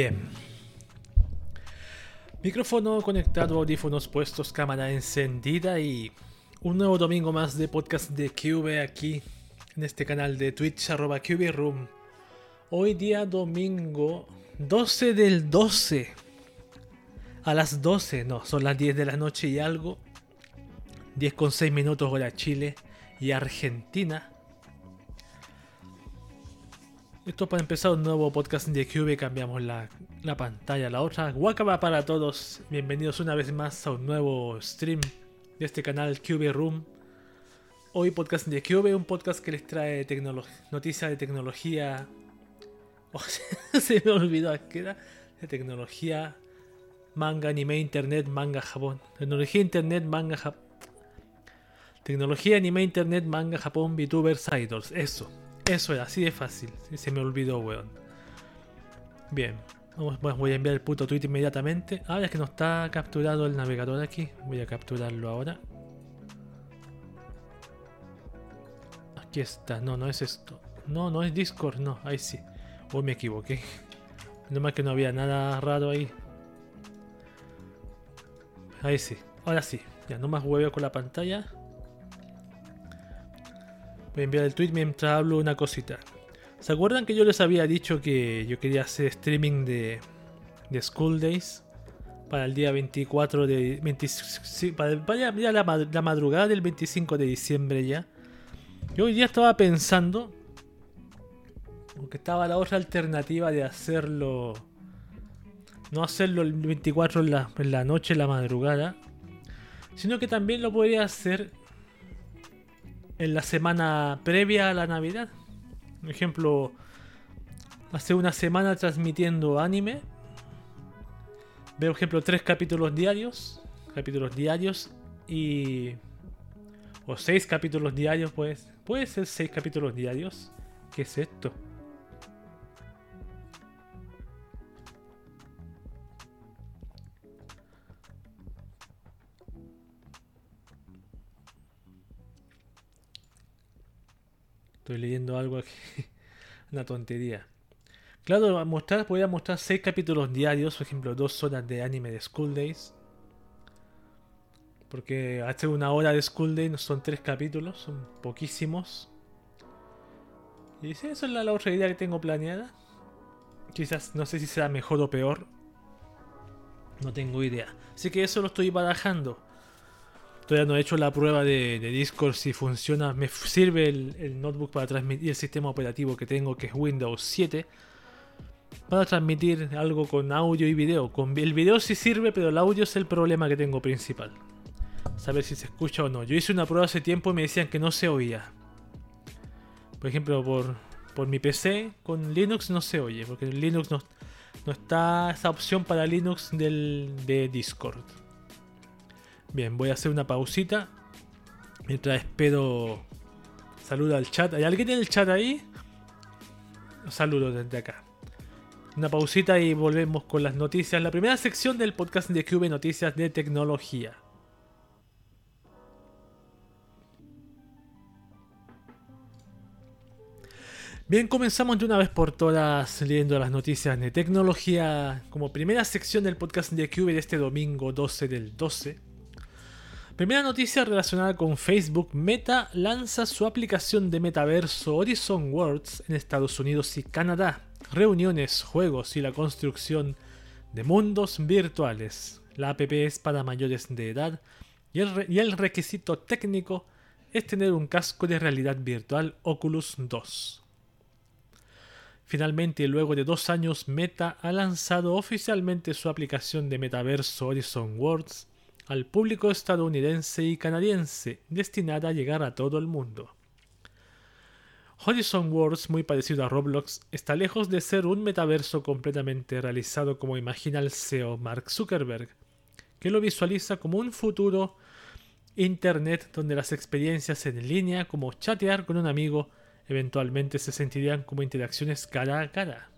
Bien. Micrófono conectado, audífonos puestos, cámara encendida y un nuevo domingo más de podcast de QV aquí en este canal de Twitch arroba QVRoom. Hoy día domingo 12 del 12. A las 12, no, son las 10 de la noche y algo. 10 con 6 minutos hora Chile y Argentina. Esto para empezar un nuevo podcast de QV, cambiamos la, pantalla a la otra. Wakaba para todos, bienvenidos una vez más a un nuevo stream de este canal QV Room. Hoy podcast de QV, un podcast que les trae noticias de tecnología. Oh, se me olvidó qué era. De tecnología, manga, anime, internet, manga, Japón. Tecnología, internet, manga, Japón. Tecnología, anime, internet, manga, Japón, VTubers, idols. Eso. Eso era, así de fácil. Se me olvidó, weón. Bien. Vamos, voy a enviar el puto tweet inmediatamente. Ahora es que no está capturado el navegador aquí. Voy a capturarlo ahora. Aquí está. No, no es esto. No, no es Discord. No, ahí sí. Hoy me equivoqué. más que no había nada raro ahí. Ahí sí. Ahora sí. Ya, no más hueveo con la pantalla. Voy a enviar el tweet mientras hablo una cosita. ¿Se acuerdan que yo les había dicho que yo quería hacer streaming de, de School Days? Para el día 24 de... para, ya la, madrugada del 25 de diciembre ya. Yo hoy día estaba pensando... Aunque estaba la otra alternativa de hacerlo... No hacerlo el 24 en la, en la noche, en la madrugada. Sino que también lo podría hacer en la semana previa a la Navidad. Por ejemplo, hace una semana transmitiendo anime. Veo, por ejemplo, tres capítulos diarios. Capítulos diarios y... O seis capítulos diarios, pues. Puede ser seis capítulos diarios. ¿Qué es esto? Estoy leyendo algo aquí. Una tontería. Claro, mostrar, podría mostrar 6 capítulos diarios, por ejemplo, 2 horas de anime de School Days. Porque hace una hora de School Days son 3 capítulos, son poquísimos. Y sí, esa es la, la, otra idea que tengo planeada. Quizás, no sé si será mejor o peor. No tengo idea. Así que eso lo estoy barajando. Todavía no he hecho la prueba de, Discord si funciona. Me sirve el, notebook para transmitir el sistema operativo que tengo, que es Windows 7. Para transmitir algo con audio y video. El video sí sirve, pero el audio es el problema que tengo principal. Saber si se escucha o no. Yo hice una prueba hace tiempo y me decían que no se oía. Por ejemplo, por, por mi PC con Linux no se oye. Porque en Linux no, no está esa opción para Linux del, de Discord. Bien, voy a hacer una pausita. Mientras espero. Saludo al chat. ¿Hay alguien en el chat ahí? Saludo desde acá. Una pausita y volvemos con las noticias. La primera sección del podcast de QV Noticias de Tecnología. Bien, comenzamos de una vez por todas leyendo las noticias de tecnología como primera sección del podcast de QV de este domingo 12 del 12. Primera noticia relacionada con Facebook. Meta lanza su aplicación de metaverso Horizon Worlds en Estados Unidos y Canadá. Reuniones, juegos y la construcción de mundos virtuales. La app es para mayores de edad y el, requisito técnico es tener un casco de realidad virtual Oculus 2. Finalmente, luego de dos años, Meta ha lanzado oficialmente su aplicación de metaverso Horizon Worlds al público estadounidense y canadiense, destinada a llegar a todo el mundo. Horizon Worlds, muy parecido a Roblox, está lejos de ser un metaverso completamente realizado como imagina el CEO Mark Zuckerberg, que lo visualiza como un futuro Internet donde las experiencias en línea, como chatear con un amigo, eventualmente se sentirían como interacciones cara a cara.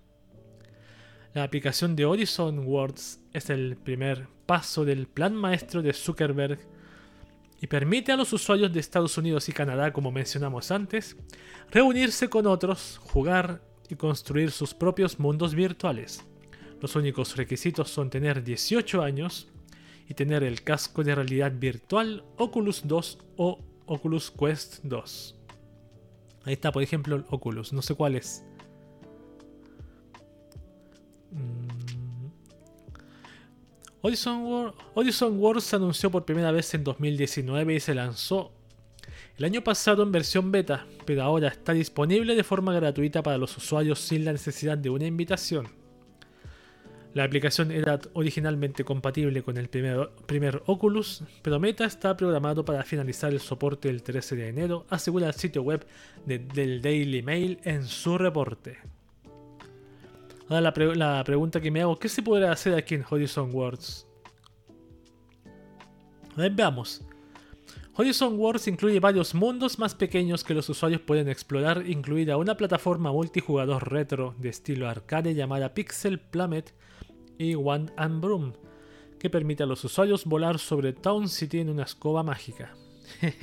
La aplicación de Horizon Worlds es el primer paso del plan maestro de Zuckerberg y permite a los usuarios de Estados Unidos y Canadá, como mencionamos antes, reunirse con otros, jugar y construir sus propios mundos virtuales. Los únicos requisitos son tener 18 años y tener el casco de realidad virtual Oculus 2 o Oculus Quest 2. Ahí está, por ejemplo, el Oculus, no sé cuál es. Mm. Odyssey Wars se anunció por primera vez en 2019 y se lanzó el año pasado en versión beta, pero ahora está disponible de forma gratuita para los usuarios sin la necesidad de una invitación. La aplicación era originalmente compatible con el primer, Oculus, pero Meta está programado para finalizar el soporte el 13 de enero, asegura el sitio web del Daily Mail en su reporte. Ahora la, pregunta que me hago, ¿qué se podrá hacer aquí en Horizon Worlds? Veamos. Horizon Worlds incluye varios mundos más pequeños que los usuarios pueden explorar, incluida una plataforma multijugador retro de estilo arcade llamada Pixel Plummet y Wand and Broom, que permite a los usuarios volar sobre Town City en una escoba mágica.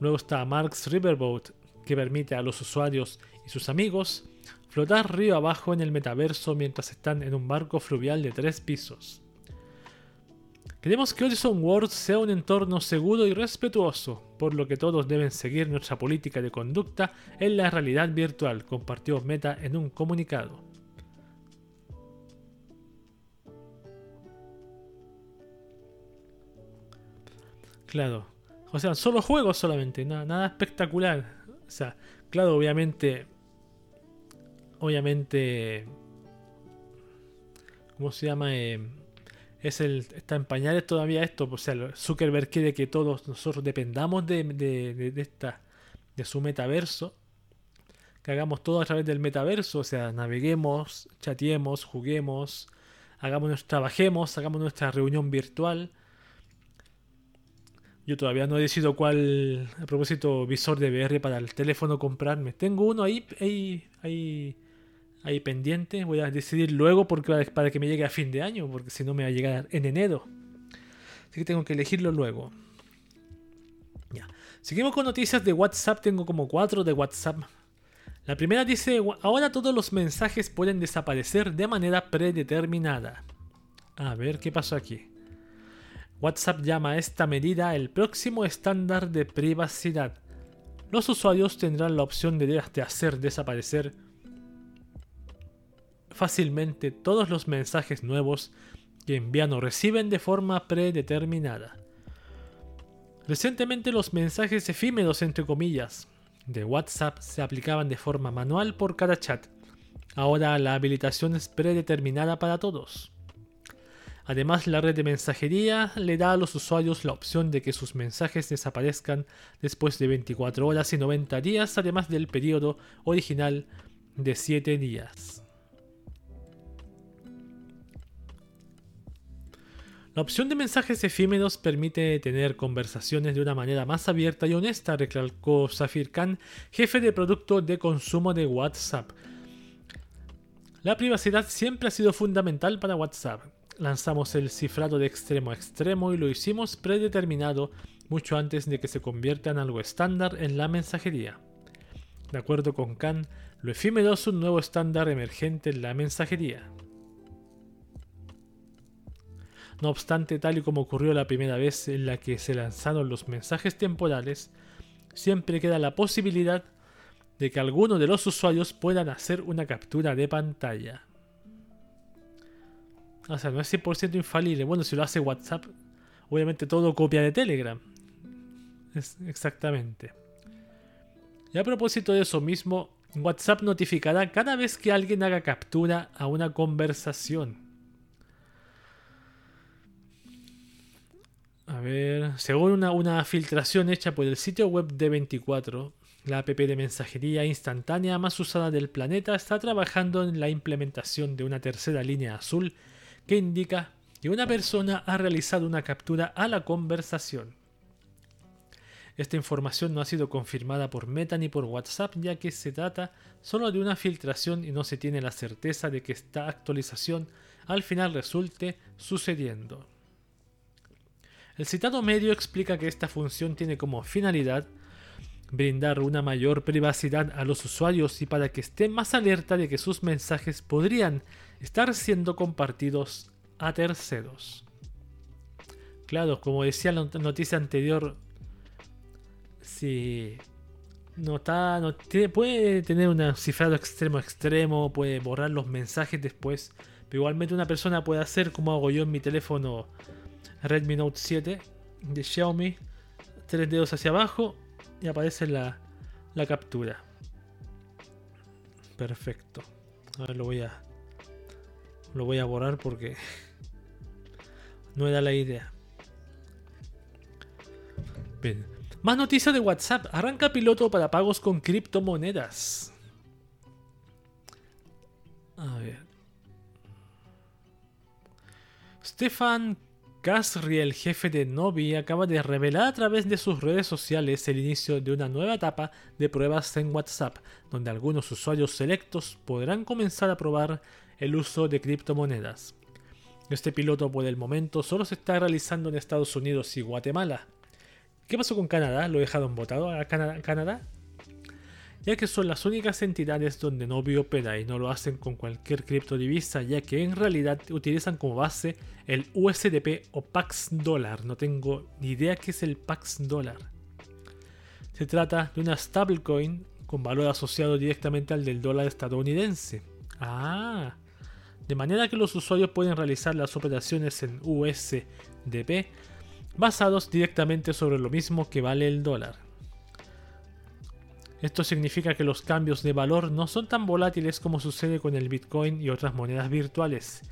Luego está Mark's Riverboat, que permite a los usuarios y sus amigos flotar río abajo en el metaverso mientras están en un barco fluvial de tres pisos. Queremos que Horizon Worlds sea un entorno seguro y respetuoso, por lo que todos deben seguir nuestra política de conducta en la realidad virtual, compartió Meta en un comunicado. Claro. O sea, solo juegos solamente, nada, nada espectacular. O sea, claro, obviamente. Obviamente. ¿Cómo se llama? Eh, es el. Está en pañales todavía esto. O sea, Zuckerberg quiere que todos nosotros dependamos de, de, esta. de su metaverso. Que hagamos todo a través del metaverso. O sea, naveguemos, chateemos, juguemos, hagamos, trabajemos, hagamos nuestra reunión virtual yo todavía no he decidido cuál, a propósito, visor de VR para el teléfono comprarme. Tengo uno ahí, ahí, ahí, ahí pendiente. Voy a decidir luego porque para que me llegue a fin de año, porque si no me va a llegar en enero. Así que tengo que elegirlo luego. Ya. Seguimos con noticias de WhatsApp. Tengo como cuatro de WhatsApp. La primera dice, ahora todos los mensajes pueden desaparecer de manera predeterminada. A ver qué pasó aquí. WhatsApp llama a esta medida el próximo estándar de privacidad. Los usuarios tendrán la opción de hacer desaparecer fácilmente todos los mensajes nuevos que envían o reciben de forma predeterminada. Recientemente los mensajes efímeros entre comillas de WhatsApp se aplicaban de forma manual por cada chat. Ahora la habilitación es predeterminada para todos. Además, la red de mensajería le da a los usuarios la opción de que sus mensajes desaparezcan después de 24 horas y 90 días, además del periodo original de 7 días. La opción de mensajes efímeros permite tener conversaciones de una manera más abierta y honesta, recalcó Safir Khan, jefe de producto de consumo de WhatsApp. La privacidad siempre ha sido fundamental para WhatsApp lanzamos el cifrado de extremo a extremo y lo hicimos predeterminado mucho antes de que se convierta en algo estándar en la mensajería. De acuerdo con Khan, lo efímero es un nuevo estándar emergente en la mensajería. No obstante, tal y como ocurrió la primera vez en la que se lanzaron los mensajes temporales, siempre queda la posibilidad de que alguno de los usuarios puedan hacer una captura de pantalla. O sea, no es 100% infalible. Bueno, si lo hace WhatsApp, obviamente todo copia de Telegram. Es exactamente. Y a propósito de eso mismo, WhatsApp notificará cada vez que alguien haga captura a una conversación. A ver, según una, una filtración hecha por el sitio web de 24, la app de mensajería instantánea más usada del planeta está trabajando en la implementación de una tercera línea azul que indica que una persona ha realizado una captura a la conversación. Esta información no ha sido confirmada por Meta ni por WhatsApp ya que se trata solo de una filtración y no se tiene la certeza de que esta actualización al final resulte sucediendo. El citado medio explica que esta función tiene como finalidad brindar una mayor privacidad a los usuarios y para que estén más alerta de que sus mensajes podrían estar siendo compartidos a terceros. Claro, como decía la noticia anterior, si no está, puede tener un cifrado extremo extremo, puede borrar los mensajes después, pero igualmente una persona puede hacer como hago yo en mi teléfono Redmi Note 7 de Xiaomi, tres dedos hacia abajo y aparece la, la captura. Perfecto. A ver, lo voy a lo voy a borrar porque no era la idea. Bien. Más noticias de WhatsApp. Arranca piloto para pagos con criptomonedas. A ver. Stefan Casriel, jefe de Novi, acaba de revelar a través de sus redes sociales el inicio de una nueva etapa de pruebas en WhatsApp, donde algunos usuarios selectos podrán comenzar a probar el uso de criptomonedas. Este piloto por el momento solo se está realizando en Estados Unidos y Guatemala. ¿Qué pasó con Canadá? ¿Lo dejaron votado a Canadá? Ya que son las únicas entidades donde Novi opera y no lo hacen con cualquier criptodivisa, ya que en realidad utilizan como base el USDP o Pax Dollar. No tengo ni idea qué es el Pax Dollar. Se trata de una stablecoin con valor asociado directamente al del dólar estadounidense. Ah, de manera que los usuarios pueden realizar las operaciones en USDP basados directamente sobre lo mismo que vale el dólar. Esto significa que los cambios de valor no son tan volátiles como sucede con el Bitcoin y otras monedas virtuales,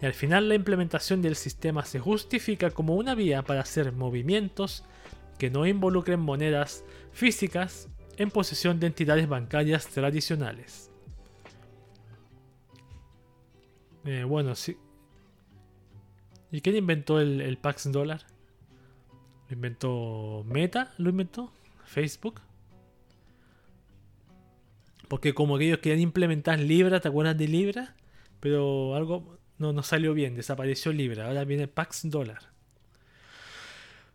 y al final la implementación del sistema se justifica como una vía para hacer movimientos que no involucren monedas físicas en posesión de entidades bancarias tradicionales. Eh, bueno, sí. ¿Y quién inventó el, el Pax Dollar? ¿Lo inventó Meta? ¿Lo inventó? ¿Facebook? Porque como que ellos querían implementar Libra, ¿te acuerdas de Libra? Pero algo no, no salió bien, desapareció Libra. Ahora viene Pax Dollar.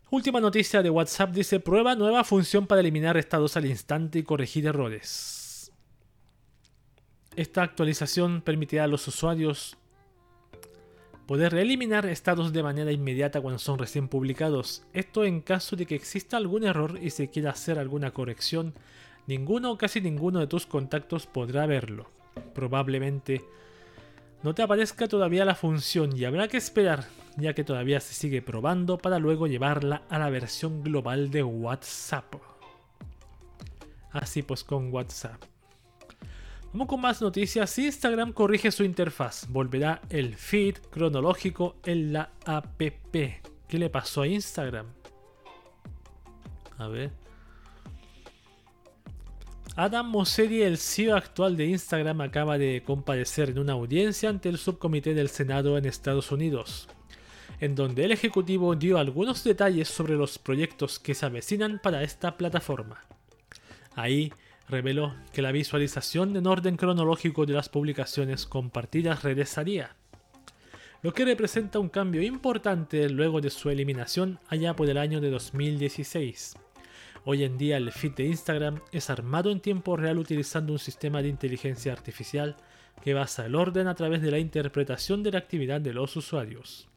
Última noticia de WhatsApp dice prueba nueva función para eliminar estados al instante y corregir errores. Esta actualización permitirá a los usuarios poder eliminar estados de manera inmediata cuando son recién publicados. Esto en caso de que exista algún error y se quiera hacer alguna corrección, ninguno o casi ninguno de tus contactos podrá verlo. Probablemente no te aparezca todavía la función y habrá que esperar, ya que todavía se sigue probando para luego llevarla a la versión global de WhatsApp. Así pues con WhatsApp. Vamos con más noticias. Instagram corrige su interfaz. Volverá el feed cronológico en la app. ¿Qué le pasó a Instagram? A ver. Adam Mosseri, el CEO actual de Instagram, acaba de comparecer en una audiencia ante el subcomité del Senado en Estados Unidos, en donde el ejecutivo dio algunos detalles sobre los proyectos que se avecinan para esta plataforma. Ahí reveló que la visualización en orden cronológico de las publicaciones compartidas regresaría, lo que representa un cambio importante luego de su eliminación allá por el año de 2016. Hoy en día el feed de Instagram es armado en tiempo real utilizando un sistema de inteligencia artificial que basa el orden a través de la interpretación de la actividad de los usuarios.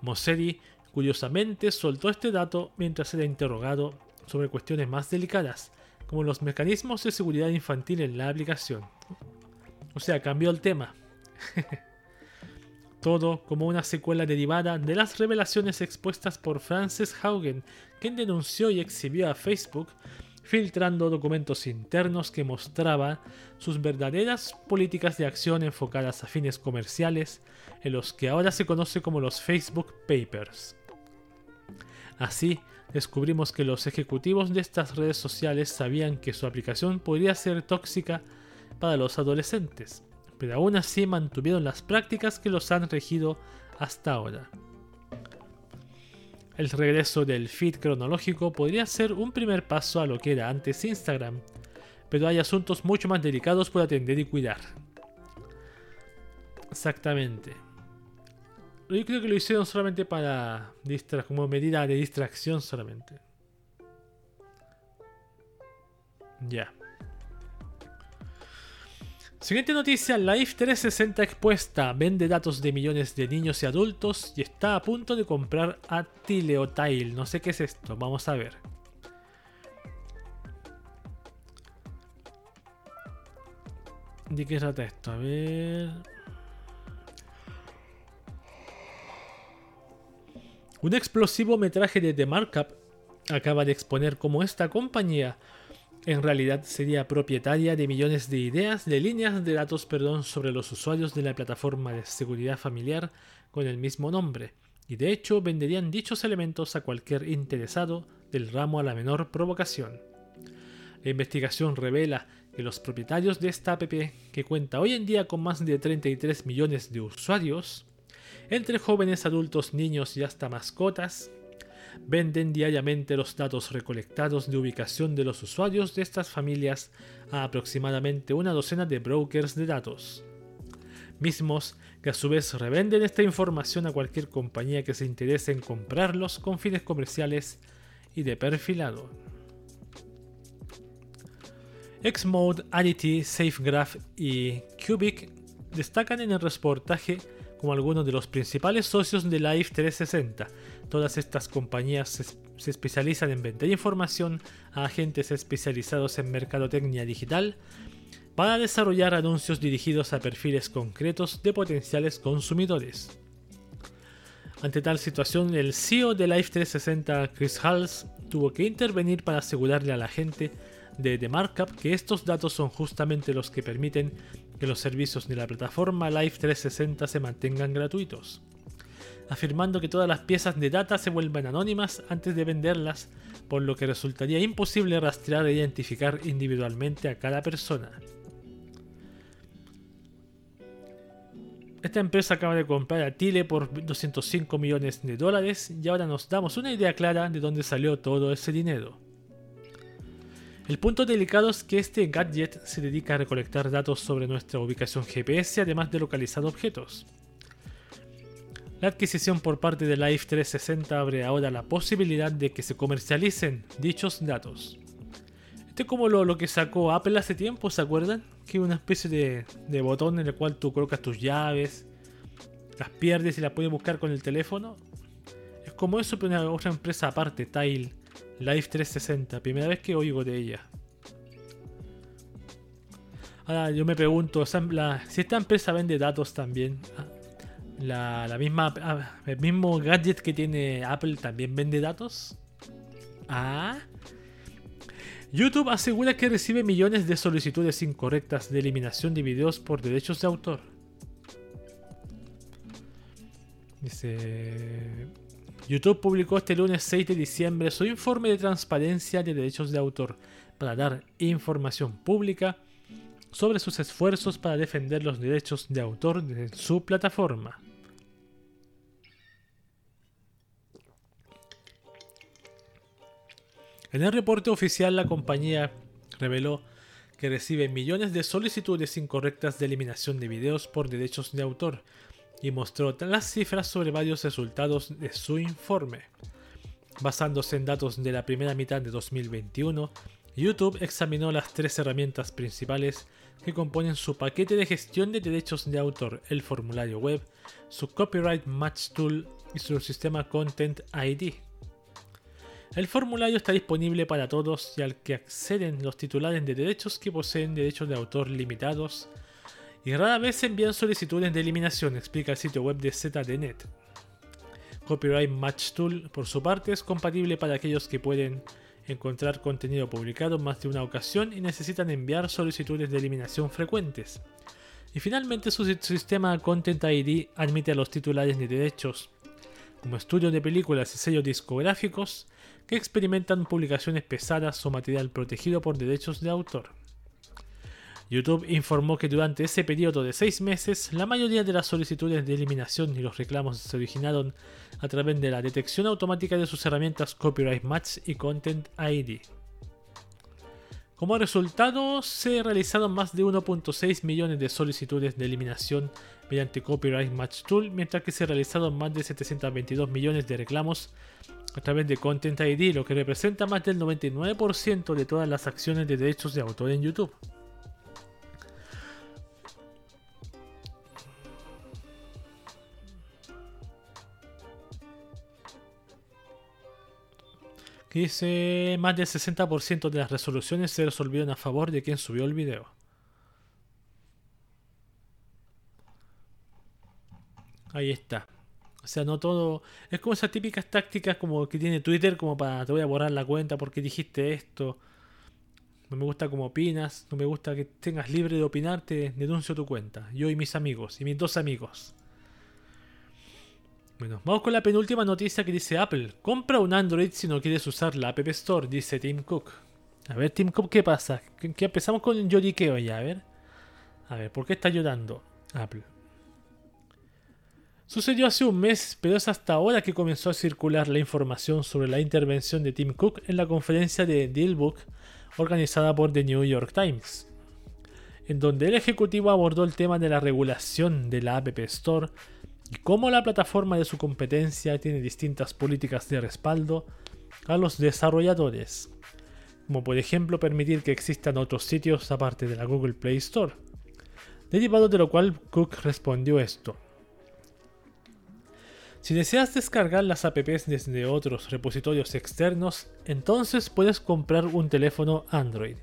Mosseri curiosamente soltó este dato mientras era interrogado sobre cuestiones más delicadas, como los mecanismos de seguridad infantil en la aplicación. O sea, cambió el tema. Todo como una secuela derivada de las revelaciones expuestas por Frances Haugen, quien denunció y exhibió a Facebook filtrando documentos internos que mostraban sus verdaderas políticas de acción enfocadas a fines comerciales, en los que ahora se conoce como los Facebook Papers. Así, descubrimos que los ejecutivos de estas redes sociales sabían que su aplicación podría ser tóxica para los adolescentes, pero aún así mantuvieron las prácticas que los han regido hasta ahora. El regreso del feed cronológico podría ser un primer paso a lo que era antes Instagram, pero hay asuntos mucho más delicados por atender y cuidar. Exactamente. Yo creo que lo hicieron solamente para como medida de distracción solamente. Ya. Siguiente noticia, Life 360 expuesta, vende datos de millones de niños y adultos y está a punto de comprar a Tileotile. No sé qué es esto, vamos a ver. ¿De qué trata esto? A ver... Un explosivo metraje de The Markup acaba de exponer cómo esta compañía en realidad sería propietaria de millones de ideas, de líneas de datos, perdón, sobre los usuarios de la plataforma de seguridad familiar con el mismo nombre, y de hecho venderían dichos elementos a cualquier interesado del ramo a la menor provocación. La investigación revela que los propietarios de esta app, que cuenta hoy en día con más de 33 millones de usuarios, entre jóvenes, adultos, niños y hasta mascotas, venden diariamente los datos recolectados de ubicación de los usuarios de estas familias a aproximadamente una docena de brokers de datos, mismos que a su vez revenden esta información a cualquier compañía que se interese en comprarlos con fines comerciales y de perfilado. Xmode, Adity, SafeGraph y Cubic destacan en el reportaje como algunos de los principales socios de Life 360. Todas estas compañías se, especializan en vender información a agentes especializados en mercadotecnia digital para desarrollar anuncios dirigidos a perfiles concretos de potenciales consumidores. Ante tal situación, el CEO de Life 360, Chris Hals, tuvo que intervenir para asegurarle a la gente de The Markup que estos datos son justamente los que permiten que los servicios de la plataforma Live 360 se mantengan gratuitos, afirmando que todas las piezas de data se vuelven anónimas antes de venderlas, por lo que resultaría imposible rastrear e identificar individualmente a cada persona. Esta empresa acaba de comprar a Tile por 205 millones de dólares y ahora nos damos una idea clara de dónde salió todo ese dinero. El punto delicado es que este gadget se dedica a recolectar datos sobre nuestra ubicación GPS además de localizar objetos. La adquisición por parte de Life 360 abre ahora la posibilidad de que se comercialicen dichos datos. Este es como lo, que sacó Apple hace tiempo, ¿se acuerdan? Que una especie de, de, botón en el cual tú colocas tus llaves, las pierdes y las puedes buscar con el teléfono. Es como eso, pero una otra empresa aparte, Tile, Live 360, primera vez que oigo de ella. Ahora yo me pregunto, si esta empresa vende datos también, la, misma, ah, el mismo gadget que tiene Apple también vende datos. Ah. YouTube asegura que recibe millones de solicitudes incorrectas de eliminación de videos por derechos de autor. Dice, YouTube publicó este lunes 6 de diciembre su informe de transparencia de derechos de autor para dar información pública sobre sus esfuerzos para defender los derechos de autor de su plataforma. En el reporte oficial la compañía reveló que recibe millones de solicitudes incorrectas de eliminación de videos por derechos de autor y mostró las cifras sobre varios resultados de su informe. Basándose en datos de la primera mitad de 2021, YouTube examinó las tres herramientas principales que componen su paquete de gestión de derechos de autor, el formulario web, su Copyright Match Tool y su sistema Content ID. El formulario está disponible para todos y al que acceden los titulares de derechos que poseen derechos de autor limitados y rara vez envían solicitudes de eliminación, explica el sitio web de ZDNet. Copyright Match Tool, por su parte, es compatible para aquellos que pueden encontrar contenido publicado en más de una ocasión y necesitan enviar solicitudes de eliminación frecuentes. Y finalmente su sistema Content ID admite a los titulares de derechos, como estudios de películas y sellos discográficos, que experimentan publicaciones pesadas o material protegido por derechos de autor. YouTube informó que durante ese periodo de seis meses, la mayoría de las solicitudes de eliminación y los reclamos se originaron a través de la detección automática de sus herramientas Copyright Match y Content ID. Como resultado, se realizaron más de 1.6 millones de solicitudes de eliminación mediante Copyright Match Tool, mientras que se realizaron más de 722 millones de reclamos a través de Content ID, lo que representa más del 99% de todas las acciones de derechos de autor en YouTube. dice más del 60% de las resoluciones se resolvieron a favor de quien subió el video. Ahí está. O sea, no todo. Es como esas típicas tácticas como que tiene Twitter, como para te voy a borrar la cuenta porque dijiste esto. No me gusta cómo opinas, no me gusta que tengas libre de opinarte, denuncio tu cuenta. Yo y mis amigos, y mis dos amigos. Bueno, vamos con la penúltima noticia que dice Apple. Compra un Android si no quieres usar la App Store, dice Tim Cook. A ver, Tim Cook, ¿qué pasa? ¿Qué, empezamos con el lloriqueo ya, a ver. A ver, ¿por qué está ayudando Apple? Sucedió hace un mes, pero es hasta ahora que comenzó a circular la información sobre la intervención de Tim Cook en la conferencia de Dealbook organizada por The New York Times, en donde el ejecutivo abordó el tema de la regulación de la App Store y cómo la plataforma de su competencia tiene distintas políticas de respaldo a los desarrolladores, como por ejemplo permitir que existan otros sitios aparte de la Google Play Store, derivado de lo cual Cook respondió esto. Si deseas descargar las apps desde otros repositorios externos, entonces puedes comprar un teléfono Android.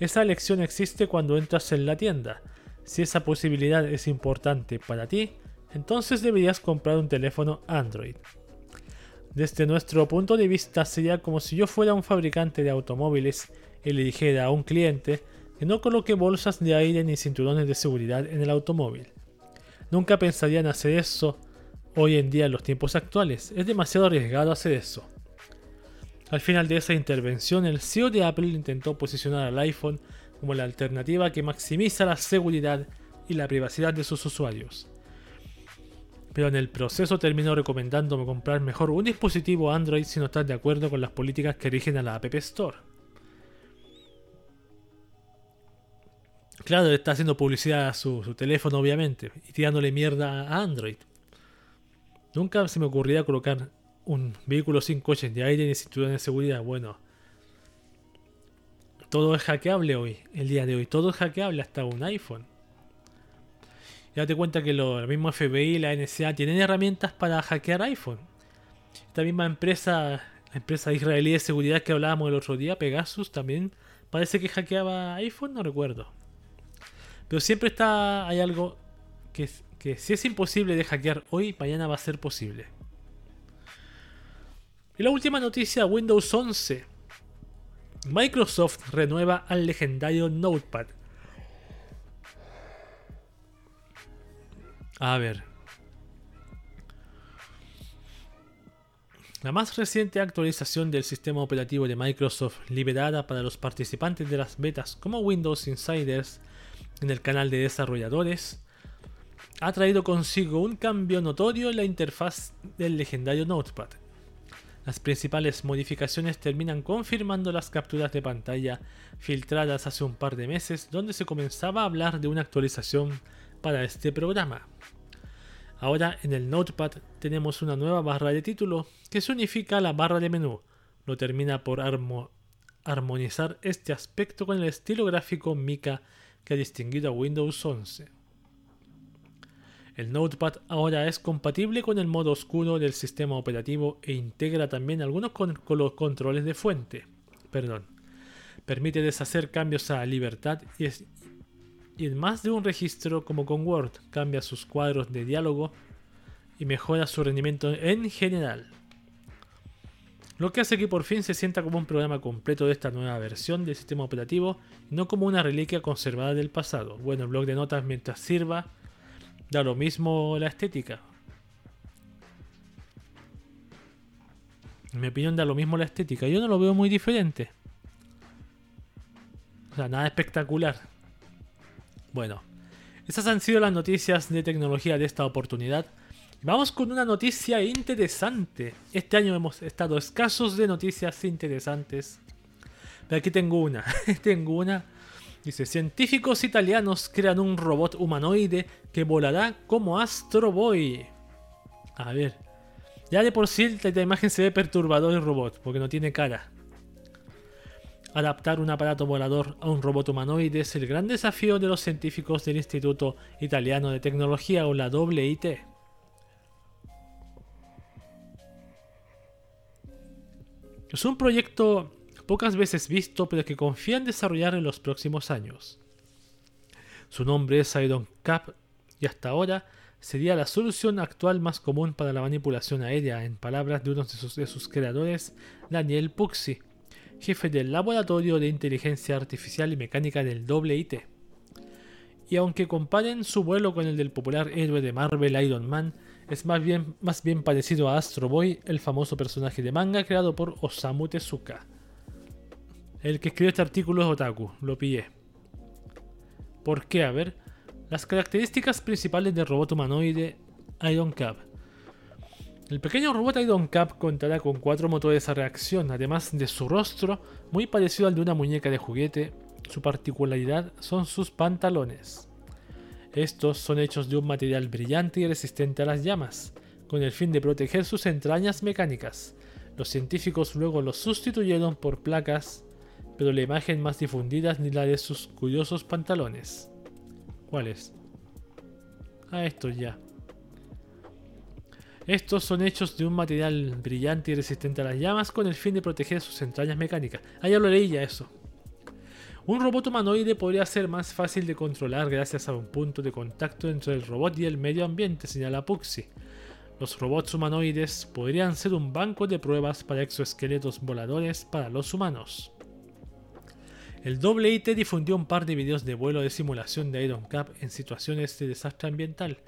Esa elección existe cuando entras en la tienda. Si esa posibilidad es importante para ti, entonces deberías comprar un teléfono Android. Desde nuestro punto de vista sería como si yo fuera un fabricante de automóviles y le dijera a un cliente que no coloque bolsas de aire ni cinturones de seguridad en el automóvil. Nunca pensarían hacer eso hoy en día en los tiempos actuales. Es demasiado arriesgado hacer eso. Al final de esa intervención, el CEO de Apple intentó posicionar al iPhone como la alternativa que maximiza la seguridad y la privacidad de sus usuarios pero en el proceso terminó recomendándome comprar mejor un dispositivo Android si no estás de acuerdo con las políticas que rigen a la App Store. Claro, está haciendo publicidad a su, teléfono, obviamente, y tirándole mierda a Android. Nunca se me ocurría colocar un vehículo sin coches de aire ni cinturón de seguridad. Bueno, todo es hackeable hoy, el día de hoy. Todo es hackeable, hasta un iPhone. Y date cuenta que lo, mismo FBI y la NSA tienen herramientas para hackear iPhone. Esta misma empresa, la empresa israelí de seguridad que hablábamos el otro día, Pegasus, también parece que hackeaba iPhone, no recuerdo. Pero siempre está, hay algo que, que si es imposible de hackear hoy, mañana va a ser posible. Y la última noticia, Windows 11. Microsoft renueva al legendario Notepad. A ver. La más reciente actualización del sistema operativo de Microsoft liberada para los participantes de las betas como Windows Insiders en el canal de desarrolladores ha traído consigo un cambio notorio en la interfaz del legendario Notepad. Las principales modificaciones terminan confirmando las capturas de pantalla filtradas hace un par de meses donde se comenzaba a hablar de una actualización para este programa. Ahora en el Notepad tenemos una nueva barra de título que se unifica a la barra de menú. Lo termina por armonizar este aspecto con el estilo gráfico Mica que ha distinguido a Windows 11. El Notepad ahora es compatible con el modo oscuro del sistema operativo e integra también algunos con los controles de fuente. Perdón. Permite deshacer cambios a libertad y, y en más de un registro como con Word cambia sus cuadros de diálogo y mejora su rendimiento en general. Lo que hace que por fin se sienta como un programa completo de esta nueva versión del sistema operativo no como una reliquia conservada del pasado. Bueno, el blog de notas mientras sirva da lo mismo la estética. En mi opinión da lo mismo la estética. Yo no lo veo muy diferente. O sea, nada espectacular. Bueno, esas han sido las noticias de tecnología de esta oportunidad. Vamos con una noticia interesante. Este año hemos estado escasos de noticias interesantes. Pero aquí tengo una. tengo una. Dice, científicos italianos crean un robot humanoide que volará como Astro Boy. A ver, Ya de por sí la imagen se ve perturbador el robot, porque no tiene cara. Adaptar un aparato volador a un robot humanoide es el gran desafío de los científicos del Instituto Italiano de Tecnología o la WIT. Es un proyecto pocas veces visto, pero que confía en desarrollar en los próximos años. Su nombre es Iron Cap y hasta ahora sería la solución actual más común para la manipulación aérea, en palabras de uno de sus, creadores, Daniel Puxi, jefe del Laboratorio de Inteligencia Artificial y Mecánica del WIT. Y aunque comparen su vuelo con el del popular héroe de Marvel Iron Man, es más bien, más bien parecido a Astro Boy, el famoso personaje de manga creado por Osamu Tezuka. El que escribió este artículo es Otaku, lo pillé. ¿Por qué? A ver. Las características principales del robot humanoide Iron Cap. El pequeño robot Iron Cap contará con cuatro motores a reacción, además de su rostro, muy parecido al de una muñeca de juguete. Su particularidad son sus pantalones. Estos son hechos de un material brillante y resistente a las llamas, con el fin de proteger sus entrañas mecánicas. Los científicos luego los sustituyeron por placas, pero la imagen más difundida es ni la de sus curiosos pantalones. ¿Cuáles? Ah, estos ya. Estos son hechos de un material brillante y resistente a las llamas con el fin de proteger sus entrañas mecánicas. Ah, ya lo leí ya eso. Un robot humanoide podría ser más fácil de controlar gracias a un punto de contacto entre el robot y el medio ambiente, señala Puxi. Los robots humanoides podrían ser un banco de pruebas para exoesqueletos voladores para los humanos. El WIT difundió un par de videos de vuelo de simulación de Iron Cap en situaciones de desastre ambiental.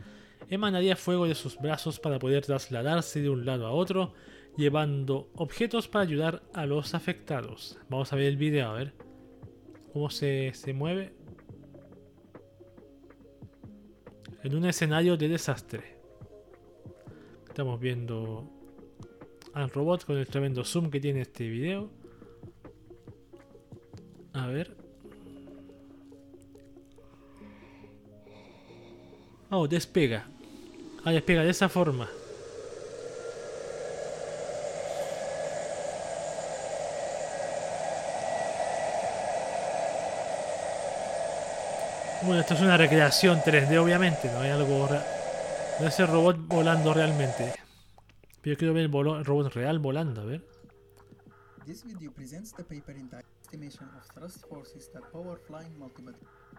Emanaría fuego de sus brazos para poder trasladarse de un lado a otro, llevando objetos para ayudar a los afectados. Vamos a ver el video, a ver cómo se, mueve en un escenario de desastre. Estamos viendo al robot con el tremendo zoom que tiene este video. A ver. Oh, despega. Ah, despega de esa forma. Bueno, esto es una recreación 3D, obviamente, no hay algo. No es el robot volando realmente. Pero quiero ver el, robot real volando, a ver.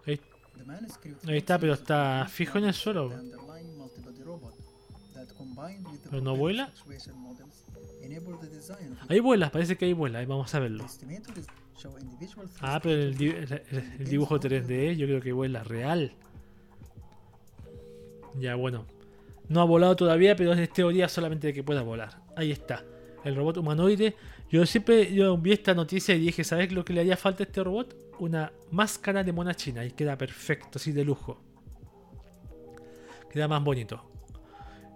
Ahí, ahí está, pero está fijo en el suelo. ¿Pero no vuela? Ahí vuela, parece que ahí vuela, ahí vamos a verlo. Ah, pero el, dibujo 3D yo creo que vuela real. Ya, bueno. No ha volado todavía, pero es teoría solamente de que pueda volar. Ahí está. El robot humanoide. Yo siempre yo vi esta noticia y dije, ¿sabes lo que le haría falta a este robot? Una máscara de mona china y queda perfecto, así de lujo. Queda más bonito.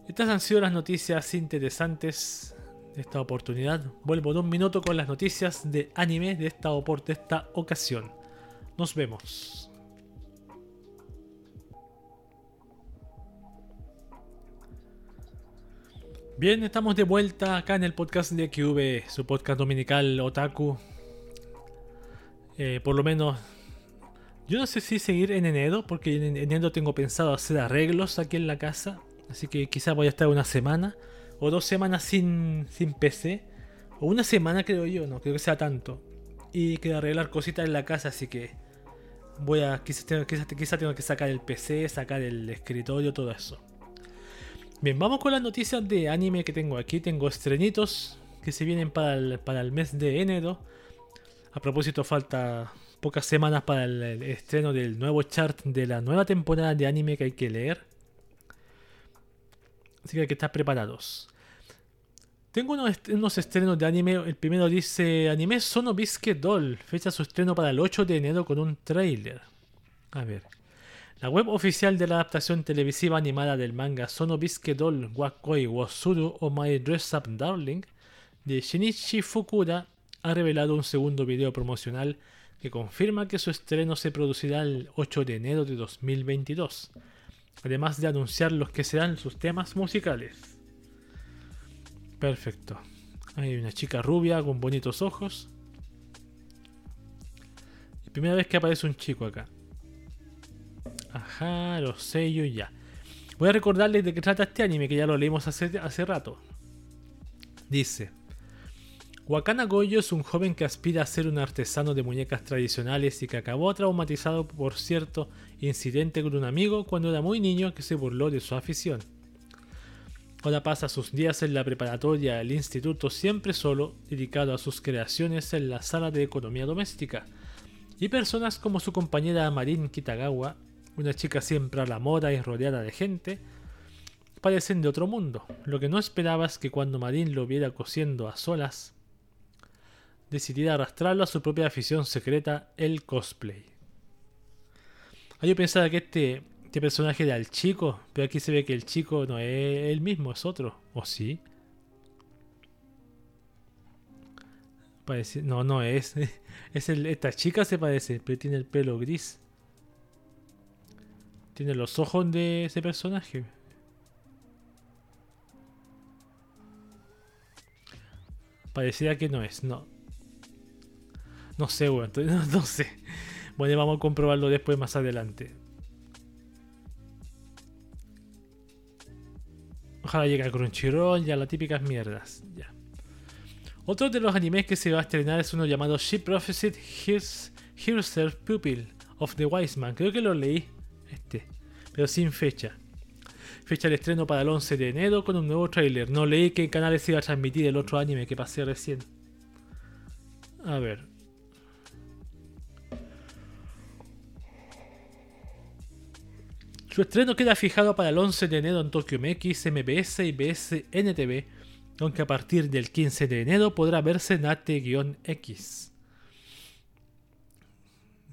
Estas han sido las noticias interesantes esta oportunidad. Vuelvo en un minuto con las noticias de anime de esta, de esta ocasión. Nos vemos. Bien, estamos de vuelta acá en el podcast de QV, su podcast dominical Otaku. Eh, por lo menos, yo no sé si seguir en enero, porque en enero tengo pensado hacer arreglos aquí en la casa. Así que quizás voy a estar una semana o dos semanas sin, sin PC. O una semana creo yo, no creo que sea tanto. Y que arreglar cositas en la casa, así que voy a quizás tengo, quizás, tengo que sacar el PC, sacar el escritorio, todo eso. Bien, vamos con las noticias de anime que tengo aquí. Tengo estrenitos que se vienen para el, para el mes de enero. A propósito, falta pocas semanas para el, estreno del nuevo chart de la nueva temporada de anime que hay que leer. Así que hay que estar preparados. Tengo unos, estrenos de anime. El primero dice Anime Sono Bisque Doll. Fecha su estreno para el 8 de enero con un trailer. A ver. La web oficial de la adaptación televisiva animada del manga Sono Bisque Doll Wakoi Wasuru o My Dress Up Darling de Shinichi Fukura ha revelado un segundo video promocional que confirma que su estreno se producirá el 8 de enero de 2022, además de anunciar los que serán sus temas musicales. Perfecto. Hay una chica rubia con bonitos ojos. Primera vez que aparece un chico acá. Ajá, los sellos ya. Voy a recordarles de qué trata este anime, que ya lo leímos hace, hace rato. Dice. Wakana Goyo es un joven que aspira a ser un artesano de muñecas tradicionales y que acabó traumatizado por cierto incidente con un amigo cuando era muy niño que se burló de su afición. Ahora pasa sus días en la preparatoria del instituto siempre solo, dedicado a sus creaciones en la sala de economía doméstica. Y personas como su compañera Marin Kitagawa, una chica siempre a la moda y rodeada de gente, parecen de otro mundo. Lo que no esperaba es que cuando Marin lo viera cosiendo a solas, decidiera arrastrarlo a su propia afición secreta, el cosplay. Ah, yo pensaba que este, este personaje era el chico, pero aquí se ve que el chico no es el mismo, es otro. ¿O sí? Parece, no, no es. es el, esta chica se parece, pero tiene el pelo gris. Tiene los ojos de ese personaje. Parecía que no es, no. No sé, weón. No, sé. Bueno, vamos a comprobarlo después más adelante. Ojalá llegue a Crunchyroll y a las típicas mierdas. Ya. Otro de los animes que se va a estrenar es uno llamado She Prophesied Herself Pupil of the Wise Man. Creo que lo leí. Este. Pero sin fecha. Fecha de estreno para el 11 de enero con un nuevo tráiler. No leí qué canales se iba a transmitir el otro anime que pasé recién. A ver. Su estreno queda fijado para el 11 de enero en Tokyo MX, MBS y BS-NTV, aunque a partir del 15 de enero podrá verse en AT-X.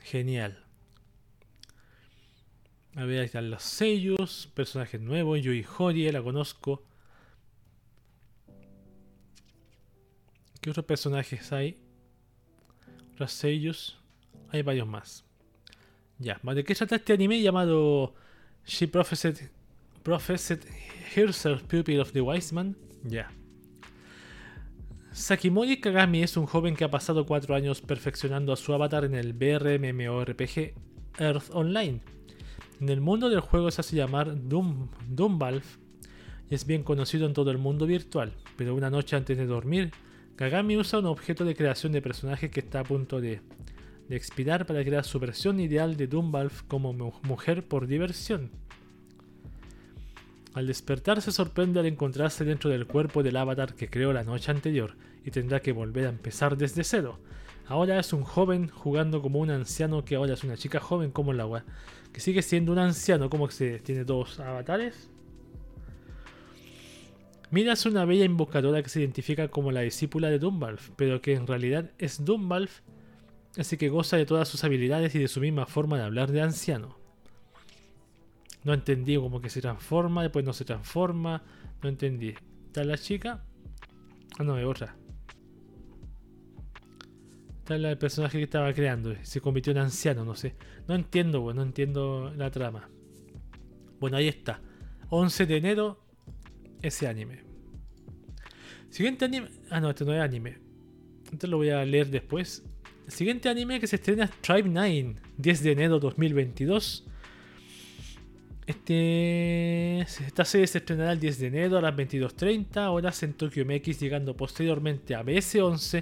Genial. A ver, ahí están los sellos, personajes nuevos, Yui Horie, la conozco. ¿Qué otros personajes hay? Los sellos. Hay varios más. Ya, ¿de qué trata este anime llamado She prophesied, prophesied herself pupil of the wise man. Ya. Sakimori Kagami es un joven que ha pasado cuatro años perfeccionando a su avatar en el BRMMORPG Earth Online. En el mundo del juego se hace llamar Doom, y es bien conocido en todo el mundo virtual, pero una noche antes de dormir, Kagami usa un objeto de creación de personaje que está a punto de expirar para crear su versión ideal de Doomvalve como mujer por diversión. Al despertar se sorprende al encontrarse dentro del cuerpo del avatar que creó la noche anterior y tendrá que volver a empezar desde cero. Ahora es un joven jugando como un anciano que ahora es una chica joven como el agua, que sigue siendo un anciano como que se tiene dos avatares. Mira es una bella invocadora que se identifica como la discípula de Doomvalve, pero que en realidad es Doomvalve así que goza de todas sus habilidades y de su misma forma de hablar de anciano. No entendí como que se transforma, después no se transforma, no entendí. ¿Está la chica? Ah, no, es otra. Está el personaje que estaba creando, se convirtió en anciano, no sé. No entiendo, no entiendo la trama. Bueno, ahí está. 11 de enero, ese anime. Siguiente anime. Ah, no, este no es anime. Esto lo voy a leer después. Siguiente anime que se estrena es Tribe 9, 10 de enero 2022. Este, esta serie se estrenará el 10 de enero a las 22.30 horas en Tokyo MX, llegando posteriormente a BS11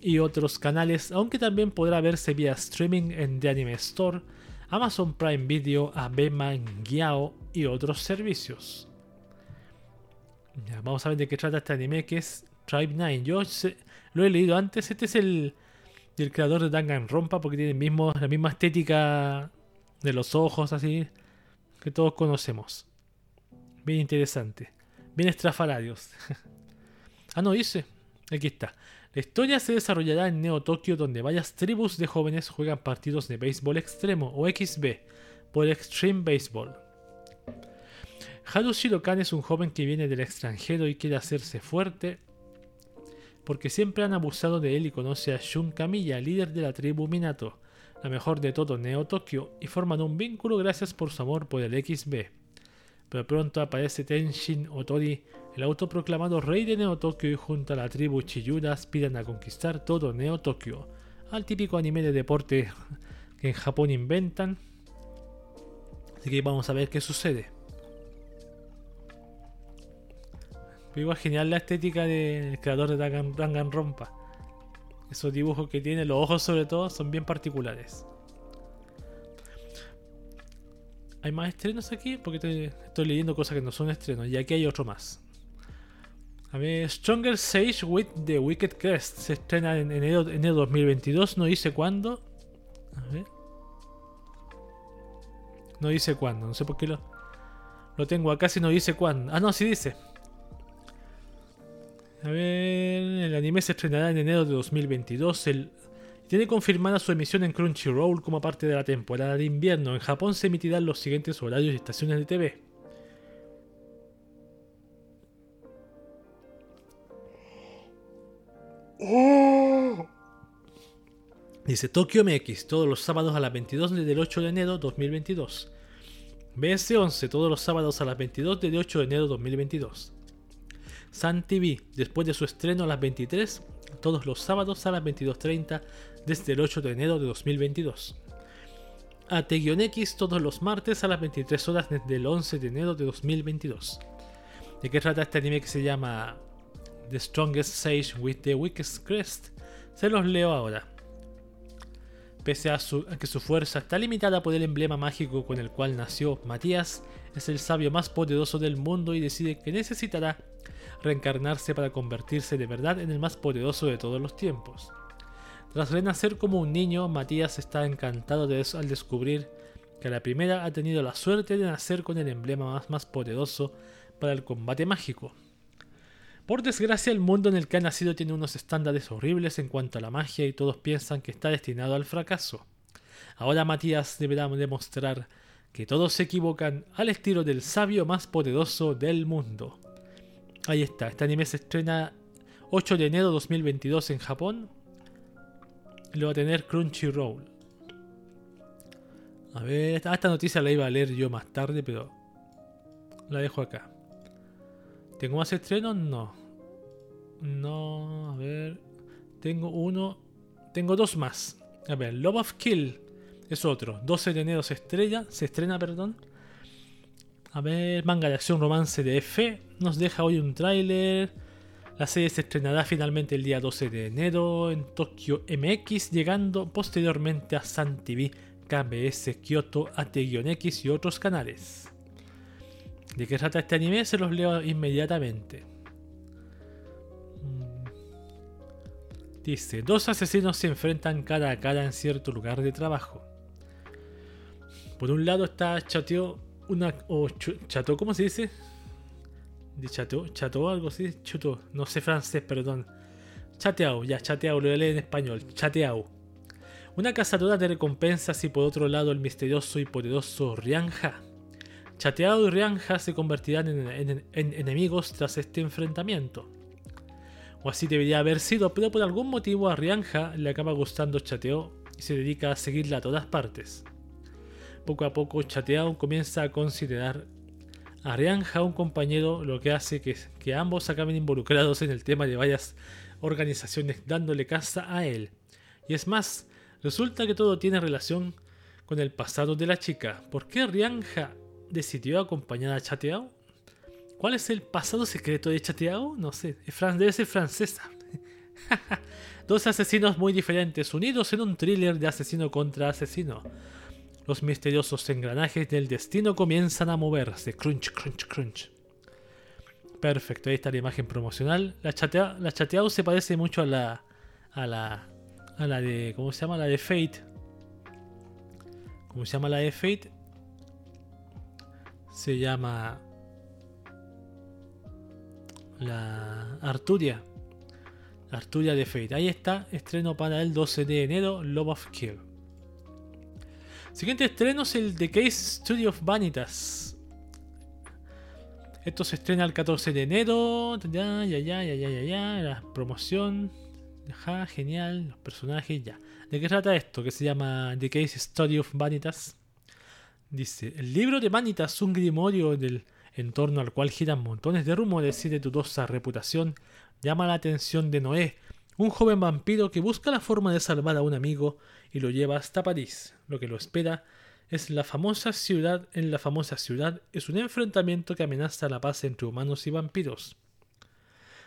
y otros canales, aunque también podrá verse vía streaming en The Anime Store, Amazon Prime Video, Abema, Giao y otros servicios. vamos a ver de qué trata este anime que es Tribe 9. Yo lo he leído antes, este es el, y el creador de Danganronpa porque tiene la misma estética de los ojos así que todos conocemos. Bien interesante. Bien estrafalarios. ah, no, dice. Aquí está. La historia se desarrollará en Neo Tokio donde varias tribus de jóvenes juegan partidos de béisbol extremo o XB por Extreme Baseball. Haru Shirokan es un joven que viene del extranjero y quiere hacerse fuerte porque siempre han abusado de él y conoce a Shun Kamiya, líder de la tribu Minato, la mejor de todo Neo Tokio, y forman un vínculo gracias por su amor por el XB. Pero pronto aparece Tenshin Otori, el autoproclamado rey de Neo Tokyo y junto a la tribu Chiyura aspiran a conquistar todo Neo Tokyo, al típico anime de deporte que en Japón inventan. Así que vamos a ver qué sucede. Pero igual genial la estética del creador de Danganronpa. Esos dibujos que tiene, los ojos sobre todo, son bien particulares. ¿Hay más estrenos aquí? Porque estoy, leyendo cosas que no son estrenos. Y aquí hay otro más. A ver, Stronger Sage with the Wicked Crest. Se estrena en enero, enero 2022. No dice cuándo. A ver. No dice cuándo. No sé por qué lo, lo tengo acá si no dice cuándo. Ah, no, sí dice. A ver, el anime se estrenará en enero de 2022. El, tiene confirmada su emisión en Crunchyroll como parte de la temporada de invierno. En Japón se emitirán los siguientes horarios y estaciones de TV. Dice Tokyo MX todos los sábados a las 22 desde el 8 de enero 2022. BS11 todos los sábados a las 22 desde el 8 de enero 2022. Sun TV, después de su estreno a las 23, todos los sábados a las 22.30 desde el 8 de enero de 2022. AT-X todos los martes a las 23 horas desde el 11 de enero de 2022. ¿De qué trata este anime que se llama The Strongest Sage with the Weakest Crest? Se los leo ahora. Pese a, a, que su fuerza está limitada por el emblema mágico con el cual nació, Matías es el sabio más poderoso del mundo y decide que necesitará reencarnarse para convertirse de verdad en el más poderoso de todos los tiempos. Tras renacer como un niño, Matías está encantado de eso al descubrir que la primera ha tenido la suerte de nacer con el emblema más, poderoso para el combate mágico. Por desgracia, el mundo en el que ha nacido tiene unos estándares horribles en cuanto a la magia y todos piensan que está destinado al fracaso. Ahora Matías deberá demostrar que todos se equivocan al estilo del sabio más poderoso del mundo. Ahí está, este anime se estrena 8 de enero de 2022 en Japón. Lo va a tener Crunchyroll. A ver, esta noticia la iba a leer yo más tarde, pero la dejo acá. ¿Tengo más estrenos? No. No, a ver. Tengo uno. Tengo dos más. A ver, Love of Kill es otro. 12 de enero se estrella, se estrena, perdón. A ver, manga de acción romance de F. Nos deja hoy un tráiler. La serie se estrenará finalmente el día 12 de enero en Tokyo MX, llegando posteriormente a Sun TV, KBS, Kyoto, AT-X y otros canales. ¿De qué trata este anime? Se los leo inmediatamente. Mm. Dice, dos asesinos se enfrentan cara a cara en cierto lugar de trabajo. Por un lado está Chateo, una. o Chato, ¿cómo se dice? De Chato, Chato, algo así, Chuto, no sé francés, perdón. Chateao, ya, Chateao, lo leer en español, Chateao. Una cazadora de recompensas y por otro lado el misterioso y poderoso Rianja. Chateao y Rianja se convertirán en, en enemigos tras este enfrentamiento. O así debería haber sido, pero por algún motivo a Rianja le acaba gustando Chateo y se dedica a seguirla a todas partes. Poco a poco Chateao comienza a considerar a Rianja un compañero, lo que hace que, que ambos acaben involucrados en el tema de varias organizaciones dándole casa a él. Y es más, resulta que todo tiene relación con el pasado de la chica. ¿Por qué Rianja decidió acompañar a Chateao? ¿Cuál es el pasado secreto de Chateao? No sé, debe ser francesa. Dos asesinos muy diferentes unidos en un thriller de asesino contra asesino. Los misteriosos engranajes del destino comienzan a moverse. Crunch, crunch, crunch. Perfecto, ahí está la imagen promocional. La, chatea, la chateado se parece mucho a la. a la. a la de. ¿Cómo se llama? La de Fate. ¿Cómo se llama la de Fate? Se llama. La Arturia. Arturia de Fate. Ahí está, estreno para el 12 de enero, Love of Kill. Siguiente estreno es el The Case Studio of Vanitas. Esto se estrena el 14 de enero. Ya, ya, ya, ya, ya, ya, La promoción. Ja, genial. Los personajes, ya. ¿De qué trata esto? Que se llama The Case Study of Vanitas. Dice: El libro de Vanitas, un grimorio del en torno al cual giran montones de rumores y de dudosa reputación, llama la atención de Noé, un joven vampiro que busca la forma de salvar a un amigo y lo lleva hasta París. Lo que lo espera es la famosa ciudad en la famosa ciudad es un enfrentamiento que amenaza la paz entre humanos y vampiros.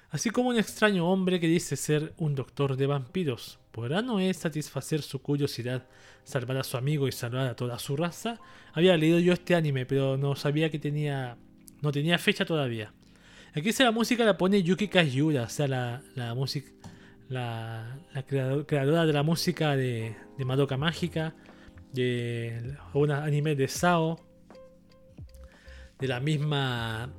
Así como un extraño hombre que dice ser un doctor de vampiros. ¿Podrá Noé satisfacer su curiosidad, salvar a su amigo y salvar a toda su raza? Había leído yo este anime, pero no sabía que tenía. no tenía fecha todavía. Aquí la música la pone Yuki Kajiura, o sea, la, la música. La, creadora de la música de, de Madoka Mágica, de un anime de Sao, de la misma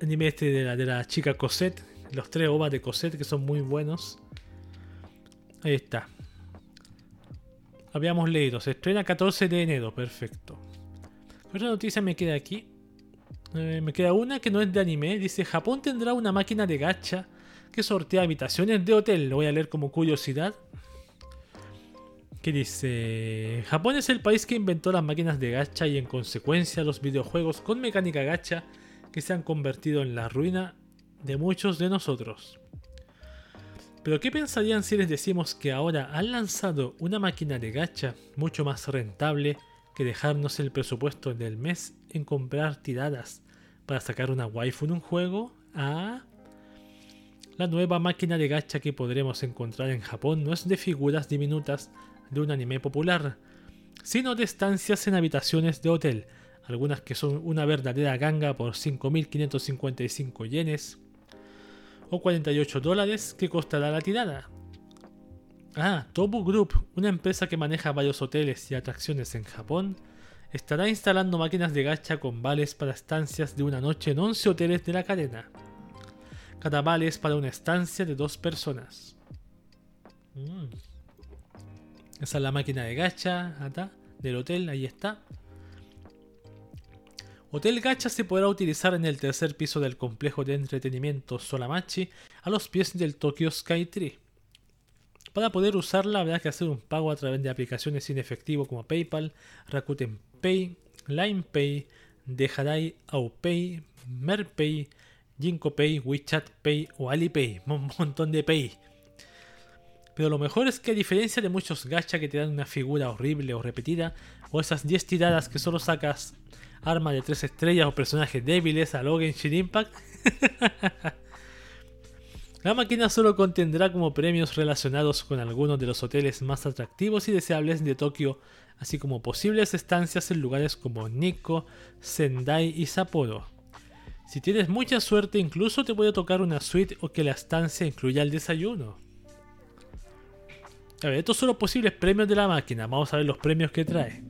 anime este de la, de la chica Cosette, los tres ovas de Cosette que son muy buenos. Ahí está. Habíamos leído, se estrena 14 de enero, perfecto. Otra noticia me queda aquí. Eh, me queda una que no es de anime. Dice, Japón tendrá una máquina de gacha que sortea habitaciones de hotel. Lo voy a leer como curiosidad. Que dice, Japón es el país que inventó las máquinas de gacha y en consecuencia los videojuegos con mecánica gacha que se han convertido en la ruina de muchos de nosotros. Pero ¿qué pensarían si les decimos que ahora han lanzado una máquina de gacha mucho más rentable que dejarnos el presupuesto del mes en comprar tiradas para sacar una waifu en un juego? Ah, la nueva máquina de gacha que podremos encontrar en Japón no es de figuras diminutas de un anime popular, sino de estancias en habitaciones de hotel, algunas que son una verdadera ganga por 5.555 yenes o 48 dólares que costará la tirada. Ah, Tobu Group, una empresa que maneja varios hoteles y atracciones en Japón, estará instalando máquinas de gacha con vales para estancias de una noche en 11 hoteles de la cadena. Cada vale es para una estancia de dos personas. Mm. Esa es la máquina de gacha del hotel, ahí está. Hotel Gacha se podrá utilizar en el tercer piso del complejo de entretenimiento Solamachi a los pies del Tokyo Sky Tree. Para poder usarla habrá que hacer un pago a través de aplicaciones sin efectivo como PayPal, Rakuten Pay, Line Pay, Dejarai AuPay, Merpay, Jinko Pay, WeChat Pay o Alipay. Un montón de Pay. Pero lo mejor es que a diferencia de muchos gacha que te dan una figura horrible o repetida, o esas 10 tiradas que solo sacas arma de 3 estrellas o personajes débiles a lo Genshin Impact, la máquina solo contendrá como premios relacionados con algunos de los hoteles más atractivos y deseables de Tokio, así como posibles estancias en lugares como Nikko, Sendai y Sapporo. Si tienes mucha suerte, incluso te puede tocar una suite o que la estancia incluya el desayuno. A ver, estos son los posibles premios de la máquina. Vamos a ver los premios que trae.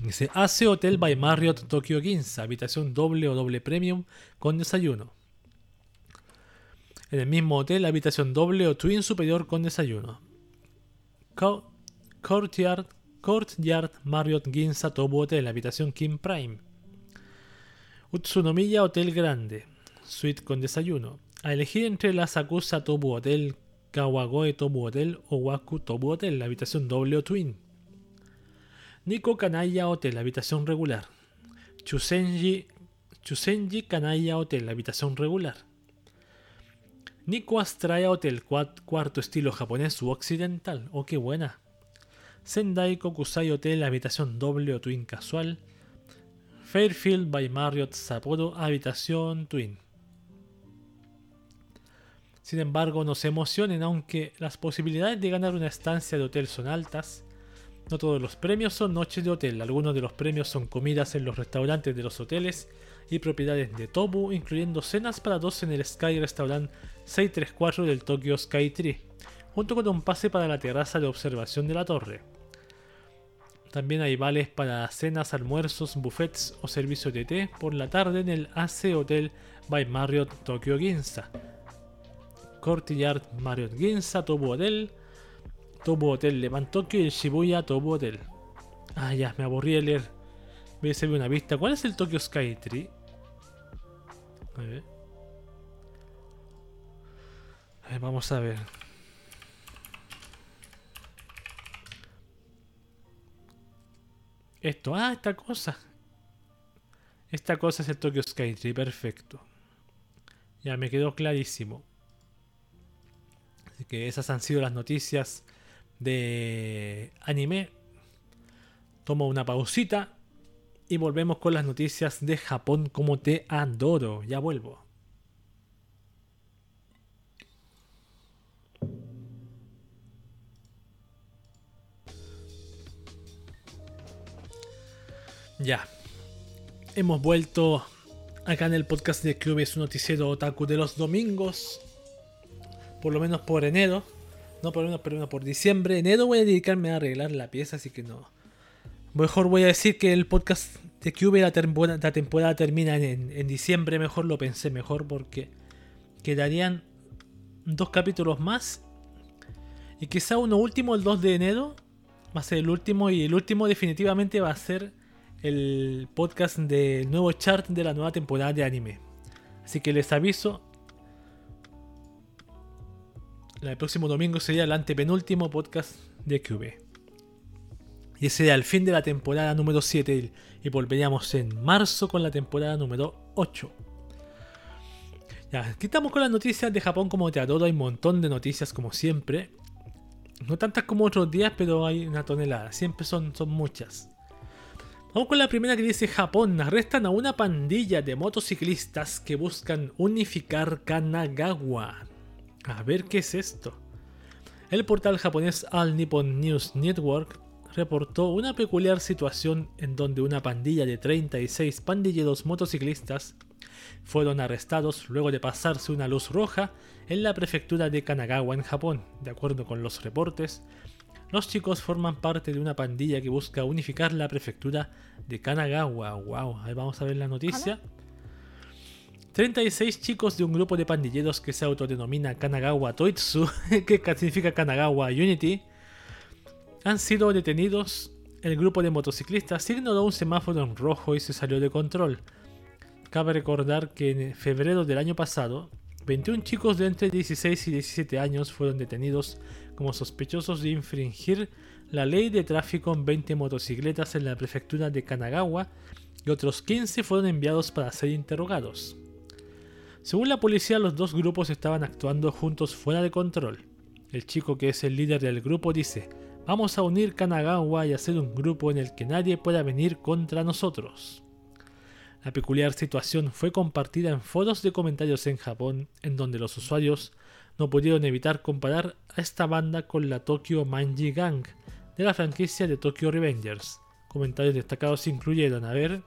Dice AC Hotel by Marriott Tokyo Ginza, habitación doble o doble premium con desayuno. En el mismo hotel, habitación doble o twin superior con desayuno. Courtyard, Courtyard Marriott Ginza Tobu Hotel, habitación King Prime. Utsunomiya Hotel Grande, suite con desayuno. A elegir entre la Sakusa Tobu Hotel, Kawagoe Tobu Hotel o Waku Tobu Hotel, la habitación doble o twin. Niko Kanaya Hotel, habitación regular. Chusenji, Chusenji Kanaya Hotel, habitación regular. Nico Astraya Hotel, cuarto estilo japonés u occidental. Oh, qué buena. Sendai Kokusai Hotel, habitación doble o twin casual. Fairfield by Marriott Sapporo, habitación twin. Sin embargo, no se emocionen, aunque las posibilidades de ganar una estancia de hotel son altas. No todos los premios son noches de hotel, algunos de los premios son comidas en los restaurantes de los hoteles y propiedades de Tobu, incluyendo cenas para dos en el Sky Restaurant 634 del Tokyo Sky Tree, junto con un pase para la terraza de observación de la torre. También hay vales para cenas, almuerzos, buffets o servicios de té por la tarde en el AC Hotel by Marriott Tokyo Ginza, Courtyard Marriott Ginza Tobu Hotel, Tobu Hotel Levant Tokyo y el Shibuya Tobu Hotel. Ah, ya, me aburrí de leer. Voy a una vista. ¿Cuál es el Tokyo Skytree? A ver. A ver, vamos a ver. Esto, ah, esta cosa. Esta cosa es el Tokyo Skytree, perfecto. Ya me quedó clarísimo. Así que esas han sido las noticias de anime. Tomo una pausita y volvemos con las noticias de Japón como te adoro. Ya vuelvo. Ya. Hemos vuelto acá en el podcast de Club es un noticiero otaku de los domingos. Por lo menos por enero. No por menos, pero por diciembre. Enero voy a dedicarme a arreglar la pieza, así que no. Mejor voy a decir que el podcast de Cube la temporada termina en, en, diciembre. Mejor lo pensé mejor porque quedarían dos capítulos más. Y quizá uno último el 2 de enero. Va a ser el último. Y el último definitivamente va a ser el podcast del nuevo chart de la nueva temporada de anime. Así que les aviso. El próximo domingo sería el antepenúltimo podcast de QB. Y ese sería el fin de la temporada número 7 y volveríamos en marzo con la temporada número 8. Ya, quitamos con las noticias de Japón como te adoro. Hay un montón de noticias como siempre. No tantas como otros días, pero hay una tonelada. Siempre son, son muchas. Vamos con la primera que dice Japón. Arrestan a una pandilla de motociclistas que buscan unificar Kanagawa. A ver qué es esto. El portal japonés All Nippon News Network reportó una peculiar situación en donde una pandilla de 36 pandilleros motociclistas fueron arrestados luego de pasarse una luz roja en la prefectura de Kanagawa en Japón. De acuerdo con los reportes, los chicos forman parte de una pandilla que busca unificar la prefectura de Kanagawa. Wow, ahí vamos a ver la noticia. 36 chicos de un grupo de pandilleros que se autodenomina Kanagawa Toitsu, que significa Kanagawa Unity, han sido detenidos. El grupo de motociclistas ignoró un semáforo en rojo y se salió de control. Cabe recordar que en febrero del año pasado, 21 chicos de entre 16 y 17 años fueron detenidos como sospechosos de infringir la ley de tráfico en 20 motocicletas en la prefectura de Kanagawa y otros 15 fueron enviados para ser interrogados. Según la policía, los dos grupos estaban actuando juntos fuera de control. El chico que es el líder del grupo dice, vamos a unir Kanagawa y hacer un grupo en el que nadie pueda venir contra nosotros. La peculiar situación fue compartida en foros de comentarios en Japón, en donde los usuarios no pudieron evitar comparar a esta banda con la Tokyo Manji Gang de la franquicia de Tokyo Revengers. Comentarios destacados incluyeron, a ver,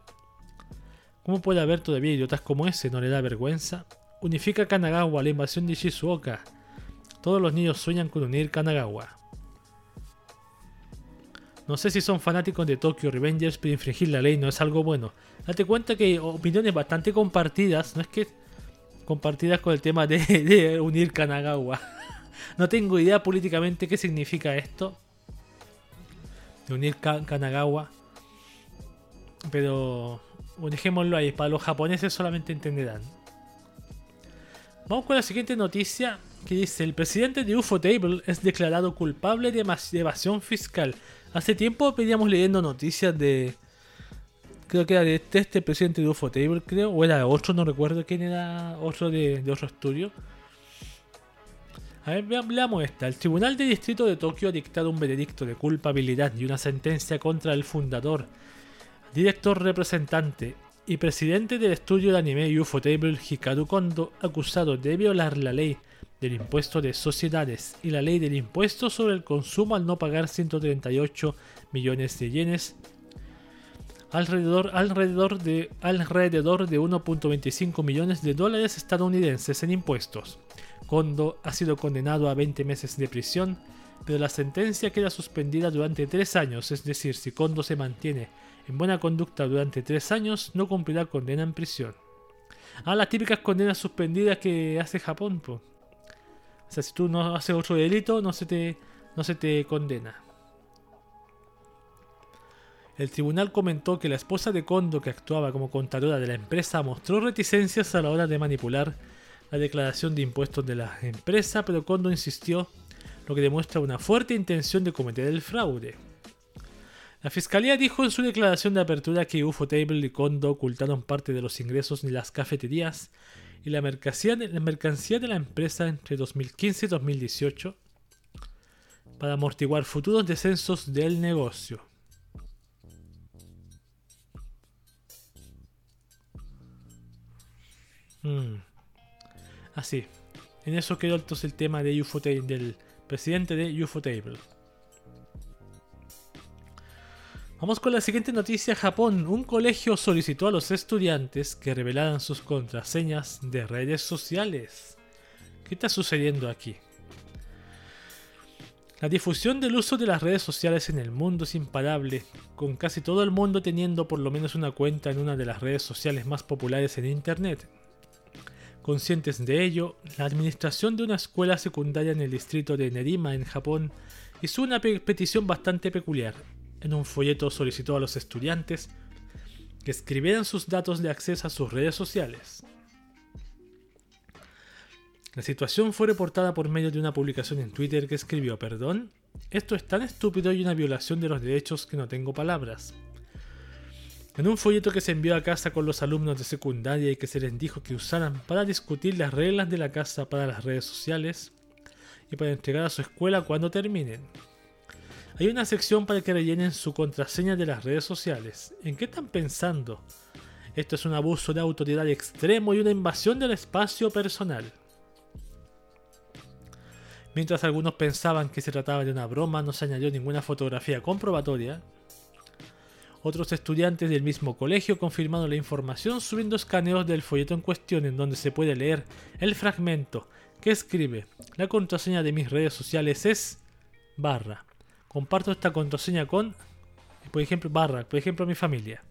¿cómo puede haber todavía idiotas como ese? ¿No le da vergüenza? Unifica Kanagawa, la invasión de Shizuoka. Todos los niños sueñan con unir Kanagawa. No sé si son fanáticos de Tokyo Revengers, pero infringir la ley no es algo bueno. Date cuenta que opiniones bastante compartidas, no es que compartidas con el tema de, unir Kanagawa. no tengo idea políticamente qué significa esto. De unir Kanagawa. Pero dejémoslo ahí, para los japoneses solamente entenderán. Vamos con la siguiente noticia que dice, el presidente de UFO Table es declarado culpable de evasión fiscal. Hace tiempo pedíamos leyendo noticias de, creo que era de este, este presidente de UFO Table, creo, o era otro, no recuerdo quién era, otro de, otro estudio. A ver, veamos esta. El Tribunal de Distrito de Tokio ha dictado un veredicto de culpabilidad y una sentencia contra el fundador, director representante y presidente del estudio de anime UFO Table Hikaru Kondo, acusado de violar la ley del impuesto de sociedades y la ley del impuesto sobre el consumo al no pagar 138 millones de yenes alrededor, alrededor de, alrededor de 1.25 millones de dólares estadounidenses en impuestos. Kondo ha sido condenado a 20 meses de prisión, pero la sentencia queda suspendida durante 3 años, es decir, si Kondo se mantiene en buena conducta durante 3 años, no cumplirá condena en prisión. Ah, las típicas condenas suspendidas que hace Japón, O sea, si tú no haces otro delito, no se te, no se te condena. El tribunal comentó que la esposa de Kondo, que actuaba como contadora de la empresa, mostró reticencias a la hora de manipular la declaración de impuestos de la empresa, pero Kondo insistió, lo que demuestra una fuerte intención de cometer el fraude. La fiscalía dijo en su declaración de apertura que Ufotable y Kondo ocultaron parte de los ingresos de las cafeterías y la mercancía de la, mercancía de la empresa entre 2015 y 2018 para amortiguar futuros descensos del negocio. Mm. Así. En eso quedó entonces el tema de del presidente de Ufotable. Vamos con la siguiente noticia. Japón. Un colegio solicitó a los estudiantes que revelaran sus contraseñas de redes sociales. ¿Qué está sucediendo aquí? La difusión del uso de las redes sociales en el mundo es imparable, con casi todo el mundo teniendo por lo menos una cuenta en una de las redes sociales más populares en Internet. Conscientes de ello, la administración de una escuela secundaria en el distrito de Nerima, en Japón, hizo una petición bastante peculiar, en un folleto solicitó a los estudiantes que escribieran sus datos de acceso a sus redes sociales. La situación fue reportada por medio de una publicación en Twitter que escribió, perdón, esto es tan estúpido y una violación de los derechos que no tengo palabras. En un folleto que se envió a casa con los alumnos de secundaria y que se les dijo que usaran para discutir las reglas de la casa para las redes sociales y para entregar a su escuela cuando terminen. Hay una sección para que rellenen su contraseña de las redes sociales. ¿En qué están pensando? Esto es un abuso de autoridad extremo y una invasión del espacio personal. Mientras algunos pensaban que se trataba de una broma, no se añadió ninguna fotografía comprobatoria. Otros estudiantes del mismo colegio confirmaron la información subiendo escaneos del folleto en cuestión en donde se puede leer el fragmento que escribe La contraseña de mis redes sociales es barra comparto esta contraseña con, por ejemplo, barra, por ejemplo, mi familia.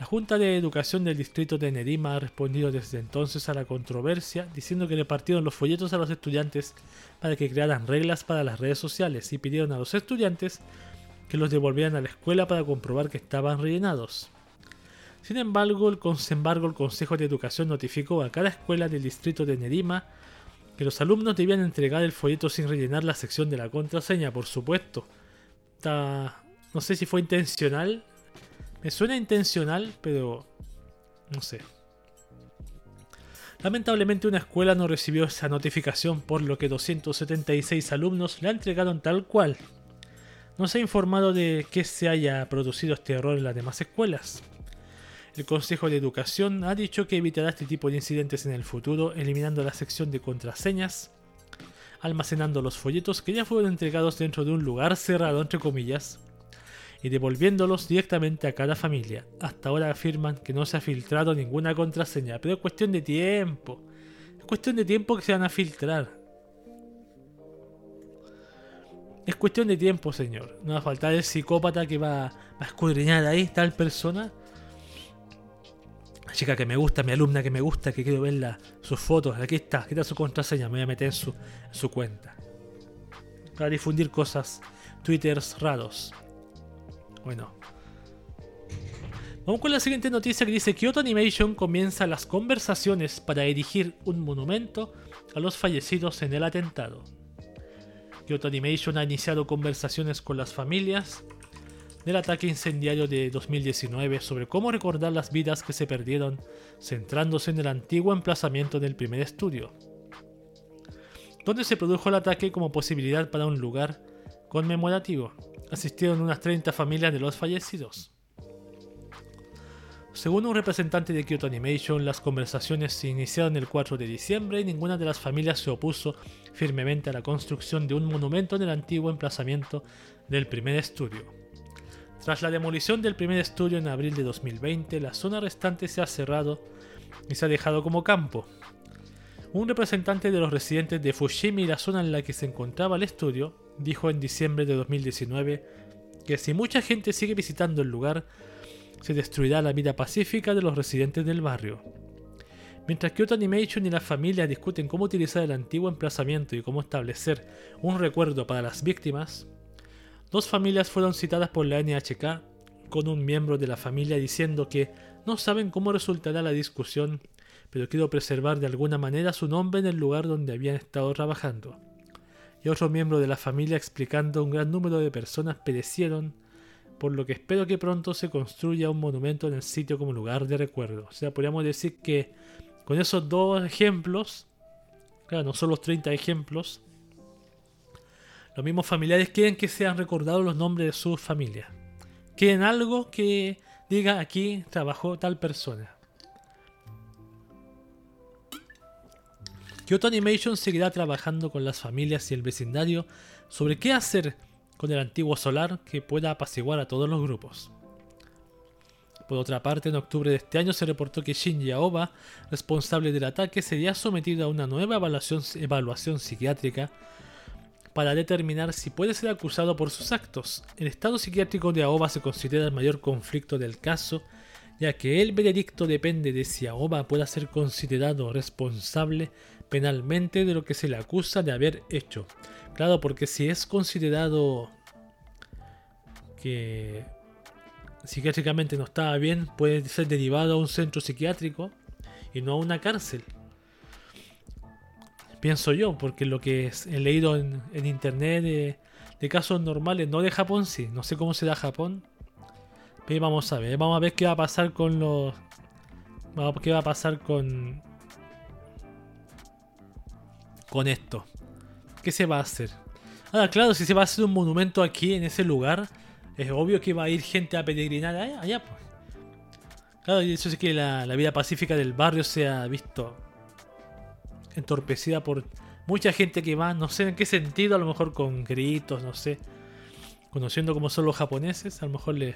La Junta de Educación del Distrito de Nerima ha respondido desde entonces a la controversia diciendo que le partieron los folletos a los estudiantes para que crearan reglas para las redes sociales y pidieron a los estudiantes que los devolvieran a la escuela para comprobar que estaban rellenados. Sin embargo, el, embargo, el Consejo de Educación notificó a cada escuela del distrito de Nerima que los alumnos debían entregar el folleto sin rellenar la sección de la contraseña, por supuesto. No sé si fue intencional. Me suena intencional, pero no sé. Lamentablemente una escuela no recibió esa notificación, por lo que 276 alumnos la entregaron tal cual. No se ha informado de que se haya producido este error en las demás escuelas. El Consejo de Educación ha dicho que evitará este tipo de incidentes en el futuro, eliminando la sección de contraseñas, almacenando los folletos que ya fueron entregados dentro de un lugar cerrado, entre comillas, y devolviéndolos directamente a cada familia. Hasta ahora afirman que no se ha filtrado ninguna contraseña, pero es cuestión de tiempo. Es cuestión de tiempo que se van a filtrar. Es cuestión de tiempo, señor. No va a faltar el psicópata que va, a escudriñar ahí tal persona chica que me gusta, mi alumna que me gusta, que quiero verla, sus fotos, aquí está, aquí está su contraseña, me voy a meter en su, su cuenta. Para difundir cosas, twitters raros. Bueno. Vamos con la siguiente noticia que dice Kyoto Animation comienza las conversaciones para erigir un monumento a los fallecidos en el atentado. Kyoto Animation ha iniciado conversaciones con las familias del ataque incendiario de 2019 sobre cómo recordar las vidas que se perdieron, centrándose en el antiguo emplazamiento del primer estudio, donde se produjo el ataque como posibilidad para un lugar conmemorativo. Asistieron unas 30 familias de los fallecidos. Según un representante de Kyoto Animation, las conversaciones se iniciaron el 4 de diciembre y ninguna de las familias se opuso firmemente a la construcción de un monumento en el antiguo emplazamiento del primer estudio. Tras la demolición del primer estudio en abril de 2020, la zona restante se ha cerrado y se ha dejado como campo. Un representante de los residentes de Fushimi, la zona en la que se encontraba el estudio, dijo en diciembre de 2019 que si mucha gente sigue visitando el lugar, se destruirá la vida pacífica de los residentes del barrio. Mientras Kyoto Animation y la familia discuten cómo utilizar el antiguo emplazamiento y cómo establecer un recuerdo para las víctimas, Dos familias fueron citadas por la NHK con un miembro de la familia diciendo que no saben cómo resultará la discusión, pero quiero preservar de alguna manera su nombre en el lugar donde habían estado trabajando. y otros miembros de la familia explicando un gran número de personas perecieron, por lo que espero que pronto se construya un monumento en el sitio como lugar de recuerdo. O sea, podríamos decir que con esos dos ejemplos, claro, no son los 30 ejemplos, los mismos familiares quieren que sean recordados los nombres de sus familias. Quieren algo que diga aquí trabajó tal persona. Kyoto Animation seguirá trabajando con las familias y el vecindario sobre qué hacer con el antiguo solar que pueda apaciguar a todos los grupos. Por otra parte, en octubre de este año se reportó que Shinji Aoba, responsable del ataque, sería sometido a una nueva evaluación, evaluación psiquiátrica para determinar si puede ser acusado por sus actos. El estado psiquiátrico de Aoba se considera el mayor conflicto del caso, ya que el veredicto depende de si Aoba pueda ser considerado responsable penalmente de lo que se le acusa de haber hecho. Claro, porque si es considerado que psiquiátricamente no estaba bien, puede ser derivado a un centro psiquiátrico y no a una cárcel. Pienso yo, porque lo que he leído en, internet de, casos normales, no de Japón, sí. No sé cómo será Japón. Pero vamos a ver. Vamos a ver qué va a pasar con los. ¿Qué va a pasar con. Con esto? ¿Qué se va a hacer? Ahora, claro, si se va a hacer un monumento aquí, en ese lugar, es obvio que va a ir gente a peregrinar allá, pues. Claro, y eso es que la, vida pacífica del barrio se ha visto entorpecida por mucha gente que va, no sé en qué sentido, a lo mejor con gritos, no sé. Conociendo cómo son los japoneses, a lo mejor les,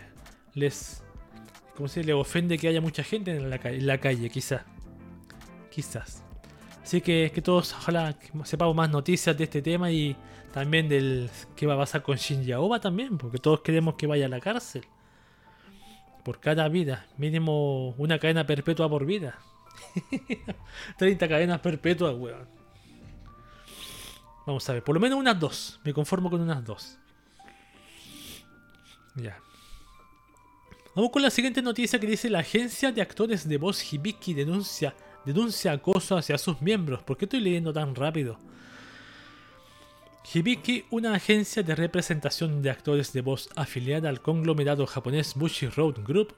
les como se le ofende que haya mucha gente en la, en la calle, quizás. Quizás. Así que, que todos, ojalá sepamos más noticias de este tema y también del qué va a pasar con Shinji Aoba también, porque todos queremos que vaya a la cárcel. Por cada vida, mínimo una cadena perpetua por vida. 30 cadenas perpetuas, weón. Vamos a ver, por lo menos unas dos. Me conformo con unas dos. Ya. Vamos con la siguiente noticia que dice la agencia de actores de voz Hibiki denuncia, denuncia acoso hacia sus miembros. ¿Por qué estoy leyendo tan rápido? Hibiki, una agencia de representación de actores de voz afiliada al conglomerado japonés Bushi Road Group,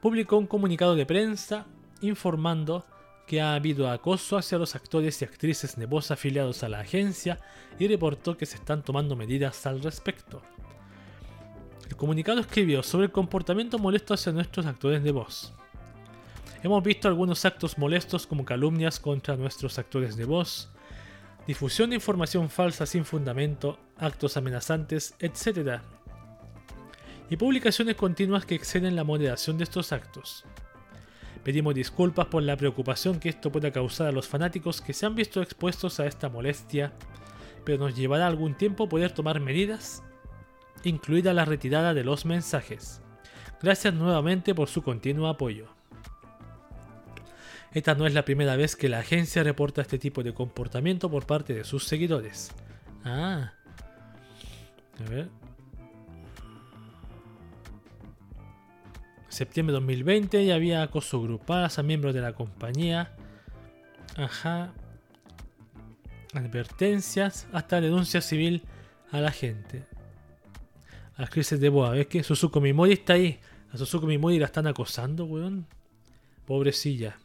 publicó un comunicado de prensa informando que ha habido acoso hacia los actores y actrices de voz afiliados a la agencia y reportó que se están tomando medidas al respecto. El comunicado escribió sobre el comportamiento molesto hacia nuestros actores de voz. Hemos visto algunos actos molestos como calumnias contra nuestros actores de voz, difusión de información falsa sin fundamento, actos amenazantes, etc. Y publicaciones continuas que exceden la moderación de estos actos. Pedimos disculpas por la preocupación que esto pueda causar a los fanáticos que se han visto expuestos a esta molestia, pero nos llevará algún tiempo poder tomar medidas, incluida la retirada de los mensajes. Gracias nuevamente por su continuo apoyo. Esta no es la primera vez que la agencia reporta este tipo de comportamiento por parte de sus seguidores. Ah. A ver. septiembre de 2020 ya había acoso grupal a miembros de la compañía. Ajá. Advertencias hasta denuncia civil a la gente. A las crisis de boa. ¿Ves que Suzuko Mimori está ahí? A Suzuko Mimori la están acosando, weón. Pobrecilla.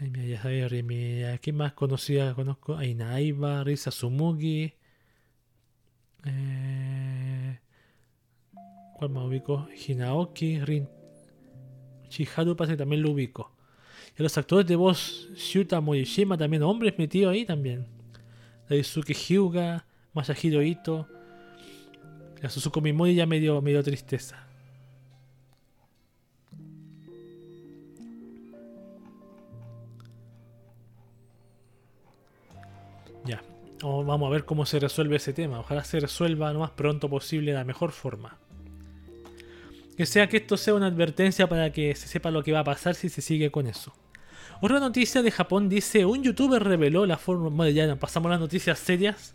Ay, mira, ya sabía, mira, ¿Quién más conocía? Conozco a Inaiba, Risa Sumugi. Eh, ¿Cuál más ubico? Hinaoki, Rin. Chiharu parece también lo ubico. Y los actores de voz Shuta Morishima también, hombres metidos ahí también. Daisuke Hyuga, Masahiro Ito. La Suzuko Mimori ya me dio, me dio tristeza. Vamos a ver cómo se resuelve ese tema. Ojalá se resuelva lo más pronto posible de la mejor forma. Que sea que esto sea una advertencia para que se sepa lo que va a pasar si se sigue con eso. Otra noticia de Japón dice, un youtuber reveló la forma... Bueno, ya pasamos las noticias serias.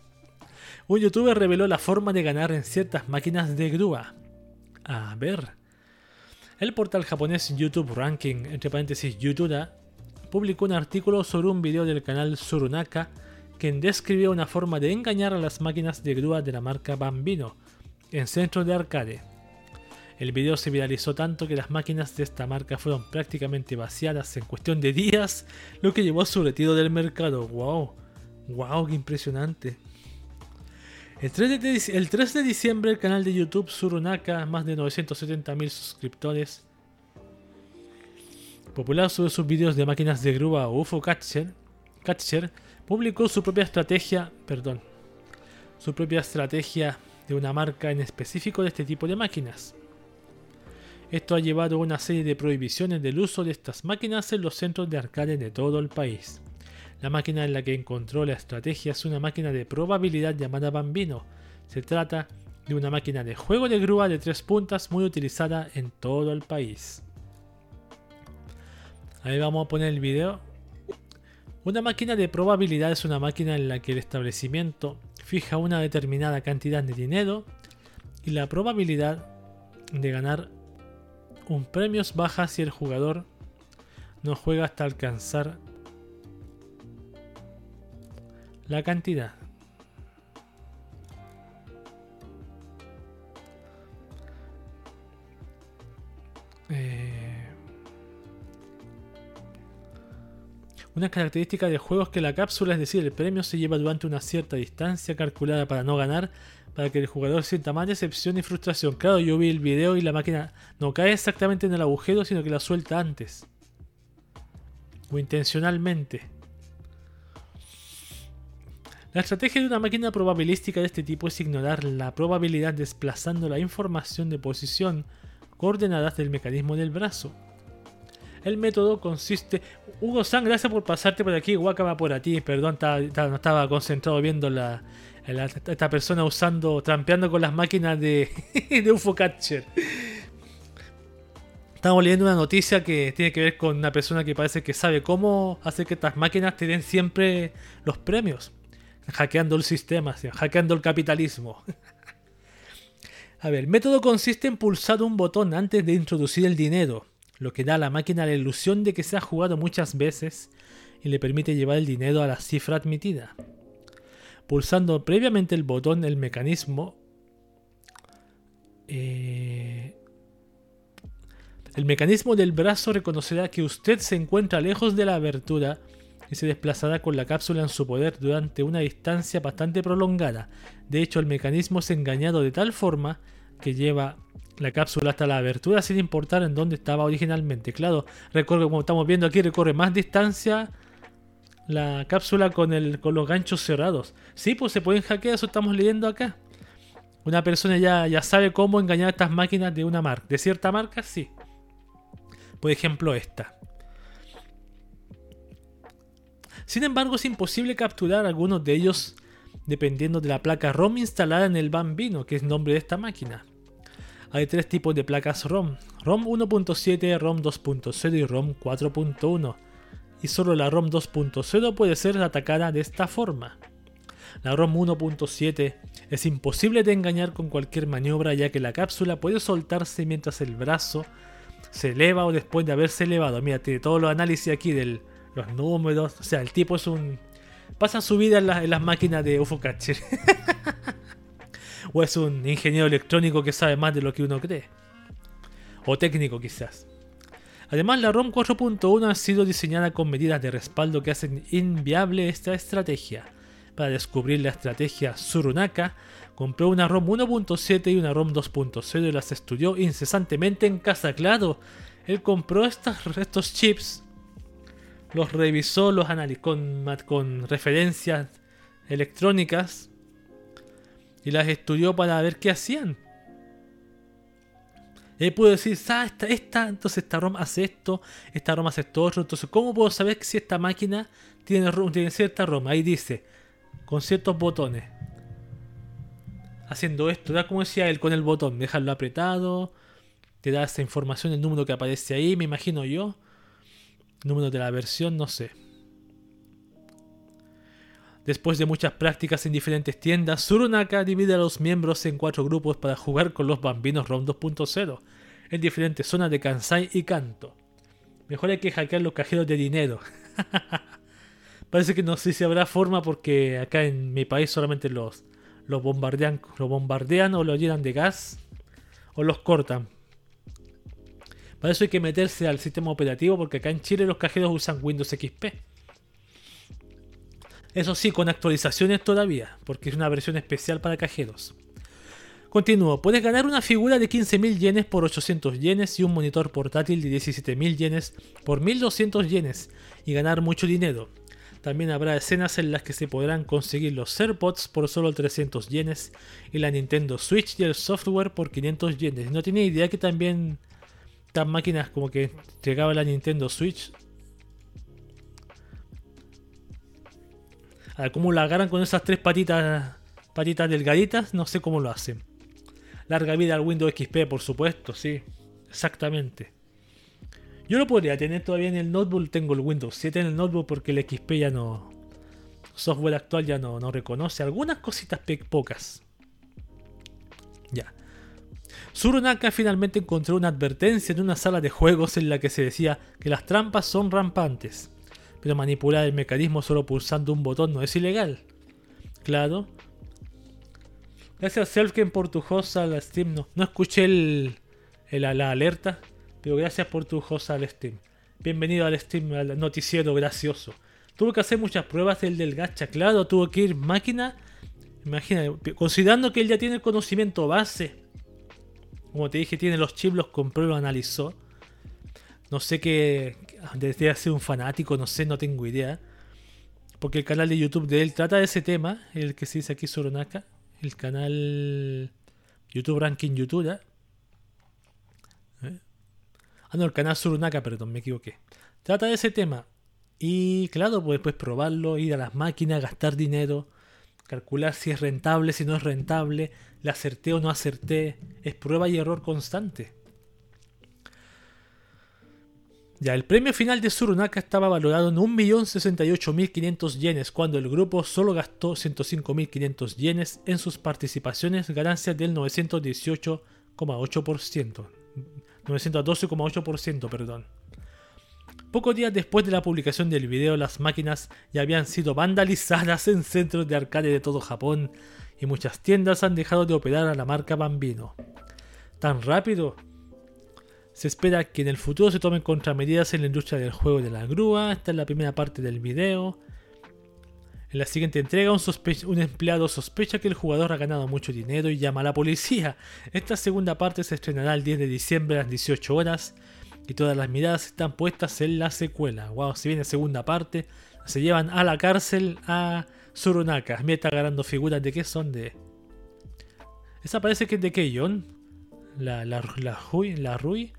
Un youtuber reveló la forma de ganar en ciertas máquinas de grúa. A ver. El portal japonés YouTube Ranking, entre paréntesis YouTube, publicó un artículo sobre un video del canal Surunaka quien describió una forma de engañar a las máquinas de grúa de la marca Bambino en centros de arcade. El video se viralizó tanto que las máquinas de esta marca fueron prácticamente vaciadas en cuestión de días, lo que llevó a su retiro del mercado. ¡Wow! ¡Wow! ¡Qué impresionante! El 3, de, el 3 de diciembre el canal de YouTube Surunaka, más de 970.000 suscriptores, popular sobre sus vídeos de máquinas de grúa UFO Catcher, publicó su propia estrategia, perdón, su propia estrategia de una marca en específico de este tipo de máquinas. Esto ha llevado a una serie de prohibiciones del uso de estas máquinas en los centros de arcade de todo el país. La máquina en la que encontró la estrategia es una máquina de probabilidad llamada Bambino. Se trata de una máquina de juego de grúa de tres puntas muy utilizada en todo el país. Ahí vamos a poner el video. Una máquina de probabilidad es una máquina en la que el establecimiento fija una determinada cantidad de dinero y la probabilidad de ganar un premio es baja si el jugador no juega hasta alcanzar la cantidad. Eh, una característica del juego es que la cápsula, es decir, el premio se lleva durante una cierta distancia calculada para no ganar, para que el jugador sienta más decepción y frustración. Claro, yo vi el video y la máquina no cae exactamente en el agujero, sino que la suelta antes. O intencionalmente. La estrategia de una máquina probabilística de este tipo es ignorar la probabilidad desplazando la información de posición coordenadas del mecanismo del brazo. El método consiste... Hugo San, gracias por pasarte por aquí. Guacama por ti. Perdón, no estaba concentrado viendo la, esta persona usando, trampeando con las máquinas de, de UFO Catcher. Estamos leyendo una noticia que tiene que ver con una persona que parece que sabe cómo hacer que estas máquinas te den siempre los premios hackeando el sistema, hackeando el capitalismo. a ver, el método consiste en pulsar un botón antes de introducir el dinero, lo que da a la máquina la ilusión de que se ha jugado muchas veces y le permite llevar el dinero a la cifra admitida. Pulsando previamente el botón, el mecanismo... Eh, el mecanismo del brazo reconocerá que usted se encuentra lejos de la abertura y se desplazará con la cápsula en su poder durante una distancia bastante prolongada. De hecho, el mecanismo es engañado de tal forma que lleva la cápsula hasta la abertura sin importar en dónde estaba originalmente. Claro, recorre, como estamos viendo aquí, recorre más distancia la cápsula con, el, con los ganchos cerrados. Sí, pues se pueden hackear, eso estamos leyendo acá. Una persona ya, ya sabe cómo engañar a estas máquinas de una marca. De cierta marca, sí. Por ejemplo, esta. Sin embargo, es imposible capturar algunos de ellos dependiendo de la placa ROM instalada en el Bambino, que es nombre de esta máquina. Hay tres tipos de placas ROM, ROM 1.7, ROM 2.0 y ROM 4.1, y solo la ROM 2.0 puede ser atacada de esta forma. La ROM 1.7 es imposible de engañar con cualquier maniobra ya que la cápsula puede soltarse mientras el brazo se eleva o después de haberse elevado. Mira, tiene todos los análisis aquí del los números. O sea, el tipo es un. Pasa su vida en, las máquinas de UFO Catcher. o es un ingeniero electrónico que sabe más de lo que uno cree. O técnico quizás. Además, la ROM 4.1 ha sido diseñada con medidas de respaldo que hacen inviable esta estrategia. Para descubrir la estrategia Surunaka, compró una ROM 1.7 y una ROM 2.0 y las estudió incesantemente en casa. Claro, él compró estos chips los revisó, los analizó con, con referencias electrónicas y las estudió para ver qué hacían. Y ahí pudo decir, ah, esta, esta, entonces esta ROM hace esto, esta ROM hace esto otro. Entonces, ¿cómo puedo saber si esta máquina tiene, tiene cierta ROM? Ahí dice, con ciertos botones. Haciendo esto, da como decía él con el botón, dejarlo apretado, te da esa información, el número que aparece ahí, me imagino yo. Número de la versión, no sé. Después de muchas prácticas en diferentes tiendas, Surunaka divide a los miembros en cuatro grupos para jugar con los bambinos ROM 2.0 en diferentes zonas de Kansai y Kanto. Mejor hay que hackear los cajeros de dinero. Parece que no sé si habrá forma porque acá en mi país solamente los, los bombardean, los bombardean o los llenan de gas o los cortan. Para eso hay que meterse al sistema operativo porque acá en Chile los cajeros usan Windows XP. Eso sí, con actualizaciones todavía, porque es una versión especial para cajeros. Continúo, puedes ganar una figura de 15.000 yenes por 800 yenes y un monitor portátil de 17.000 yenes por 1.200 yenes y ganar mucho dinero. También habrá escenas en las que se podrán conseguir los AirPods por solo 300 yenes y la Nintendo Switch y el software por 500 yenes. No tenía idea que también estas máquinas como que llegaba la Nintendo Switch. A cómo la agarran con esas tres patitas patitas delgaditas, no sé cómo lo hacen. Larga vida al Windows XP, por supuesto, sí. Exactamente. Yo lo podría tener todavía en el notebook. Tengo el Windows 7 en el notebook porque el XP ya no. Software actual ya no, no reconoce. Algunas cositas pocas. Ya. Surunaka finalmente encontró una advertencia en una sala de juegos en la que se decía que las trampas son rampantes. Pero manipular el mecanismo solo pulsando un botón no es ilegal. Claro, Gracias Selfken por tu host al Steam. No, no escuché el, la alerta, pero gracias por tu host al Steam. Bienvenido al Steam, al noticiero gracioso. Tuve que hacer muchas pruebas del del gacha, claro, tuvo que ir máquina. Imagina, considerando que él ya tiene el conocimiento base. Como te dije, tiene los chips, los compró lo analizó. No sé qué. Desde ser un fanático, no sé, no tengo idea. Porque el canal de YouTube de él trata de ese tema, el que se dice aquí Soronaka el canal YouTube Ranking YouTube. ¿eh? Ah, no, el canal Surunaka, perdón, me equivoqué. Trata de ese tema. Y claro, pues después probarlo, ir a las máquinas, gastar dinero, calcular si es rentable, si no es rentable, le acerté o no acerté. Es prueba y error constante. Ya, el premio final de Surunaka estaba valorado en 1.068.500 yenes, cuando el grupo solo gastó 105.500 yenes en sus participaciones, ganancias del 918,8%. 912,8%, perdón. Pocos días después de la publicación del video, las máquinas ya habían sido vandalizadas en centros de arcade de todo Japón y muchas tiendas han dejado de operar a la marca Bambino. ¿Tan rápido? Se espera que en el futuro se tomen contramedidas en la industria del juego de la grúa. Esta es la primera parte del video. En la siguiente entrega, un, empleado sospecha que el jugador ha ganado mucho dinero y llama a la policía. Esta segunda parte se estrenará el 10 de diciembre a las 18 horas y todas las miradas están puestas en la secuela. Wow, si viene segunda parte, se llevan a la cárcel a Surunaka. Me está ganando figuras de qué son de. Esa parece que es de Keion. La, la, la, la Rui.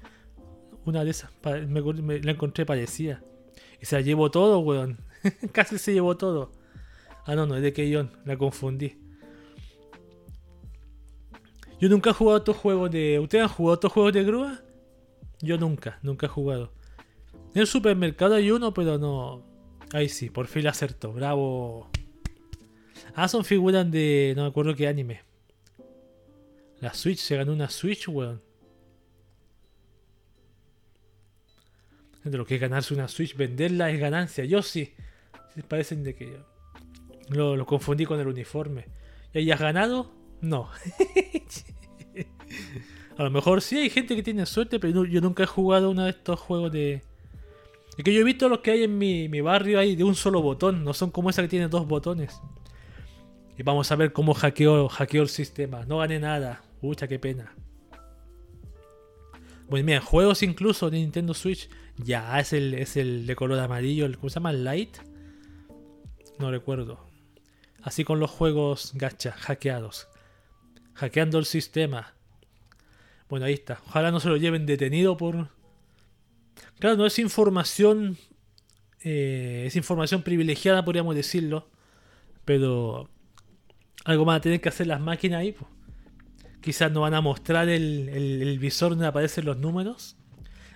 Una de esas, me, la encontré parecida. Y se la llevó todo, weón. Casi se llevó todo. Ah, no, no, es de Keyon, la confundí. Yo nunca he jugado estos juegos de. ¿Ustedes han jugado estos juegos de grúa? Yo nunca, nunca he jugado. En el supermercado hay uno, pero no. Ahí sí, por fin acertó. Bravo. Ah, son figuras de. No me acuerdo qué anime. La Switch, se ganó una Switch, weón. De lo que es ganarse una Switch, venderla es ganancia. Yo sí. Parecen de que lo, confundí con el uniforme. ¿Y hayas ganado? No. A lo mejor sí hay gente que tiene suerte, pero yo nunca he jugado uno de estos juegos de. Es que yo he visto los que hay en mi, barrio hay de un solo botón, no son como esa que tiene dos botones. Y vamos a ver cómo hackeó, hackeó el sistema. No gané nada. Pucha, qué pena. Pues mira, juegos incluso de Nintendo Switch. Ya, es el, es el de color amarillo. El, ¿Cómo se llama? ¿Light? No recuerdo. Así con los juegos gacha, hackeados. Hackeando el sistema. Bueno, ahí está. Ojalá no se lo lleven detenido por... Claro, no es información... Eh, es información privilegiada, podríamos decirlo. Pero... Algo más a tener que hacer las máquinas ahí. Quizás no van a mostrar el, visor donde aparecen los números.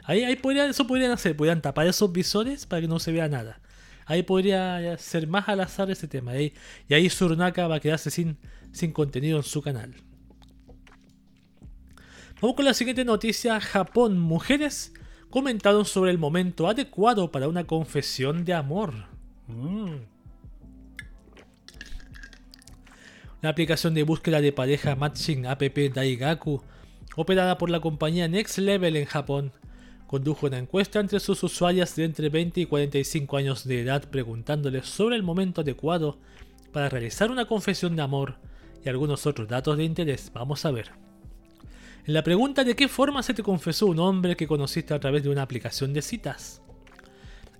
Ahí, ahí podrían, eso podrían hacer, podrían tapar esos visores para que no se vea nada. Ahí podría ser más al azar ese tema. y ahí Surnaka va a quedarse sin, sin contenido en su canal. Vamos con la siguiente noticia. Japón. Mujeres comentaron sobre el momento adecuado para una confesión de amor. Mm. La aplicación de búsqueda de pareja Matching app Daigaku, operada por la compañía Next Level en Japón, condujo una encuesta entre sus usuarias de entre 20 y 45 años de edad preguntándoles sobre el momento adecuado para realizar una confesión de amor y algunos otros datos de interés. Vamos a ver. En la pregunta de qué forma se te confesó un hombre que conociste a través de una aplicación de citas.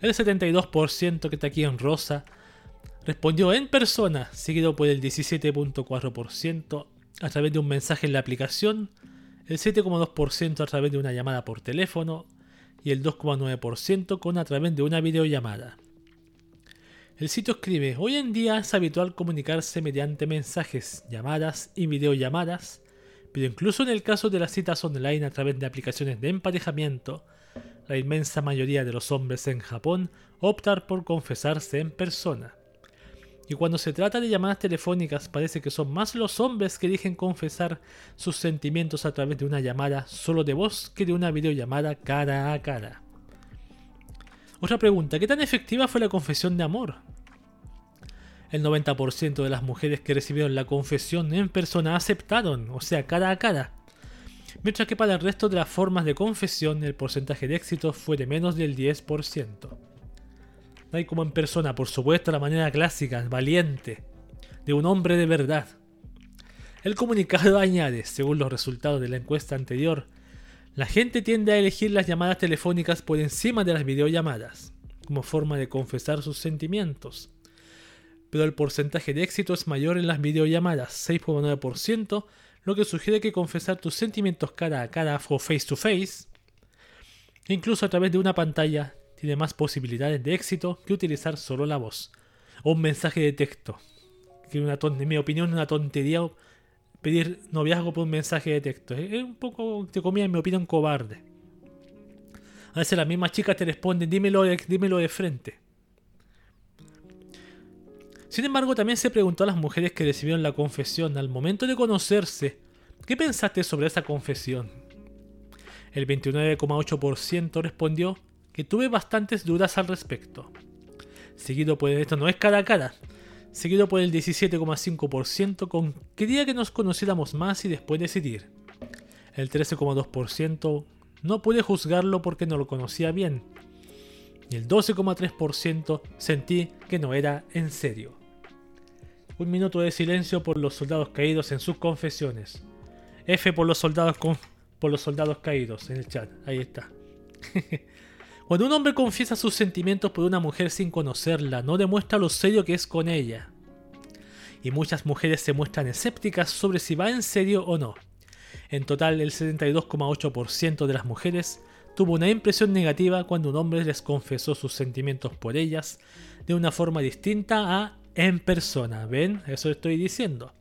El 72% que está aquí en rosa respondió en persona, seguido por el 17.4% a través de un mensaje en la aplicación, el 7.2% a través de una llamada por teléfono y el 2.9% con a través de una videollamada. El sitio escribe, hoy en día es habitual comunicarse mediante mensajes, llamadas y videollamadas, pero incluso en el caso de las citas online a través de aplicaciones de emparejamiento, la inmensa mayoría de los hombres en Japón optan por confesarse en persona. Y cuando se trata de llamadas telefónicas parece que son más los hombres que eligen confesar sus sentimientos a través de una llamada solo de voz que de una videollamada cara a cara. Otra pregunta, ¿qué tan efectiva fue la confesión de amor? El 90% de las mujeres que recibieron la confesión en persona aceptaron, o sea, cara a cara. Mientras que para el resto de las formas de confesión el porcentaje de éxito fue de menos del 10%. Hay como en persona, por supuesto, la manera clásica, valiente, de un hombre de verdad. El comunicado añade, según los resultados de la encuesta anterior, la gente tiende a elegir las llamadas telefónicas por encima de las videollamadas, como forma de confesar sus sentimientos. Pero el porcentaje de éxito es mayor en las videollamadas, 6,9%, lo que sugiere que confesar tus sentimientos cara a cara o face to face, incluso a través de una pantalla, tiene más posibilidades de éxito que utilizar solo la voz. O un mensaje de texto. Que una en mi opinión es una tontería pedir noviazgo por un mensaje de texto. Es un poco, te comía en mi opinión, cobarde. A veces las mismas chicas te responden, dímelo dímelo de frente. Sin embargo, también se preguntó a las mujeres que recibieron la confesión al momento de conocerse, ¿qué pensaste sobre esa confesión? El 29,8% respondió que tuve bastantes dudas al respecto. Seguido por esto no es cara a cara, seguido por el 17,5% con quería que nos conociéramos más y después decidir. El 13,2% no pude juzgarlo porque no lo conocía bien. Y el 12,3% sentí que no era en serio. Un minuto de silencio por los soldados caídos en sus confesiones. F por los soldados por los soldados caídos en el chat. Ahí está. Cuando un hombre confiesa sus sentimientos por una mujer sin conocerla, no demuestra lo serio que es con ella. Y muchas mujeres se muestran escépticas sobre si va en serio o no. En total, el 72,8% de las mujeres tuvo una impresión negativa cuando un hombre les confesó sus sentimientos por ellas de una forma distinta a en persona. ¿Ven? Eso estoy diciendo.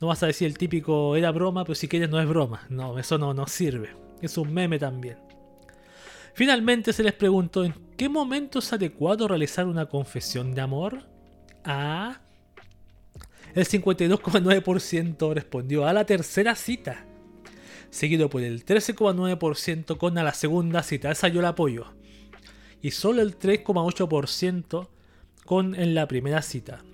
No vas a decir el típico era broma, pero si quieres no es broma. No, eso no nos sirve. Es un meme también. Finalmente se les preguntó en qué momento es adecuado realizar una confesión de amor. A. El 52,9% respondió a la tercera cita, seguido por el 13,9% con a la segunda cita. Esa yo la apoyo. Y solo el 3,8% con en la primera cita.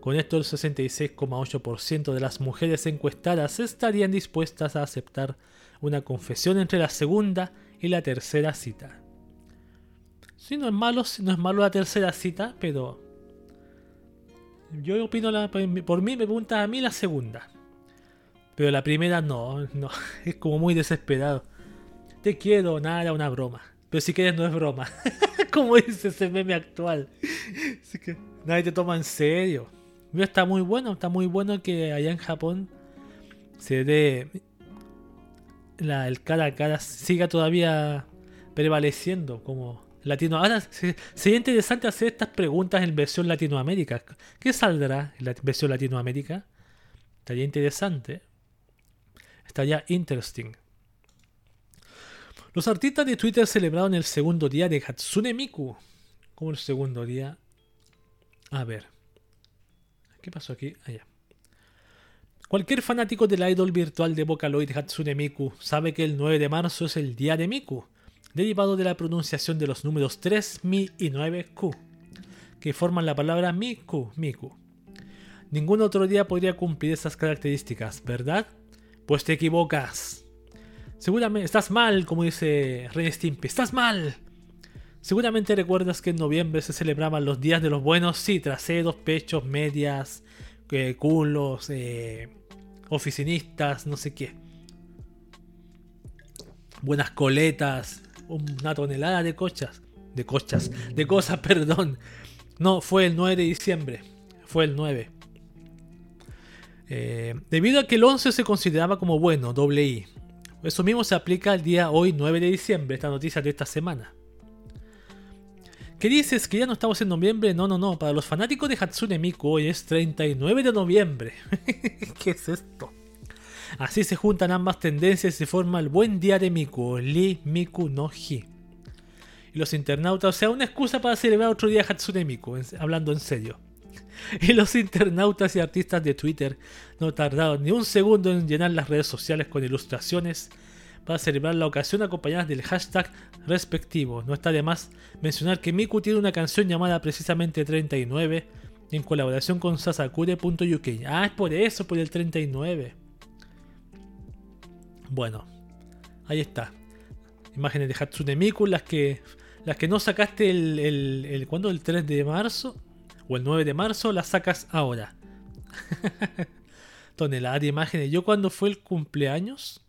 Con esto el 66,8% de las mujeres encuestadas estarían dispuestas a aceptar una confesión entre la segunda y la tercera cita. Si no es malo, no es malo la tercera cita, pero yo opino la, por mí me pregunta a mí la segunda. Pero la primera no, no, es como muy desesperado. Te quiero, nada, una broma. Pero si quieres no es broma. como dice ese meme actual. Así que nadie te toma en serio. está muy bueno, está muy bueno que allá en Japón se dé el cara a cara siga todavía prevaleciendo como latino. Ahora sería interesante hacer estas preguntas en versión Latinoamérica. ¿Qué saldrá en la versión Latinoamérica? Estaría interesante. Estaría interesting. Los artistas de Twitter celebraron el segundo día de Hatsune Miku. ¿Cómo el segundo día? A ver. ¿Qué pasó aquí? Allá. Cualquier fanático del idol virtual de Vocaloid Hatsune Miku sabe que el 9 de marzo es el día de Miku, derivado de la pronunciación de los números 3, Mi y 9, Q, que forman la palabra Miku, Miku. Ningún otro día podría cumplir esas características, ¿verdad? Pues te equivocas. Seguramente estás mal, como dice Rey Stimpy. ¡Estás mal! Seguramente recuerdas que en noviembre se celebraban los días de los buenos, sí, traseros, pechos, medias, eh, culos, eh, oficinistas, no sé qué. Buenas coletas, una tonelada de cochas. De cochas, de cosas, perdón. No, fue el 9 de diciembre. Fue el 9. Eh, debido a que el 11 se consideraba como bueno, doble I. Eso mismo se aplica al día hoy 9 de diciembre, esta noticia de esta semana. ¿Qué dices? ¿Que ya no estamos en noviembre? No, no, no. Para los fanáticos de Hatsune Miku hoy es 39 de noviembre. ¿Qué es esto? Así se juntan ambas tendencias y se forma el buen día de Miku, Li Miku no Hi. Y los internautas, o sea, una excusa para celebrar otro día Hatsune Miku, hablando en serio. Y los internautas y artistas de Twitter no tardaron ni un segundo en llenar las redes sociales con ilustraciones para celebrar la ocasión acompañadas del hashtag respectivo. No está de más mencionar que Miku tiene una canción llamada precisamente 39 en colaboración con Sasakure.uk. Ah, es por eso, por el 39. Bueno, ahí está. Imágenes de Hatsune Miku, las que, las que no sacaste el, el, el, ¿cuándo? el 3 de marzo o el 9 de marzo, las sacas ahora. Tonelada de imágenes. Yo cuando fue el cumpleaños,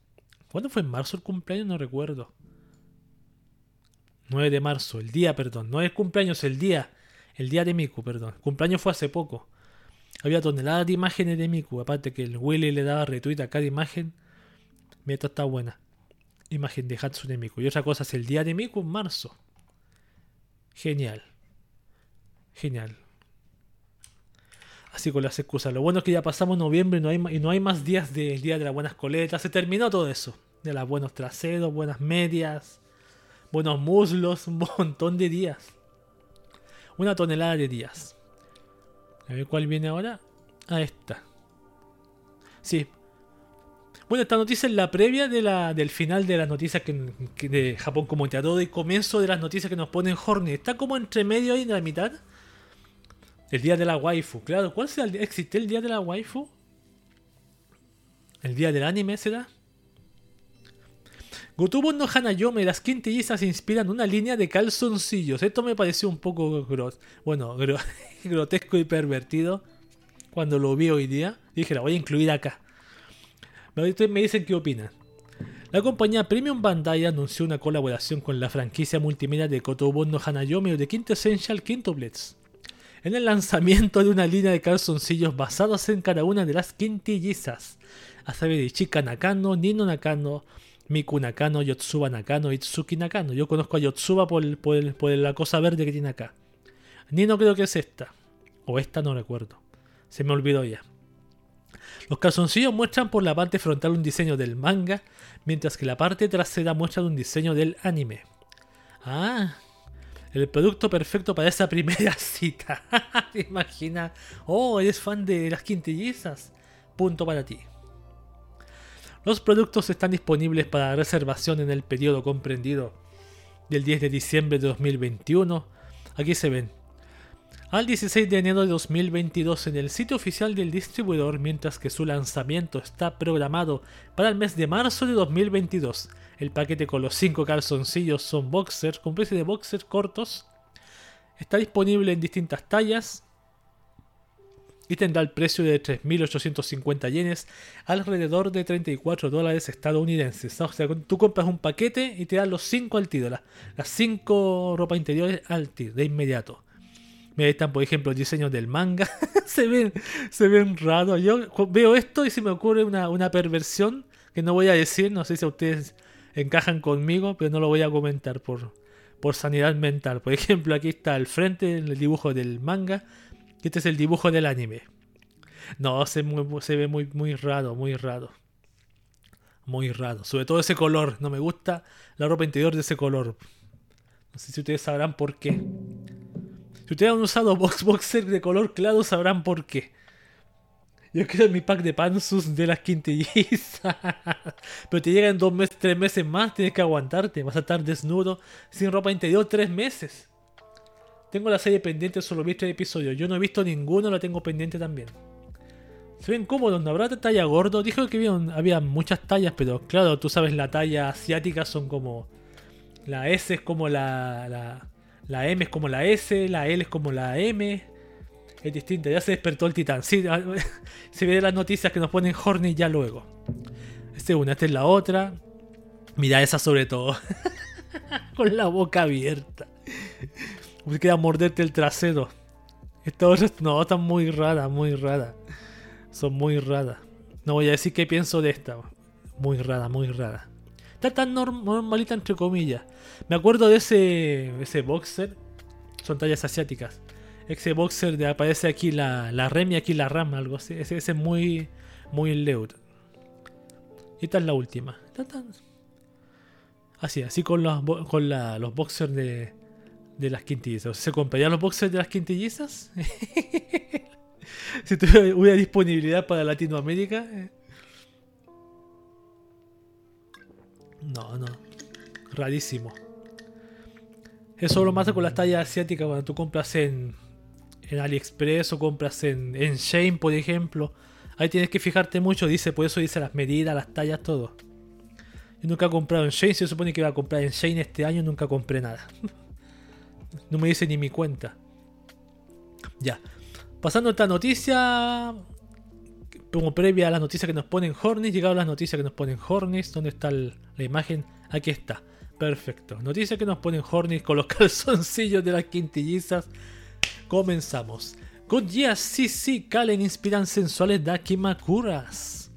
¿Cuándo fue en marzo el cumpleaños? No recuerdo. 9 de marzo, el día, perdón. No es cumpleaños, el día. El día de Miku, perdón. Cumpleaños fue hace poco. Había toneladas de imágenes de Miku. Aparte que el Willy le daba retweet a cada imagen. Mira, está buena. Imagen de Hatsune Miku. Y otra cosa es el día de Miku en marzo. Genial. Genial. Así con las excusas. Lo bueno es que ya pasamos noviembre y no hay, y más días del día de las buenas coletas. Se terminó todo eso. De las buenos traseros, buenas medias, buenos muslos, un montón de días. Una tonelada de días. A ver cuál viene ahora. Ah, esta. Sí. Bueno, esta noticia es la previa del final de las noticias que, de Japón como teatro y comienzo de las noticias que nos ponen Horny. Está como entre medio ahí en la mitad. El día de la waifu, claro. ¿Cuál será el día? ¿Existe el día de la waifu? ¿El día del anime será? Gotubo no Hanayome, las quintillizas inspiran una línea de calzoncillos. Esto me pareció un poco bueno, grotesco y pervertido cuando lo vi hoy día. Dije, la voy a incluir acá. Me dicen qué opinan. La compañía Premium Bandai anunció una colaboración con la franquicia multimedia de Kotobu no Hanayome de Quintessential Quintuplets en el lanzamiento de una línea de calzoncillos basados en cada una de las quintillizas, a saber, Ichika Nakano, Nino Nakano, Miku Nakano, Yotsuba Nakano, Itsuki Nakano. Yo conozco a Yotsuba por, por, la cosa verde que tiene acá. Nino creo que es esta, o esta no recuerdo, se me olvidó ya. Los calzoncillos muestran por la parte frontal un diseño del manga, mientras que la parte trasera muestra un diseño del anime. Ah, el producto perfecto para esa primera cita. ¿Te imaginas? Oh, eres fan de las quintillizas. Punto para ti. Los productos están disponibles para reservación en el periodo comprendido del 10 de diciembre de 2021. Aquí se ven. Al 16 de enero de 2022 en el sitio oficial del distribuidor, mientras que su lanzamiento está programado para el mes de marzo de 2022 el paquete con los 5 calzoncillos son boxers, con de boxers cortos. Está disponible en distintas tallas. Y tendrá el precio de 3.850 yenes, alrededor de 34 dólares estadounidenses. O sea, tú compras un paquete y te dan los 5 al tiro, las 5 ropa interiores al tiro, de inmediato. Me están, por ejemplo, diseños del manga. se ven, se ven raros. Yo veo esto y se me ocurre una, una perversión que no voy a decir. No sé si a ustedes encajan conmigo, pero no lo voy a comentar por, por sanidad mental. Por ejemplo, aquí está al frente el dibujo del manga, y este es el dibujo del anime. No, se, ve muy, muy raro, muy raro. Muy raro. Sobre todo ese color. No me gusta la ropa interior de ese color. No sé si ustedes sabrán por qué. Si ustedes han usado box boxer de color claro, sabrán por qué. Yo quiero mi pack de pansus de las quintillizas. Pero te llegan dos meses, tres meses más, tienes que aguantarte. Vas a estar desnudo, sin ropa interior, tres meses. Tengo la serie pendiente, solo vi tres episodios. Yo no he visto ninguno, la tengo pendiente también. Se ven cómodos, ¿no habrá talla gordo? Dijo que había, había, muchas tallas, pero claro, tú sabes, la talla asiática son como. La S es como la, la, la M es como la S, la L es como la M. Es distinta, ya se despertó el titán. Sí, se ve las noticias que nos ponen Horny ya luego. Esta es una, esta es la otra. Mira esa sobre todo. Con la boca abierta. Me queda morderte el trasero. Esta otra, no, está muy rara, muy rara. Son muy raras. No voy a decir qué pienso de esta. Muy rara, muy rara. Está tan normalita entre comillas. Me acuerdo de ese, ese boxer. Son tallas asiáticas. Ese boxer de aparece aquí la, la rem y aquí la ram, algo así. Ese, es muy, muy leud. Y esta es la última. Así, así con los, con los boxers de, de las quintillizas. ¿Se comprarían los boxers de las quintillizas? si tuviera disponibilidad para Latinoamérica. Eh. No, no. Rarísimo. Eso lo más con las tallas asiáticas cuando tú compras en, en AliExpress o compras en, en Shane, por ejemplo. Ahí tienes que fijarte mucho, dice, por eso dice las medidas, las tallas, todo. Yo nunca he comprado en Shane, se supone que iba a comprar en Shane este año, nunca compré nada. no me dice ni mi cuenta. Ya. Pasando esta noticia, como previa a las noticias que nos ponen Hornis, llegaron las noticias que nos ponen Hornis. ¿Dónde está la imagen? Aquí está. Perfecto. Noticias que nos ponen Hornis con los calzoncillos de las quintillizas. Comenzamos. Con sí sí Kalen inspiran sensuales Dakimakuras.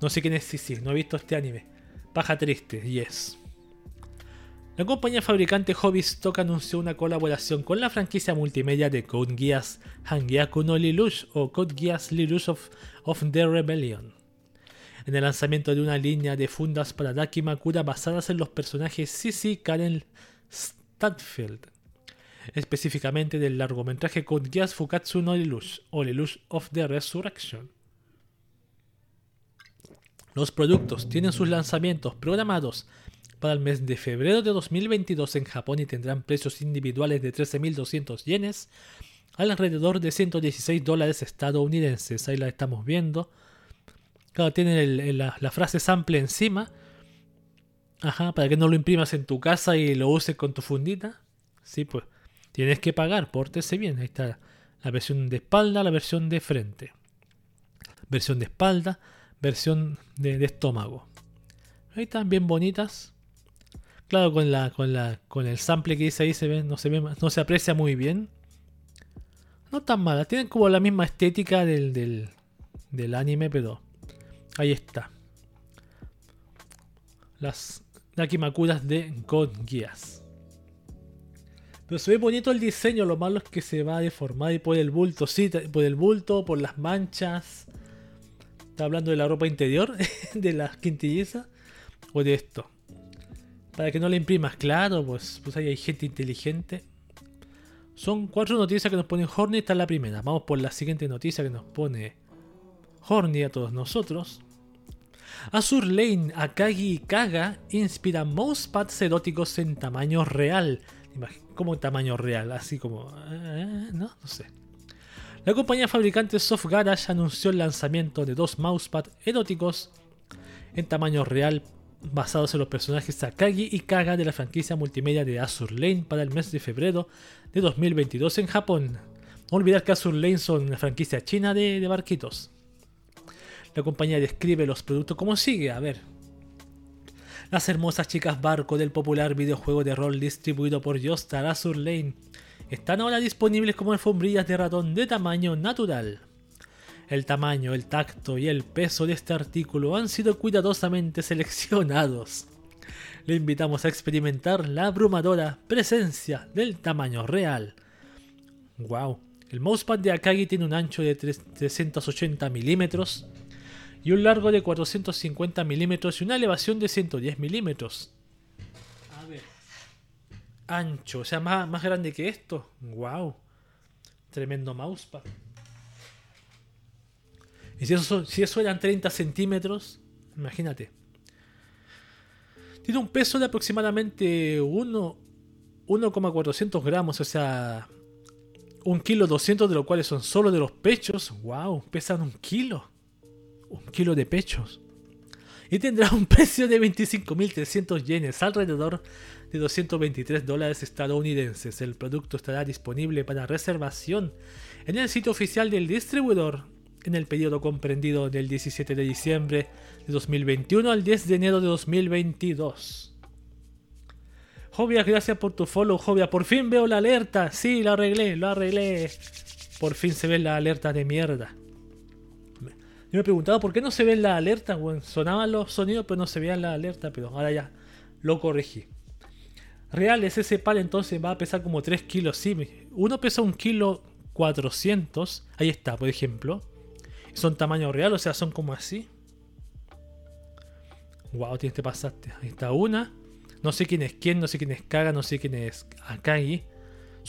No sé quién es sí no he visto este anime. Paja triste, yes. La compañía fabricante Hobbystock anunció una colaboración con la franquicia multimedia de Code Geass Hangyaku no Lelouch o Code Geass Lelouch of, the Rebellion. En el lanzamiento de una línea de fundas para Daki Makura basadas en los personajes Sissy Karen Stadfield, específicamente del largometraje Code Geass Fukatsu no Lelouch o Lelouch of the Resurrection. Los productos tienen sus lanzamientos programados para el mes de febrero de 2022 en Japón y tendrán precios individuales de 13.200 yenes alrededor de 116 dólares estadounidenses. Ahí la estamos viendo. Claro, tienen la, frase sample encima. Ajá, para que no lo imprimas en tu casa y lo uses con tu fundita. Sí, pues tienes que pagar, pórtese bien. Ahí está la versión de espalda, la versión de frente. Versión de espalda, versión de, estómago. Ahí están bien bonitas. Claro, con la, con la, con el sample que dice ahí se ve, no se ve, no se aprecia muy bien. No tan mala, tienen como la misma estética del, del, del anime, pero ahí está. Las Nakimakuras de God Geass. Pero se ve bonito el diseño, lo malo es que se va a deformar y por el bulto, sí, por el bulto, por las manchas. Está hablando de la ropa interior, de las quintillizas, o de esto. Para que no le imprimas, claro, pues, pues ahí hay gente inteligente. Son cuatro noticias que nos ponen Horny, esta es la primera. Vamos por la siguiente noticia que nos pone Horny a todos nosotros. Azur Lane, Akagi y Kaga inspiran mousepads eróticos en tamaño real. ¿Cómo tamaño real? Así como... Eh, no, no sé. La compañía fabricante Soft Garage anunció el lanzamiento de dos mousepads eróticos en tamaño real basados en los personajes Sakagi y Kaga de la franquicia multimedia de Azur Lane para el mes de febrero de 2022 en Japón. No olvidar que Azur Lane son una franquicia china de, barquitos. La compañía describe los productos como sigue, a ver. Las hermosas chicas barco del popular videojuego de rol distribuido por Yostar Azur Lane están ahora disponibles como alfombrillas de ratón de tamaño natural. El tamaño, el tacto y el peso de este artículo han sido cuidadosamente seleccionados. Le invitamos a experimentar la abrumadora presencia del tamaño real. ¡Wow! El mousepad de Akagi tiene un ancho de 380 milímetros y un largo de 450 milímetros y una elevación de 110 milímetros. A ver. Ancho, o sea, más, más grande que esto. ¡Wow! Tremendo mousepad. Y si eso, si eso eran 30 centímetros, imagínate. Tiene un peso de aproximadamente 1, 1,400 gramos, o sea, un kilo 200 de los cuales son solo de los pechos. ¡Wow! Pesan un kilo. Un kilo de pechos. Y tendrá un precio de 25.300 yenes, alrededor de 223 dólares estadounidenses. El producto estará disponible para reservación en el sitio oficial del distribuidor en el periodo comprendido del 17 de diciembre de 2021 al 10 de enero de 2022. Jovia, gracias por tu follow, Jovia. Por fin veo la alerta. Sí, lo arreglé, lo arreglé. Por fin se ven las alertas de mierda. Yo me he preguntado por qué no se ven las alertas, Sonaban los sonidos, pero no se veían las alertas, pero ahora ya lo corregí. Real es ese pal, entonces va a pesar como 3 kilos. Sí, uno pesa un kilo 400. Ahí está, por ejemplo. Son tamaño real, o sea, son como así. Wow, tienes que pasaste. Ahí está una. No sé quién es quién, no sé quién es Kaga, no sé quién es Akagi.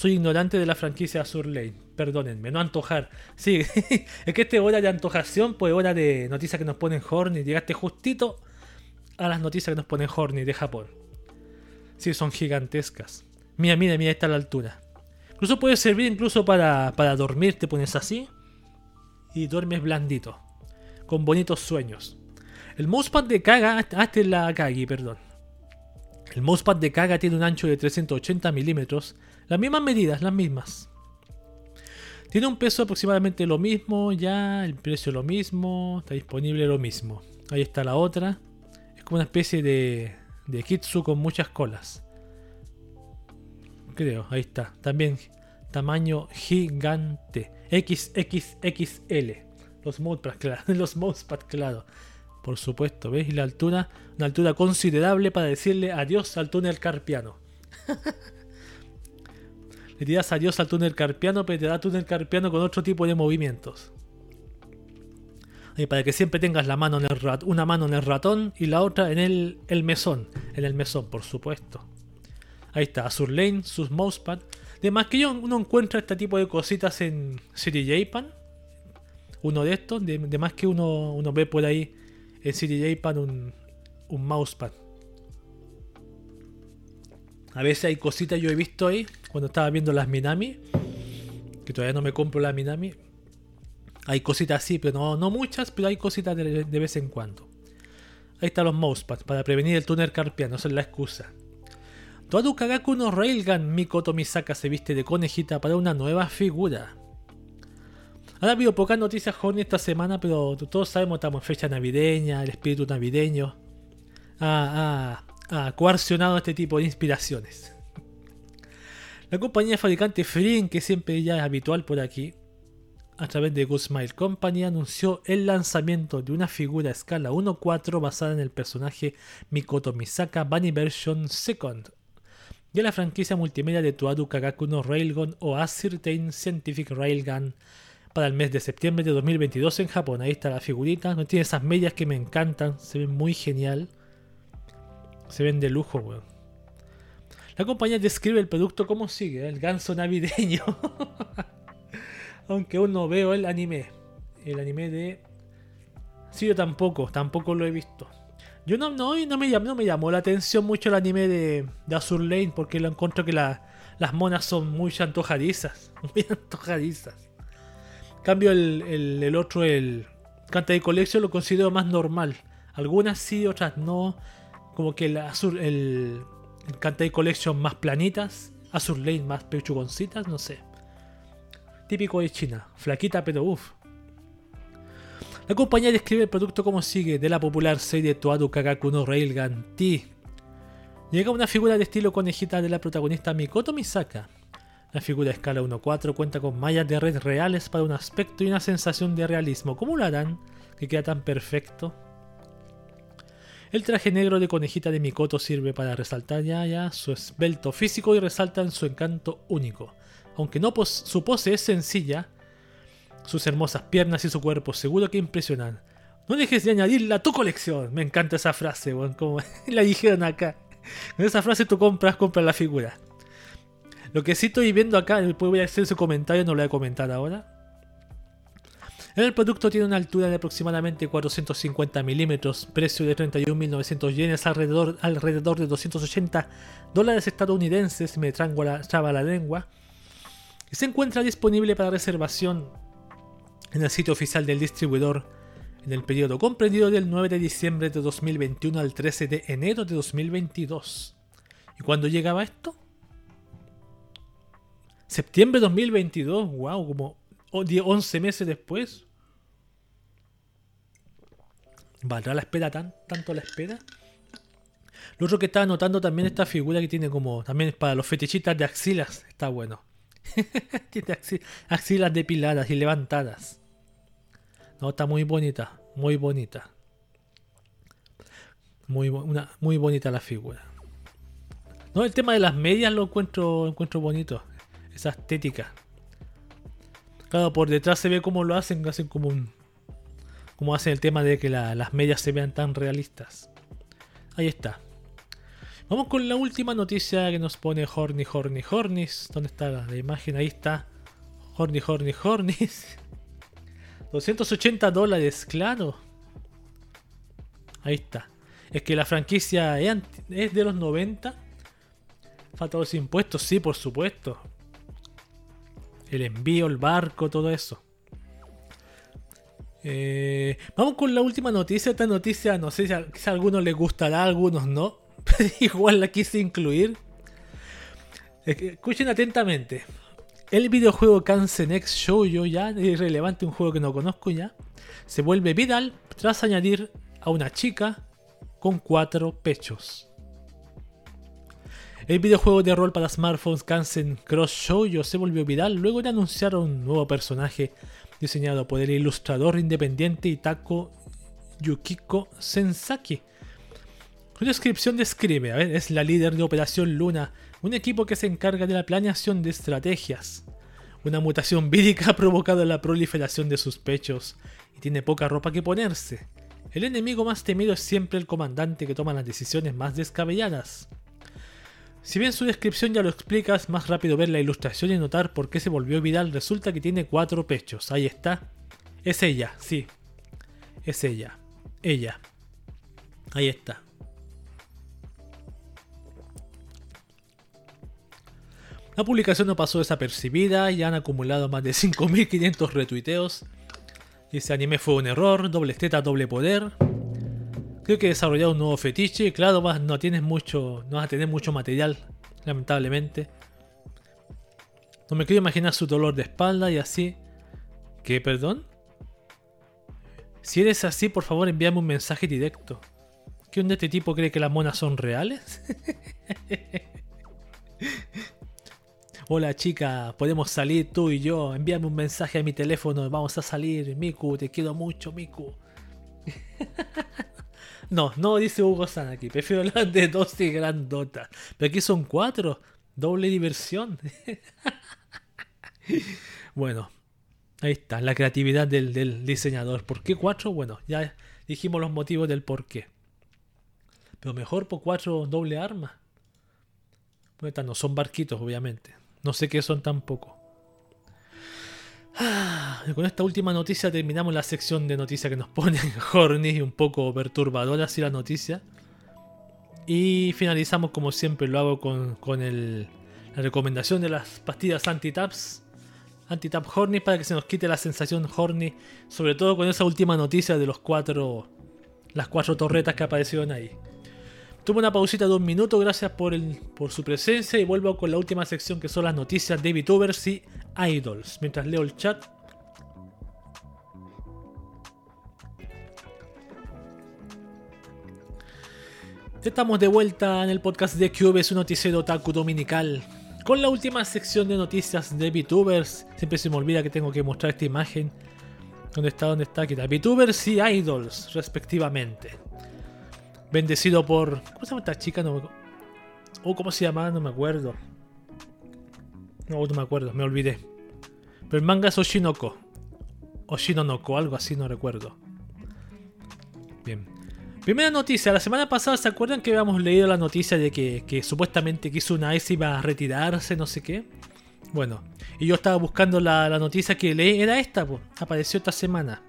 Soy ignorante de la franquicia Azur Lane. Perdónenme, no antojar. Sí, es que este hora de antojación, pues hora de noticias que nos ponen Horny. Llegaste justito a las noticias que nos ponen Horny de Japón. Sí, son gigantescas. Mira, mira, mira, está a la altura. Incluso puede servir incluso para, para dormir, te pones así y duermes blandito, con bonitos sueños. El mousepad de Kaga, hazte la Kagi, perdón. El mousepad de Kaga tiene un ancho de 380 milímetros, las mismas medidas, las mismas. Tiene un peso aproximadamente lo mismo, ya, el precio lo mismo, está disponible lo mismo. Ahí está la otra. Es como una especie de, de Kitsu con muchas colas. Creo, ahí está. También tamaño gigante. XXXL. Los mousepad, claro. Los mousepad, claro. Por supuesto, ¿ves? Y la altura, una altura considerable para decirle adiós al túnel carpiano. Le tiras adiós al túnel carpiano, pero te da túnel carpiano con otro tipo de movimientos. Y para que siempre tengas la mano en el rat una mano en el ratón y la otra en el, mesón. En el mesón, por supuesto. Ahí está, Azur Lane, sus mousepad. Además que uno encuentra este tipo de cositas en City Japan. Uno de estos, de, más que uno, ve por ahí en City Japan un mousepad. A veces hay cositas yo he visto ahí cuando estaba viendo las Minami. Que todavía no me compro la Minami. Hay cositas así, pero no, no muchas, pero hay cositas de, vez en cuando. Ahí están los mousepads para prevenir el túnel carpiano, esa es la excusa. Toadu Kagaku no Railgun Mikoto Misaka se viste de conejita para una nueva figura. Ha habido pocas noticias Horny esta semana, pero todos sabemos estamos en fecha navideña, el espíritu navideño ha, ha, coercionado este tipo de inspiraciones. La compañía fabricante Frin, que siempre ya es habitual por aquí, a través de Good Smile Company, anunció el lanzamiento de una figura a escala 1-4 basada en el personaje Mikoto Misaka Bunny Version Second, de la franquicia multimedia de Toadu Kagaku no Railgun o Ascertain Scientific Railgun para el mes de septiembre de 2022 en Japón. Ahí está la figurita. No tiene esas medias que me encantan. Se ven muy genial. Se ven de lujo, weón. La compañía describe el producto como sigue: el ganso navideño. Aunque aún no veo el anime. El anime de. Sí, yo tampoco, tampoco lo he visto. Yo no, no, no, me, no me llamó la atención mucho el anime de, de Azur Lane porque lo encuentro que las monas son muy antojadizas. Muy antojadizas. Cambio, el, otro, el Canta de Collection, lo considero más normal. Algunas sí, otras no. Como que el Azur, el, el Canta de Collection más planitas. Azur Lane más pechugoncitas, no sé. Típico de China. Flaquita, pero uff. La compañía describe el producto como sigue de la popular serie Toadu Kagaku no Railgun T. Llega una figura de estilo conejita de la protagonista Mikoto Misaka. La figura a escala 1.4 cuenta con mallas de red reales para un aspecto y una sensación de realismo. ¿Cómo lo harán? Que queda tan perfecto. El traje negro de conejita de Mikoto sirve para resaltar ya, ya su esbelto físico y resalta en su encanto único. Aunque no su pose es sencilla, sus hermosas piernas y su cuerpo seguro que impresionan. No dejes de añadirla a tu colección. Me encanta esa frase, como la dijeron acá. Con esa frase tú compras, compras la figura. Lo que sí estoy viendo acá, después voy a hacer su comentario, no lo voy a comentar ahora. El producto tiene una altura de aproximadamente 450 milímetros, precio de 31.900 yenes, alrededor, de 280 dólares estadounidenses, me traba la, lengua, y se encuentra disponible para reservación en el sitio oficial del distribuidor en el periodo comprendido del 9 de diciembre de 2021 al 13 de enero de 2022. ¿Y cuándo llegaba esto? Septiembre de 2022, wow, como 11 meses después. ¿Valdrá la espera tan, tanto la espera? Lo otro que estaba notando también esta figura que tiene como, también para los fetichistas de axilas, está bueno. tiene axilas depiladas y levantadas. No, está muy bonita, muy bonita. Muy, una, muy bonita la figura. No, el tema de las medias lo encuentro, encuentro bonito. Esa estética. Claro, por detrás se ve cómo lo hacen, hacen como un. Como hacen el tema de que las medias se vean tan realistas. Ahí está. Vamos con la última noticia que nos pone Horny, Horny, Hornis. ¿Dónde está la, imagen? Ahí está. Horny, Horny, Hornis. 280 dólares, claro. Ahí está. Es que la franquicia es de los 90. Falta los impuestos, sí, por supuesto el envío, el barco, todo eso. Eh, vamos con la última noticia. Esta noticia, no sé si a, algunos les gustará, a algunos no. Igual la quise incluir. Escuchen atentamente. El videojuego Kansen X Shoujo ya, es irrelevante, un juego que no conozco ya, se vuelve viral tras añadir a una chica con cuatro pechos. El videojuego de rol para smartphones Kansen Cross Shoujo se volvió viral luego de anunciar un nuevo personaje diseñado por el ilustrador independiente Itako Yukiko Sensaki. Su descripción describe, es la líder de Operación Luna, un equipo que se encarga de la planeación de estrategias. Una mutación vírica ha provocado la proliferación de sus pechos y tiene poca ropa que ponerse. El enemigo más temido es siempre el comandante que toma las decisiones más descabelladas. Si bien su descripción ya lo explica, es más rápido ver la ilustración y notar por qué se volvió viral. Resulta que tiene cuatro pechos. Ahí está. Es ella, sí. Es ella. Ella. Ahí está. La publicación no pasó desapercibida y han acumulado más de 5.500 retuiteos. Ese anime fue un error, doble teta, doble poder. Creo que he un nuevo fetiche. Claro, no tienes mucho. No vas a tener mucho material, lamentablemente. No me quiero imaginar su dolor de espalda y así. ¿Qué, perdón? Si eres así, por favor envíame un mensaje directo. ¿Qué onda este tipo cree que las monas son reales? Hola chica, podemos salir tú y yo. Envíame un mensaje a mi teléfono. Vamos a salir. Miku, te quiero mucho, Miku. No, no dice Hugo San aquí. Prefiero hablar de dos y grandotas. Pero aquí son cuatro. Doble diversión. bueno, ahí está. La creatividad del, diseñador. ¿Por qué cuatro? Bueno, ya dijimos los motivos del por qué. Pero mejor por cuatro doble arma. Bueno, no son barquitos, obviamente. No sé qué son tampoco. Ah, con esta última noticia terminamos la sección de noticias que nos ponen horny un poco perturbadora así la noticia. Y finalizamos como siempre lo hago con, la recomendación de las pastillas anti-taps. Anti-tap horny para que se nos quite la sensación horny. Sobre todo con esa última noticia de los cuatro. Las cuatro torretas que aparecieron ahí. Tuve una pausita de un minuto, gracias por su presencia y vuelvo con la última sección que son las noticias de VTubers y Idols. Mientras leo el chat. Estamos de vuelta en el podcast de Cube, su noticiero Taku dominical. Con la última sección de noticias de VTubers. Siempre se me olvida que tengo que mostrar esta imagen. ¿Dónde está? ¿Dónde está? Aquí está. VTubers y Idols, respectivamente. Bendecido por. ¿Cómo se llama esta chica? No Oh, ¿cómo se llama? No me acuerdo. No, no me acuerdo, me olvidé. Pero el manga es Oshinoko. Oshinonoko, algo así, no recuerdo. Bien. Primera noticia, la semana pasada, ¿se acuerdan que habíamos leído la noticia de que, supuestamente Kizuna Ice iba a retirarse, no sé qué? Bueno, y yo estaba buscando la, noticia que leí, era esta, pues, apareció esta semana.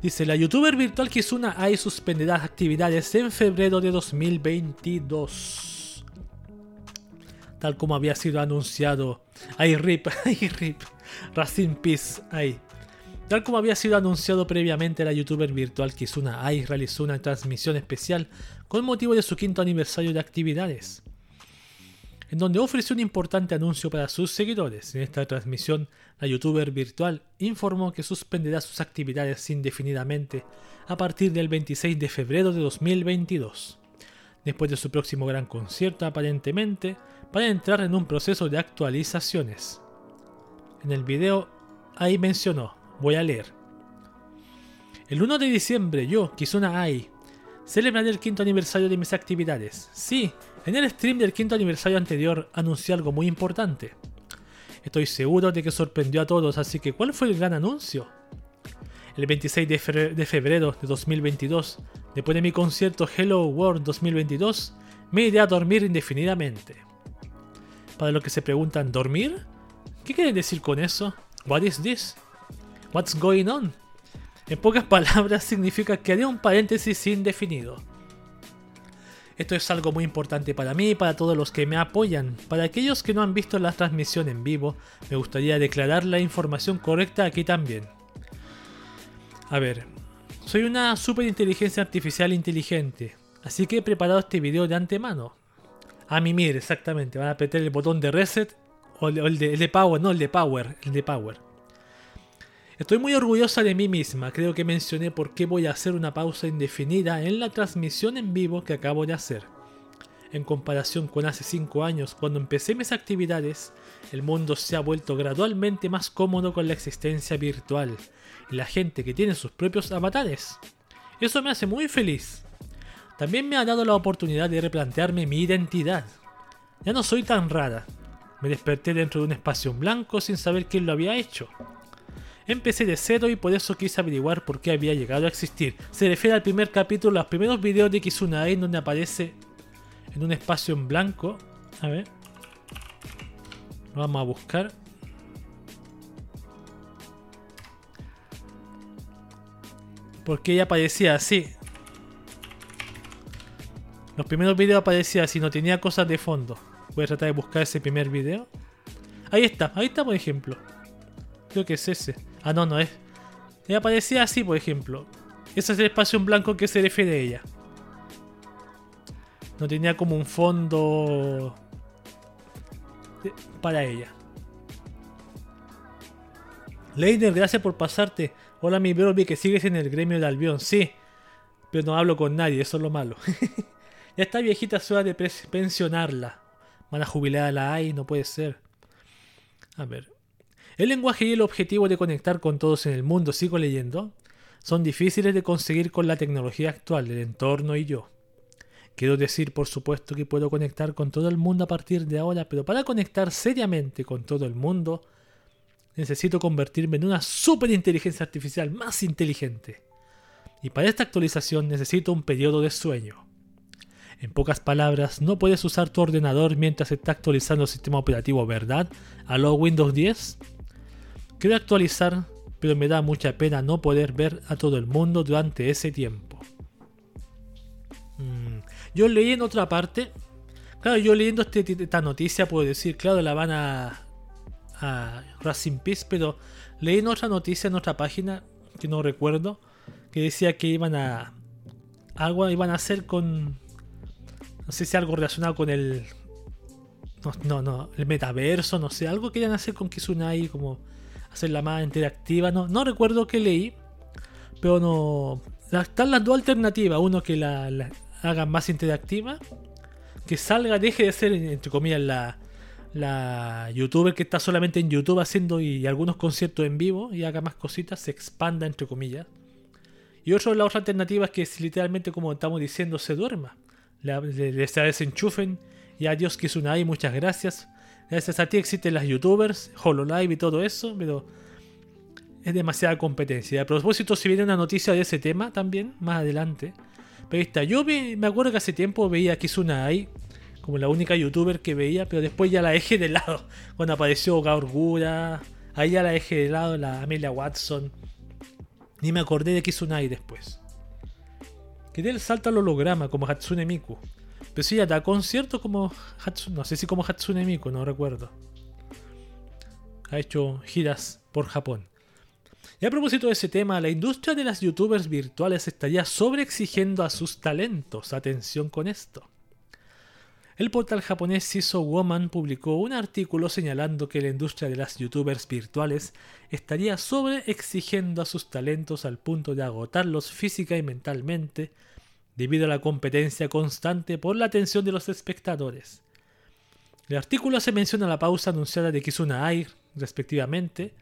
Dice, la youtuber virtual Kizuna Ai suspenderá actividades en febrero de 2022. Tal como había sido anunciado. Ay, rip, ay, rip. Racing Peace, ay. Tal como había sido anunciado previamente, la youtuber virtual Kizuna Ai realizó una transmisión especial con motivo de su quinto aniversario de actividades en donde ofreció un importante anuncio para sus seguidores. En esta transmisión, la youtuber virtual informó que suspenderá sus actividades indefinidamente a partir del 26 de febrero de 2022, después de su próximo gran concierto aparentemente, para entrar en un proceso de actualizaciones. En el video, ahí mencionó, voy a leer. El 1 de diciembre yo, Kizuna Ai, celebraré el quinto aniversario de mis actividades. Sí, en el stream del quinto aniversario anterior anuncié algo muy importante. Estoy seguro de que sorprendió a todos, así que ¿cuál fue el gran anuncio? El 26 de febrero de 2022, después de mi concierto Hello World 2022, me iré a dormir indefinidamente. Para los que se preguntan, ¿dormir? ¿Qué quieren decir con eso? What is this? What's going on? En pocas palabras significa que haré un paréntesis indefinido. Esto es algo muy importante para mí y para todos los que me apoyan. Para aquellos que no han visto la transmisión en vivo, me gustaría declarar la información correcta aquí también. A ver, soy una superinteligencia artificial inteligente, así que he preparado este video de antemano. A mimir, exactamente, van a apretar el botón de reset o el de, el de power, no el de power, el de power. Estoy muy orgullosa de mí misma, creo que mencioné por qué voy a hacer una pausa indefinida en la transmisión en vivo que acabo de hacer. En comparación con hace 5 años, cuando empecé mis actividades, el mundo se ha vuelto gradualmente más cómodo con la existencia virtual y la gente que tiene sus propios avatares. Eso me hace muy feliz. También me ha dado la oportunidad de replantearme mi identidad. Ya no soy tan rara. Me desperté dentro de un espacio blanco sin saber quién lo había hecho. Empecé de cero y por eso quise averiguar por qué había llegado a existir. Se refiere al primer capítulo, los primeros videos de Kizuna en donde aparece en un espacio en blanco. A ver. Vamos a buscar. Porque ella aparecía así. Los primeros videos aparecía así, no tenía cosas de fondo. Voy a tratar de buscar ese primer video. Ahí está, ahí está por ejemplo. Creo que es ese. Ah, no, no es. Ella aparecía así, por ejemplo. Ese es el espacio en blanco que se refiere a ella. No tenía como un fondo para ella. Leiner, gracias por pasarte. Hola mi bro, que sigues en el gremio de Albión. Sí, pero no hablo con nadie, eso es lo malo. ya está viejita, hora de pensionarla. Van a jubilar a la AI, no puede ser. A ver. El lenguaje y el objetivo de conectar con todos en el mundo, sigo leyendo, son difíciles de conseguir con la tecnología actual, el entorno y yo. Quiero decir, por supuesto, que puedo conectar con todo el mundo a partir de ahora, pero para conectar seriamente con todo el mundo, necesito convertirme en una superinteligencia artificial más inteligente. Y para esta actualización necesito un periodo de sueño. En pocas palabras, no puedes usar tu ordenador mientras está actualizando el sistema operativo, ¿verdad? ¿A lo Windows 10? Quiero actualizar, pero me da mucha pena no poder ver a todo el mundo durante ese tiempo. Mm, yo leí en otra parte, claro, yo leyendo este, esta noticia puedo decir, claro, la van a, a Racing Peace, pero leí en otra noticia en otra página, que no recuerdo, que decía que iban a algo iban a hacer con no sé si algo relacionado con el no, no, no, el metaverso, no sé, algo querían hacer con Kizunai como hacerla más interactiva. No, no recuerdo que leí, pero no. Están las dos alternativas. Uno que la, la hagan más interactiva, que salga, deje de ser, entre comillas, la, la youtuber que está solamente en YouTube haciendo y, algunos conciertos en vivo y haga más cositas, se expanda, entre comillas. Y otro, la otra alternativa es que literalmente, como estamos diciendo, se duerma. Le, le, se desenchufen y adiós Kizunai, muchas gracias. Gracias a ti existen las youtubers, Hololive y todo eso, pero es demasiada competencia. A propósito, si viene una noticia de ese tema también, más adelante. Pero está, yo me, acuerdo que hace tiempo veía a Kizuna ahí, como la única youtuber que veía, pero después ya la dejé de lado. Cuando apareció Gaurgura, ahí ya la dejé de lado, la Amelia Watson. Ni me acordé de Kizunai después. Quería el salto al holograma como Hatsune Miku. Pero sí, da conciertos como Hatsune, no sé si como Hatsune Miku, no recuerdo. Ha hecho giras por Japón. Y a propósito de ese tema, la industria de las youtubers virtuales estaría sobreexigiendo a sus talentos. Atención con esto. El portal japonés Siso Woman publicó un artículo señalando que la industria de las youtubers virtuales estaría sobreexigiendo a sus talentos al punto de agotarlos física y mentalmente debido a la competencia constante por la atención de los espectadores. El artículo se menciona la pausa anunciada de Kizuna Ai, respectivamente,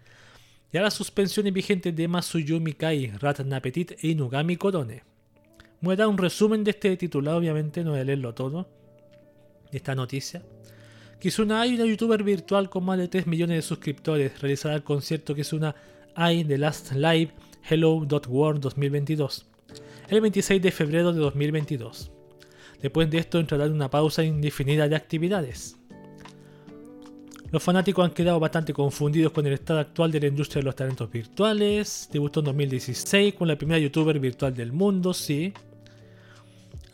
y a las suspensiones vigentes de Masuyumi Kai, Ratna Petit e Inugami Korone. Voy a dar un resumen de este titulado, obviamente, no voy a leerlo todo. Esta noticia. Kizuna Ai, una youtuber virtual con más de 3 millones de suscriptores, realizará el concierto Kizuna Ai The Last Live Hello.World 2022, el 26 de febrero de 2022. Después de esto entrará en una pausa indefinida de actividades. Los fanáticos han quedado bastante confundidos con el estado actual de la industria de los talentos virtuales. Debutó en 2016 con la primera youtuber virtual del mundo, sí.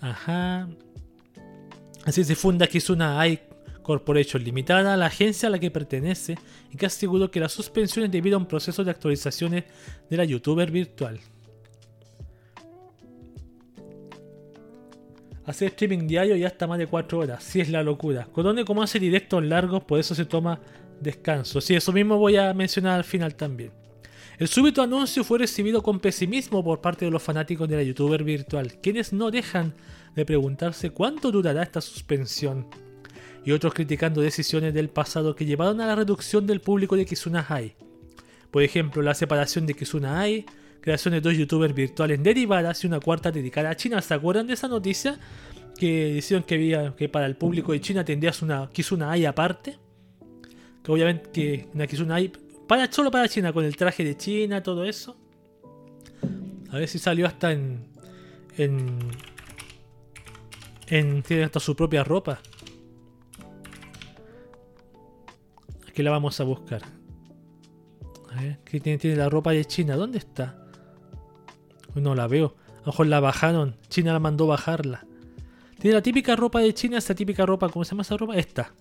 Ajá. Así se funda Kizuna Ai Corporation Limitada, la agencia a la que pertenece, y que aseguró que la suspensión es debido a un proceso de actualizaciones de la youtuber virtual. Hacer streaming diario y hasta más de 4 horas. Si es la locura. donde como hace directos largos, por eso se toma descanso. Sí, eso mismo voy a mencionar al final también. El súbito anuncio fue recibido con pesimismo por parte de los fanáticos de la youtuber virtual, quienes no dejan de preguntarse cuánto durará esta suspensión. Y otros criticando decisiones del pasado que llevaron a la reducción del público de Kizuna Hai. Por ejemplo, la separación de Kizuna Hai creación de dos youtubers virtuales derivadas y una cuarta dedicada a China. ¿Se acuerdan de esa noticia? Que decían que, había, que para el público de China tendrías una Kizuna Ai aparte. Que obviamente que una Kizuna Ai para, solo para China, con el traje de China, todo eso. A ver si salió hasta en. En. en tiene hasta su propia ropa. Aquí la vamos a buscar. A ver, ¿qué tiene, tiene la ropa de China? ¿Dónde está? No la veo. A lo mejor la bajaron. China la mandó bajarla. Tiene la típica ropa de China, esa típica ropa, ¿cómo se llama esa ropa? Esta.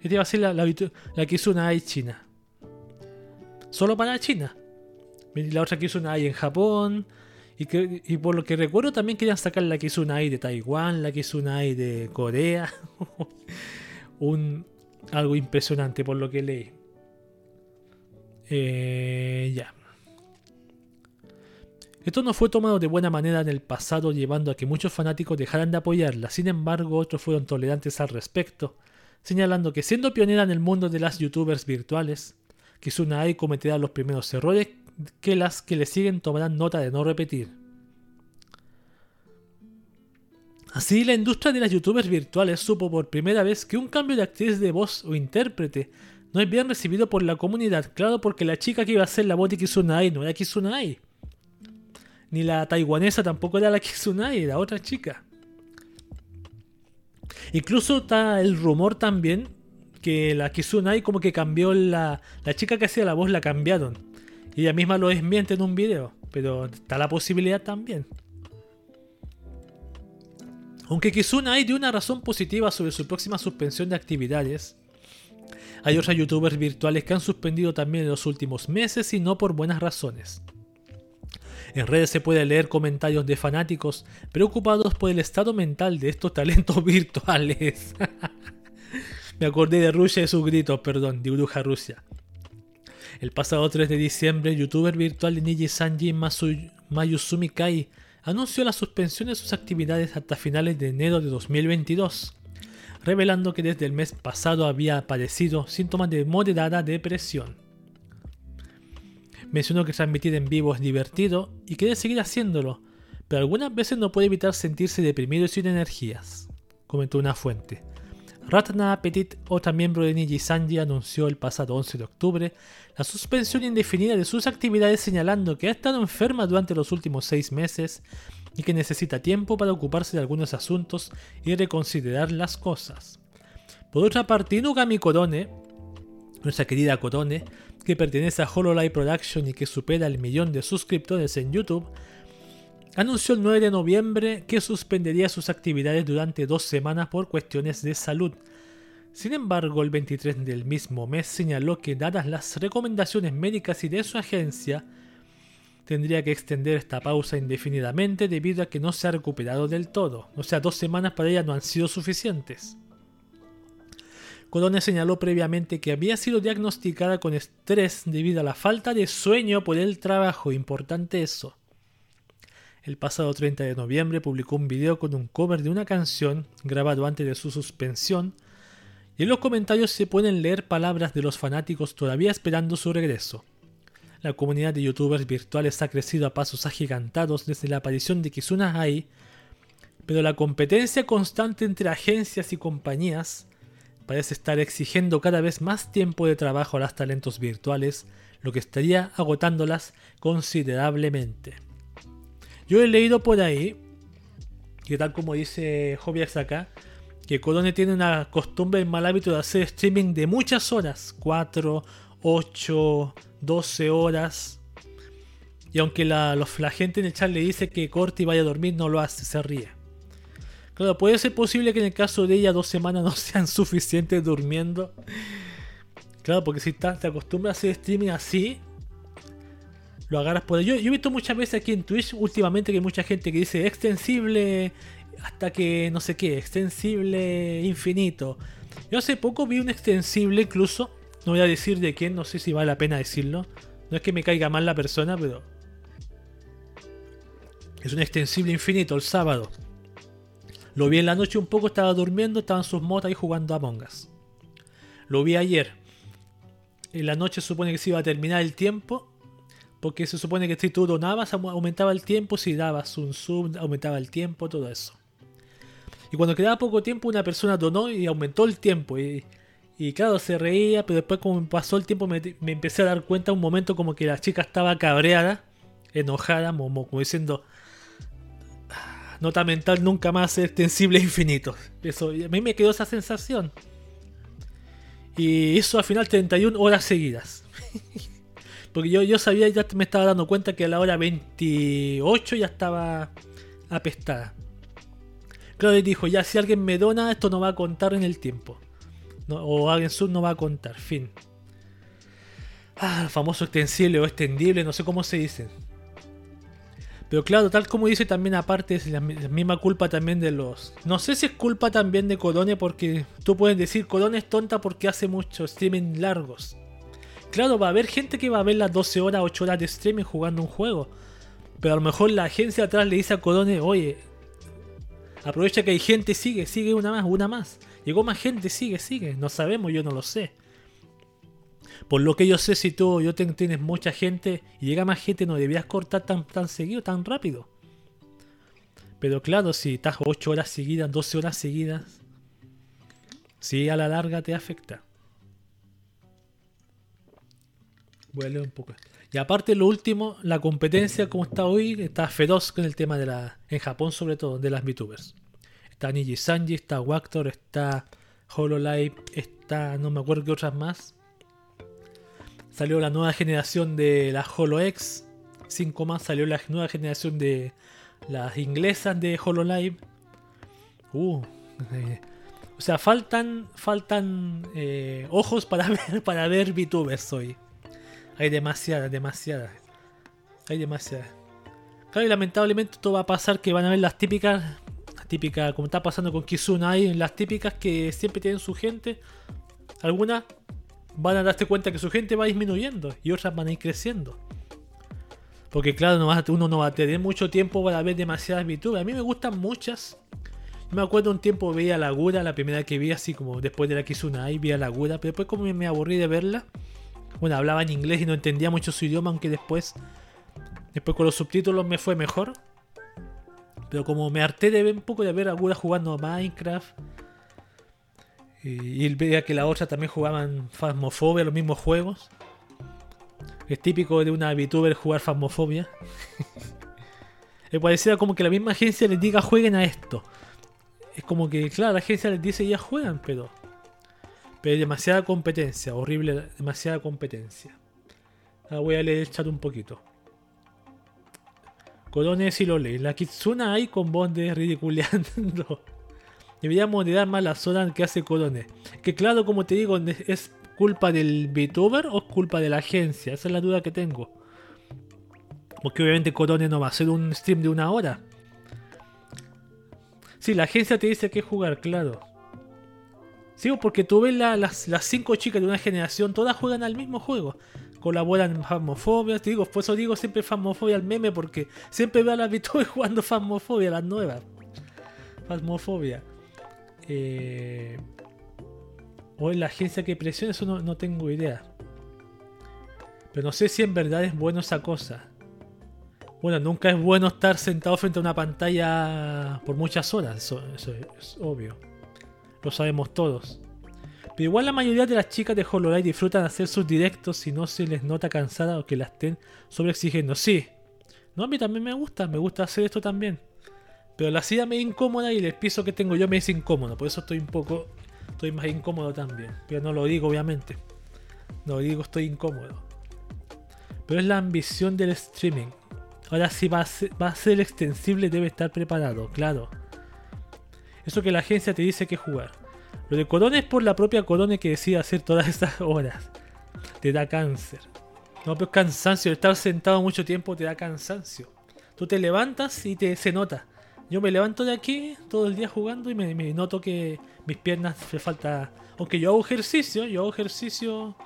Esta iba a ser la, la, que hizo una AI China. Solo para China. La otra que hizo una AI en Japón. Y, que, y por lo que recuerdo también querían sacar la que hizo una AI de Taiwán, la que hizo una AI de Corea. Un, algo impresionante por lo que leí. Eh, ya. Esto no fue tomado de buena manera en el pasado llevando a que muchos fanáticos dejaran de apoyarla, sin embargo otros fueron tolerantes al respecto, señalando que siendo pionera en el mundo de las youtubers virtuales, Kizuna Ai cometerá los primeros errores que las que le siguen tomarán nota de no repetir. Así, la industria de las youtubers virtuales supo por primera vez que un cambio de actriz de voz o intérprete no es bien recibido por la comunidad, claro porque la chica que iba a ser la voz de Kizuna Ai no era Kizuna Ai ni la taiwanesa tampoco era la Kizunai, era otra chica. Incluso está el rumor también que la Kizunai como que cambió la... La chica que hacía la voz la cambiaron. Y ella misma lo desmiente en un video. Pero está la posibilidad también. Aunque Kizunai dio una razón positiva sobre su próxima suspensión de actividades, hay otras youtubers virtuales que han suspendido también en los últimos meses y no por buenas razones. En redes se puede leer comentarios de fanáticos preocupados por el estado mental de estos talentos virtuales. Me acordé de Rusia y sus gritos, perdón, de Bruja Rusia. El pasado 3 de diciembre, youtuber virtual de Niji Sanji Mayusumi Kai anunció la suspensión de sus actividades hasta finales de enero de 2022, revelando que desde el mes pasado había padecido síntomas de moderada depresión. Mencionó que transmitir en vivo es divertido y quiere seguir haciéndolo, pero algunas veces no puede evitar sentirse deprimido y sin energías, comentó una fuente. Ratna Petit, otra miembro de Niji Sanji, anunció el pasado 11 de octubre la suspensión indefinida de sus actividades señalando que ha estado enferma durante los últimos seis meses y que necesita tiempo para ocuparse de algunos asuntos y reconsiderar las cosas. Por otra parte, Inugami Korone, nuestra querida Korone, que pertenece a Hololive Production y que supera el millón de suscriptores en YouTube, anunció el 9 de noviembre que suspendería sus actividades durante dos semanas por cuestiones de salud. Sin embargo, el 23 del mismo mes señaló que dadas las recomendaciones médicas y de su agencia, tendría que extender esta pausa indefinidamente debido a que no se ha recuperado del todo. O sea, dos semanas para ella no han sido suficientes. Corone señaló previamente que había sido diagnosticada con estrés debido a la falta de sueño por el trabajo. Importante eso. El pasado 30 de noviembre publicó un video con un cover de una canción grabado antes de su suspensión y en los comentarios se pueden leer palabras de los fanáticos todavía esperando su regreso. La comunidad de youtubers virtuales ha crecido a pasos agigantados desde la aparición de Kizuna Ai, pero la competencia constante entre agencias y compañías parece estar exigiendo cada vez más tiempo de trabajo a las talentos virtuales, lo que estaría agotándolas considerablemente. Yo he leído por ahí, que tal como dice Joviax acá, que Corone tiene una costumbre, el mal hábito de hacer streaming de muchas horas, 4, 8, 12 horas. Y aunque la, gente en el chat le dice que corte y vaya a dormir, no lo hace, se ríe. Claro, puede ser posible que en el caso de ella dos semanas no sean suficientes durmiendo. Claro, porque si te, acostumbras a hacer streaming así, lo agarras por ello. Yo, yo he visto muchas veces aquí en Twitch últimamente que hay mucha gente que dice extensible hasta que no sé qué, extensible infinito. Yo hace poco vi un extensible incluso, no voy a decir de quién, no sé si vale la pena decirlo. No es que me caiga mal la persona, pero... Es un extensible infinito el sábado. Lo vi en la noche un poco, estaba durmiendo, estaban sus motas ahí jugando a Us. Lo vi ayer. En la noche se supone que se iba a terminar el tiempo. Porque se supone que si tú donabas, aumentaba el tiempo. Si dabas un sub, aumentaba el tiempo, todo eso. Y cuando quedaba poco tiempo, una persona donó y aumentó el tiempo. Y, claro, se reía, pero después como pasó el tiempo me, empecé a dar cuenta un momento como que la chica estaba cabreada, enojada, como, diciendo, ah, nota mental nunca más extensible e infinito. Eso, a mí me quedó esa sensación. Y eso al final 31 horas seguidas. Porque yo, yo sabía, ya me estaba dando cuenta que a la hora 28 ya estaba apestada. Claro, dijo, ya si alguien me dona, esto no va a contar en el tiempo. o alguien sub no va a contar, fin. Ah, el famoso extensible o extendible, no sé cómo se dice. Pero claro, tal como dice también aparte, es la, misma culpa también de los... No sé si es culpa también de Corone porque tú puedes decir Corone es tonta porque hace muchos streaming largos. Claro, va a haber gente que va a ver las 12 horas, 8 horas de streaming jugando un juego. Pero a lo mejor la agencia atrás le dice a Corone, oye, Aprovecha que hay gente, sigue, sigue una más, una más. Llegó más gente, sigue, sigue. No sabemos, yo no lo sé. Por lo que yo sé, si tú yo tienes mucha gente y llega más gente, no debías cortar tan, tan seguido, tan rápido. Pero claro, si estás 8 horas seguidas, 12 horas seguidas, sí a la larga te afecta. Voy un poco. Y aparte lo último, la competencia como está hoy está feroz con el tema de la, en Japón sobre todo, de las VTubers. Está Niji Sanji, está Wactor, está Hololive, está no me acuerdo qué otras más. Salió la nueva generación de las HoloX, 5 más, salió la nueva generación de las inglesas de Hololive. Uh, eh, o sea, faltan, faltan eh, ojos para ver, para ver VTubers hoy. Hay demasiadas, demasiadas. Hay demasiadas. Claro, y lamentablemente todo va a pasar que van a ver las típicas, las típicas, como está pasando con Kizuna ahí, las típicas que siempre tienen su gente. Algunas van a darse cuenta que su gente va disminuyendo y otras van a ir creciendo. Porque claro, no uno no va a tener mucho tiempo para ver demasiadas VTubers. A mí me gustan muchas. Me acuerdo un tiempo veía la Gura, la primera que vi así como después de la Kizuna ahí, vi a la Gura, pero después como me aburrí de verla bueno, hablaba en inglés y no entendía mucho su idioma, aunque después, después con los subtítulos me fue mejor. Pero como me harté de ver un poco de ver a Gura jugando a Minecraft. Y, él veía que la otra también jugaban Phasmophobia, los mismos juegos. Es típico de una VTuber jugar Phasmophobia. Me parecía como que la misma agencia les diga jueguen a esto. Es como que, claro, la agencia les dice ya juegan, pero Pero hay demasiada competencia, horrible, demasiada competencia. Ahora voy a leer el chat un poquito. Colones y lo leí. La Kitsuna hay con bonde ridiculeando. Deberíamos de dar más la zona que hace Colones. Que claro, como te digo, es culpa del VTuber o es culpa de la agencia. Esa es la duda que tengo. Porque obviamente Colones no va a hacer un stream de una hora. Sí, la agencia te dice que jugar, claro. Sí, porque tú ves las, las cinco chicas de una generación, todas juegan al mismo juego. Colaboran en Fasmofobia, te digo, por eso digo siempre Fasmofobia al meme, porque siempre veo a las VTubers jugando Fasmofobia, las nuevas. Fasmofobia. Eh... O en la agencia que presiona, eso no, tengo idea. Pero no sé si en verdad es bueno esa cosa. Bueno, nunca es bueno estar sentado frente a una pantalla por muchas horas, eso, es obvio. Lo sabemos todos. Pero igual la mayoría de las chicas de HoloLive disfrutan hacer sus directos si no se les nota cansada o que la estén sobreexigiendo. Sí. No, a mí también me gusta, me gusta hacer esto también. Pero la silla me es incómoda y el piso que tengo yo me es incómodo. Por eso estoy un poco. Estoy más incómodo también. Pero no lo digo, obviamente. No lo digo, estoy incómodo. Pero es la ambición del streaming. Ahora si va a, ser, extensible debe estar preparado, claro. Eso que la agencia te dice que jugar. Lo de Corona es por la propia Corona que decide hacer todas estas horas. Te da cáncer. No, pero cansancio. Estar sentado mucho tiempo te da cansancio. Tú te levantas y te se nota. Yo me levanto de aquí todo el día jugando y me, noto que mis piernas me falta. Aunque yo hago ejercicio, yo hago ejercicio.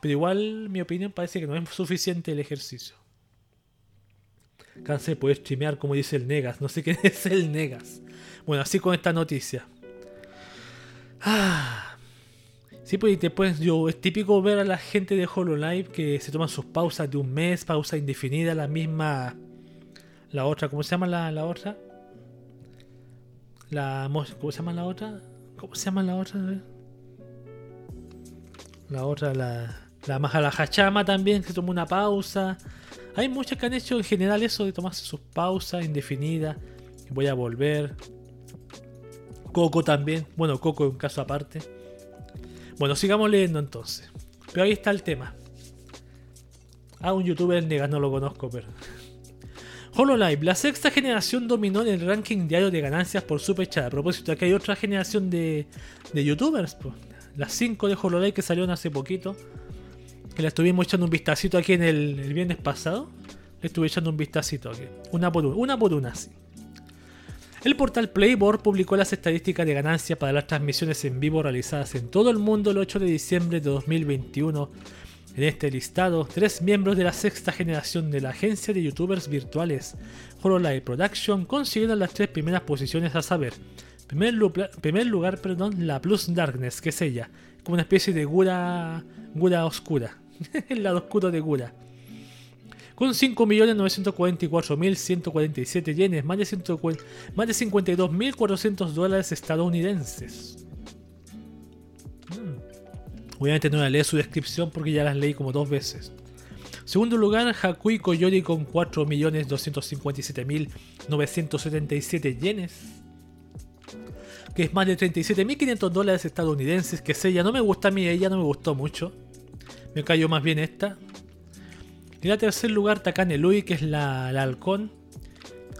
Pero igual mi opinión parece que no es suficiente el ejercicio. Cansé de poder streamear como dice el Negas. No sé qué es el Negas. Bueno, así con esta noticia. Ah. Sí, pues después yo, es típico ver a la gente de HoloLive que se toman sus pausas de un mes, pausa indefinida, la misma. La otra, ¿cómo se llama la, la otra? La. ¿Cómo se llama la otra? ¿Cómo se llama la otra? La otra, la. La Mahalajachama también, que toma una pausa. Hay muchas que han hecho en general eso de tomarse sus pausas indefinidas. Voy a volver. Coco también. Bueno, Coco es un caso aparte. Bueno, sigamos leyendo entonces. Pero ahí está el tema. Ah, un youtuber nega, no lo conozco, pero. HoloLive, la sexta generación dominó en el ranking diario de ganancias por Super Chat. A propósito, aquí hay otra generación de, youtubers. Las 5 de HoloLive que salieron hace poquito que le estuvimos echando un vistacito aquí en el, viernes pasado. Le estuve echando un vistacito aquí. Una por una, una por una, sí. El portal Playboard publicó las estadísticas de ganancia para las transmisiones en vivo realizadas en todo el mundo el 8 de diciembre de 2021. En este listado, tres miembros de la sexta generación de la agencia de youtubers virtuales HoloLive Production consiguieron las tres primeras posiciones a saber. Primer, primer lugar, perdón, la Plus Darkness, que es ella, como una especie de gura, gura oscura. el lado oscuro de Gura. Con 5.944.147 yenes, más de, más de 52.400 dólares estadounidenses. Obviamente no voy a leer su descripción porque ya las leí como dos veces. Segundo lugar, Hakui Koyori con 4.257.977 yenes. Que es más de 37.500 dólares estadounidenses. Que es ella. No me gusta a mí, ella no me gustó mucho. Me cayó más bien esta. En el tercer lugar, Takane Lui, que es la, halcón,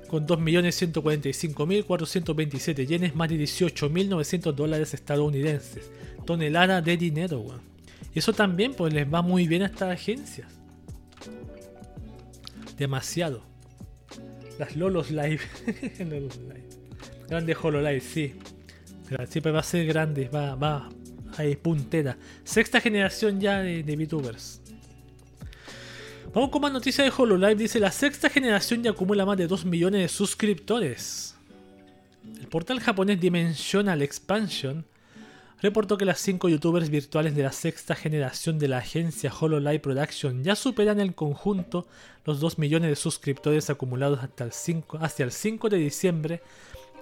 con 2.145.427 yenes, más de 18.900 dólares estadounidenses. Tonelada de dinero, weón. Y eso también pues les va muy bien a estas agencias. Demasiado. Las Lolos Live. Grande Hololive, sí. Siempre va a ser grande, va, va, Ahí, puntera. Sexta generación ya de, VTubers. Vamos con más noticias de HoloLive. Dice, la sexta generación ya acumula más de 2 millones de suscriptores. El portal japonés Dimensional Expansion reportó que las 5 youtubers virtuales de la sexta generación de la agencia HoloLive Production ya superan en conjunto los 2 millones de suscriptores acumulados hasta el 5, hacia el 5 de diciembre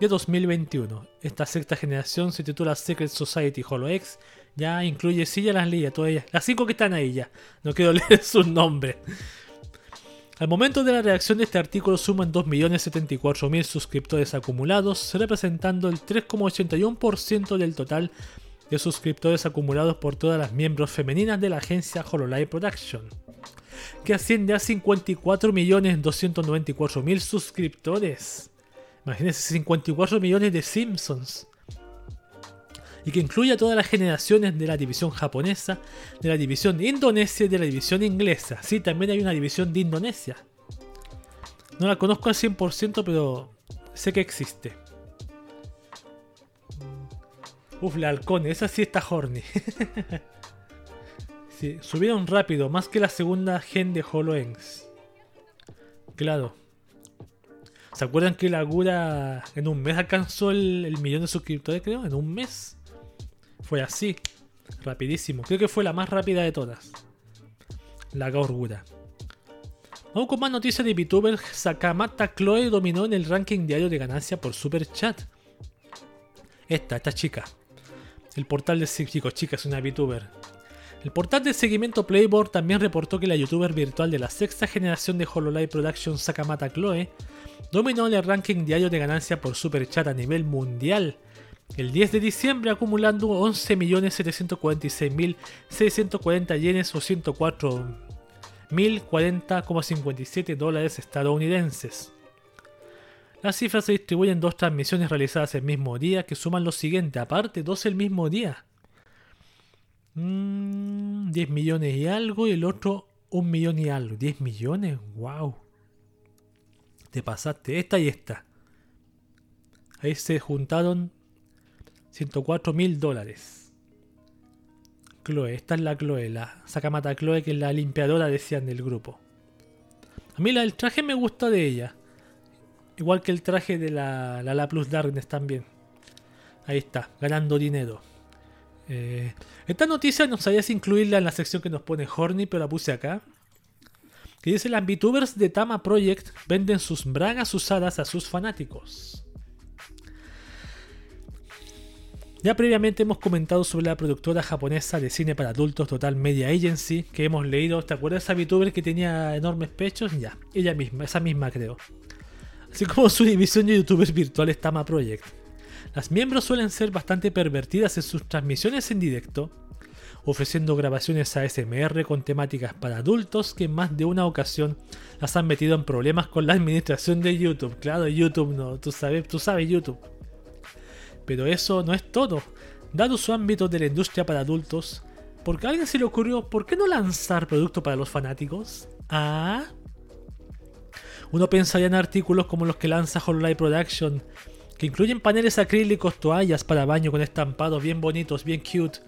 de 2021. Esta sexta generación se titula Secret Society HoloX. Ya incluye, sí, ya las leí, todas ellas. Las cinco que están ahí ya. No quiero leer sus nombres. Al momento de la reacción de este artículo suman 2.074.000 suscriptores acumulados, representando el 3,81% del total de suscriptores acumulados por todas las miembros femeninas de la agencia Hololive Production, que asciende a 54.294.000 suscriptores. Imagínense 54 millones de Simpsons. Y que incluye a todas las generaciones de la división japonesa, de la división indonesia y de la división inglesa. Sí, también hay una división de Indonesia. No la conozco al 100%, pero sé que existe. Uf, la halcón, esa sí está horny. subieron rápido, más que la segunda gen de HoloLens. Claro. ¿Se acuerdan que la Gura en un mes alcanzó el, millón de suscriptores, creo? En un mes. Fue así. Rapidísimo. Creo que fue la más rápida de todas. La Gura. Vamos con más noticias de VTuber. Sakamata Chloe dominó en el ranking diario de ganancia por Super Chat. Esta, esta chica. El portal de chicos, chica es una VTuber. El portal de seguimiento Playboard también reportó que la youtuber virtual de la sexta generación de HoloLive Production Sakamata Chloe dominó el ranking diario de ganancia por Super Chat a nivel mundial el 10 de diciembre acumulando 11.746.640 yenes o 104.040,57 dólares estadounidenses. Las cifras se distribuyen en dos transmisiones realizadas el mismo día que suman lo siguiente, aparte dos el mismo día. 10 mm, millones y algo y el otro 1 millón y algo. 10 millones, wow. Te pasaste esta y esta. Ahí se juntaron 104 mil dólares. Chloe, esta es la Chloe, la Sakamata Chloe, que es la limpiadora, decían del grupo. A mí el traje me gusta de ella. Igual que el traje de la, la, Plus Darkness también. Ahí está, ganando dinero. Eh, esta noticia no sabía incluirla en la sección que nos pone Horny, pero la puse acá que dice las VTubers de Tama Project venden sus bragas usadas a sus fanáticos. Ya previamente hemos comentado sobre la productora japonesa de cine para adultos Total Media Agency, que hemos leído, ¿te acuerdas de esa VTuber que tenía enormes pechos? Ya, ella misma, esa misma creo. Así como su división de youtubers virtuales Tama Project. Las miembros suelen ser bastante pervertidas en sus transmisiones en directo, ofreciendo grabaciones ASMR con temáticas para adultos que en más de una ocasión las han metido en problemas con la administración de YouTube. Claro, YouTube no, tú sabes, tú sabes YouTube. Pero eso no es todo. Dado su ámbito de la industria para adultos, ¿por qué a alguien se le ocurrió por qué no lanzar productos para los fanáticos? Ah. Uno pensaría en artículos como los que lanza Hololive Production, que incluyen paneles acrílicos, toallas para baño con estampados bien bonitos, bien cute,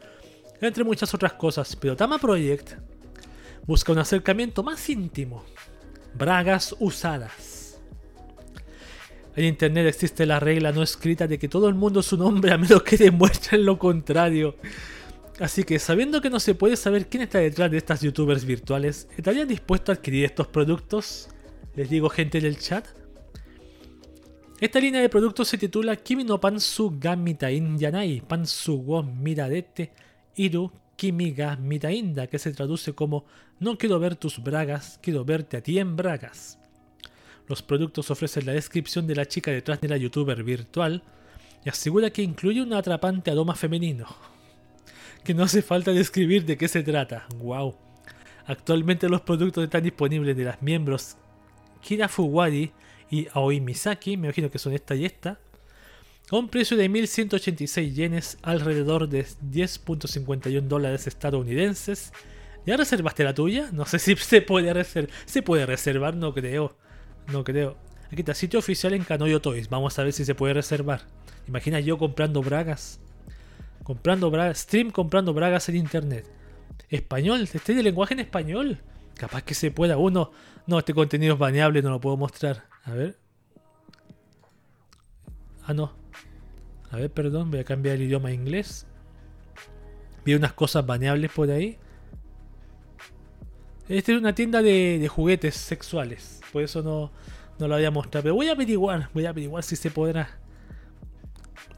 entre muchas otras cosas, pero Tama Project busca un acercamiento más íntimo. Bragas usadas. En internet existe la regla no escrita de que todo el mundo es un hombre a menos que demuestren lo contrario. Así que sabiendo que no se puede saber quién está detrás de estas youtubers virtuales, ¿estarían dispuestos a adquirir estos productos? Les digo gente del chat. Esta línea de productos se titula Kimi no Pansu ga Mitain Yanai Pansu Iru Kimiga Mitainda, que se traduce como No quiero ver tus bragas, quiero verte a ti en bragas. Los productos ofrecen la descripción de la chica detrás de la youtuber virtual y asegura que incluye un atrapante aroma femenino. Que no hace falta describir de qué se trata. ¡Wow! Actualmente los productos están disponibles de las miembros Kira Fuwari y Aoi Misaki, me imagino que son esta y esta, a un precio de 1.186 yenes, alrededor de 10.51 dólares estadounidenses. ¿Ya reservaste la tuya? No sé si se puede reservar. ¿Se puede reservar? No creo. No creo. Aquí está, sitio oficial en Canoyo Toys. Vamos a ver si se puede reservar. Imagina yo comprando bragas. Comprando. Stream comprando bragas en internet. Español. Este de lenguaje en español. Capaz que se pueda. Uno. No, este contenido es baneable, no lo puedo mostrar. A ver. Ah, no. A ver, perdón, voy a cambiar el idioma a inglés. Vi unas cosas baneables por ahí. Esta es una tienda de, juguetes sexuales. Por eso no, no lo voy a mostrar. Pero voy a averiguar. Voy a averiguar si se podrá.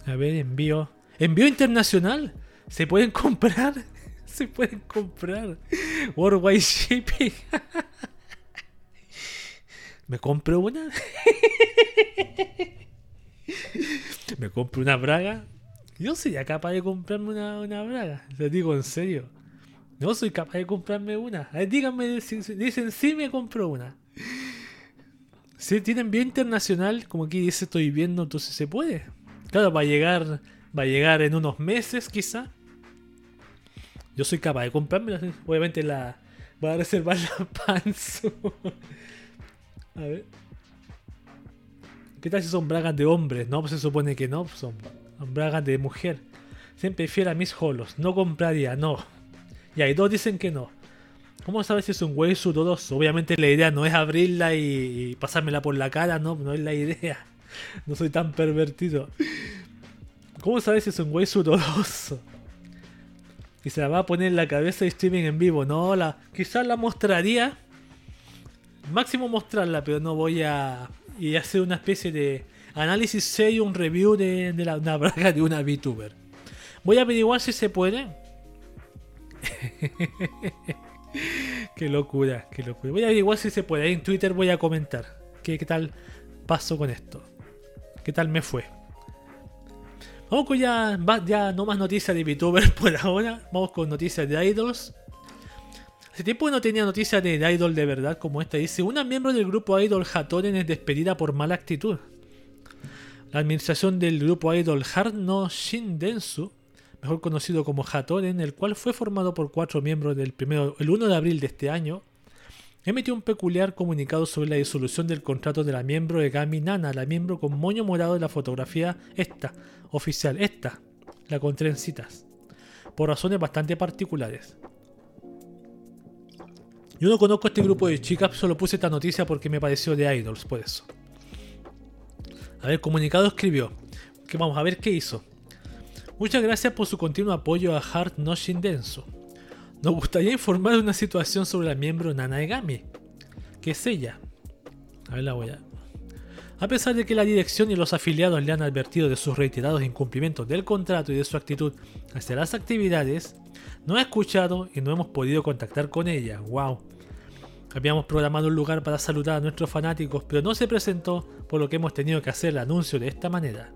A ver, envío. Envío internacional. Se pueden comprar. Se pueden comprar. Worldwide Shipping. ¿Me compro una? me compro una braga Yo sería capaz de comprarme una, una braga. Te digo en serio. No soy capaz de comprarme una. Díganme, si- dicen sí me compro una. Si tienen bien internacional, como aquí dice estoy viendo, entonces se puede. Claro, va a llegar, va a llegar en unos meses quizá. Yo soy capaz de comprármela. Obviamente la voy a reservar la panzo. a ver. ¿Qué tal si son bragas de hombres? No, pues se supone que no, pues son bragas de mujer. Siempre fiel a mis holos. No compraría, no. Y ahí dos dicen que no. ¿Cómo sabes si es un güey sudoroso? Obviamente la idea no es abrirla y, pasármela por la cara, no, no es la idea. No soy tan pervertido. ¿Cómo sabes si es un güey sudoroso? Y se la va a poner en la cabeza de streaming en vivo. No, la, quizás la mostraría. Máximo mostrarla, pero no voy a y hacer una especie de análisis serio, un review de, de la, una braga de una VTuber. Voy a averiguar si se puede. qué locura, qué locura. Voy a averiguar si se puede. Ahí en Twitter voy a comentar qué tal paso con esto. ¿Qué tal me fue? Vamos con ya, ya no más noticias de VTuber por ahora. Vamos con noticias de idols. Hace tiempo no tenía noticias de idol de verdad como esta. Dice, una miembro del grupo idol Hatoren es despedida por mala actitud. La administración del grupo idol Hard no Shindensu, mejor conocido como Hatoren, el cual fue formado por cuatro miembros del primero, el 1 de abril de este año, emitió un peculiar comunicado sobre la disolución del contrato de la miembro Egami Nana, la miembro con moño morado de la fotografía esta, oficial, esta, la con trencitas, por razones bastante particulares. Yo no conozco este grupo de chicas, solo puse esta noticia porque me pareció de idols, por eso. A ver, comunicado escribió. Que vamos a ver qué hizo. Muchas gracias por su continuo apoyo a Heart no Shindensu. Nos gustaría informar de una situación sobre la miembro Nana Egami, que es ella. A ver la voy a. A pesar de que la dirección y los afiliados le han advertido de sus reiterados incumplimientos del contrato y de su actitud hacia las actividades, no ha escuchado y no hemos podido contactar con ella. ¡Wow! Habíamos programado un lugar para saludar a nuestros fanáticos, pero no se presentó, por lo que hemos tenido que hacer el anuncio de esta manera.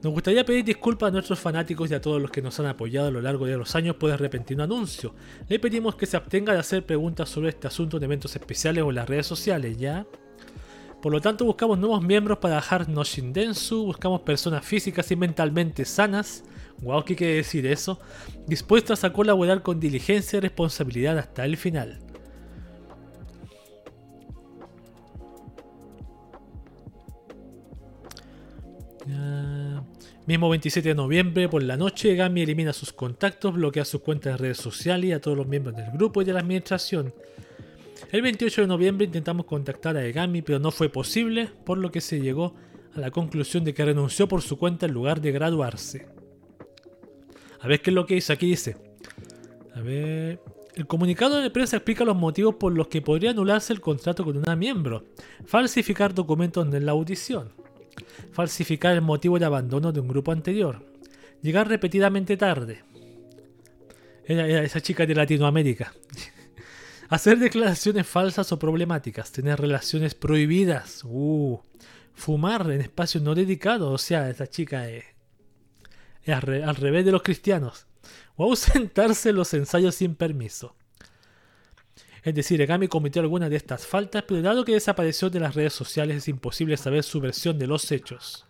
Nos gustaría pedir disculpas a nuestros fanáticos y a todos los que nos han apoyado a lo largo de los años por el repentino anuncio. Le pedimos que se abstenga de hacer preguntas sobre este asunto en eventos especiales o en las redes sociales, ¿ya? Por lo tanto, buscamos nuevos miembros para Hard no Shindensu, buscamos personas físicas y mentalmente sanas, wow, ¿qué quiere decir eso? Dispuestas a colaborar con diligencia y responsabilidad hasta el final. Mismo 27 de noviembre por la noche, Gami elimina sus contactos, bloquea sus cuentas de redes sociales y a todos los miembros del grupo y de la administración. El 28 de noviembre intentamos contactar a Egami, pero no fue posible, por lo que se llegó a la conclusión de que renunció por su cuenta en lugar de graduarse. A ver qué es lo que hizo. Aquí dice. A ver. El comunicado de prensa explica los motivos por los que podría anularse el contrato con una miembro. Falsificar documentos en la audición. Falsificar el motivo de abandono de un grupo anterior. Llegar repetidamente tarde. Esa chica de Latinoamérica. Hacer declaraciones falsas o problemáticas. Tener relaciones prohibidas. Uh, fumar en espacios no dedicados. O sea, esa chica es, es al revés de los cristianos. O ausentarse en los ensayos sin permiso. Es decir, Egami cometió alguna de estas faltas, pero dado que desapareció de las redes sociales es imposible saber su versión de los hechos.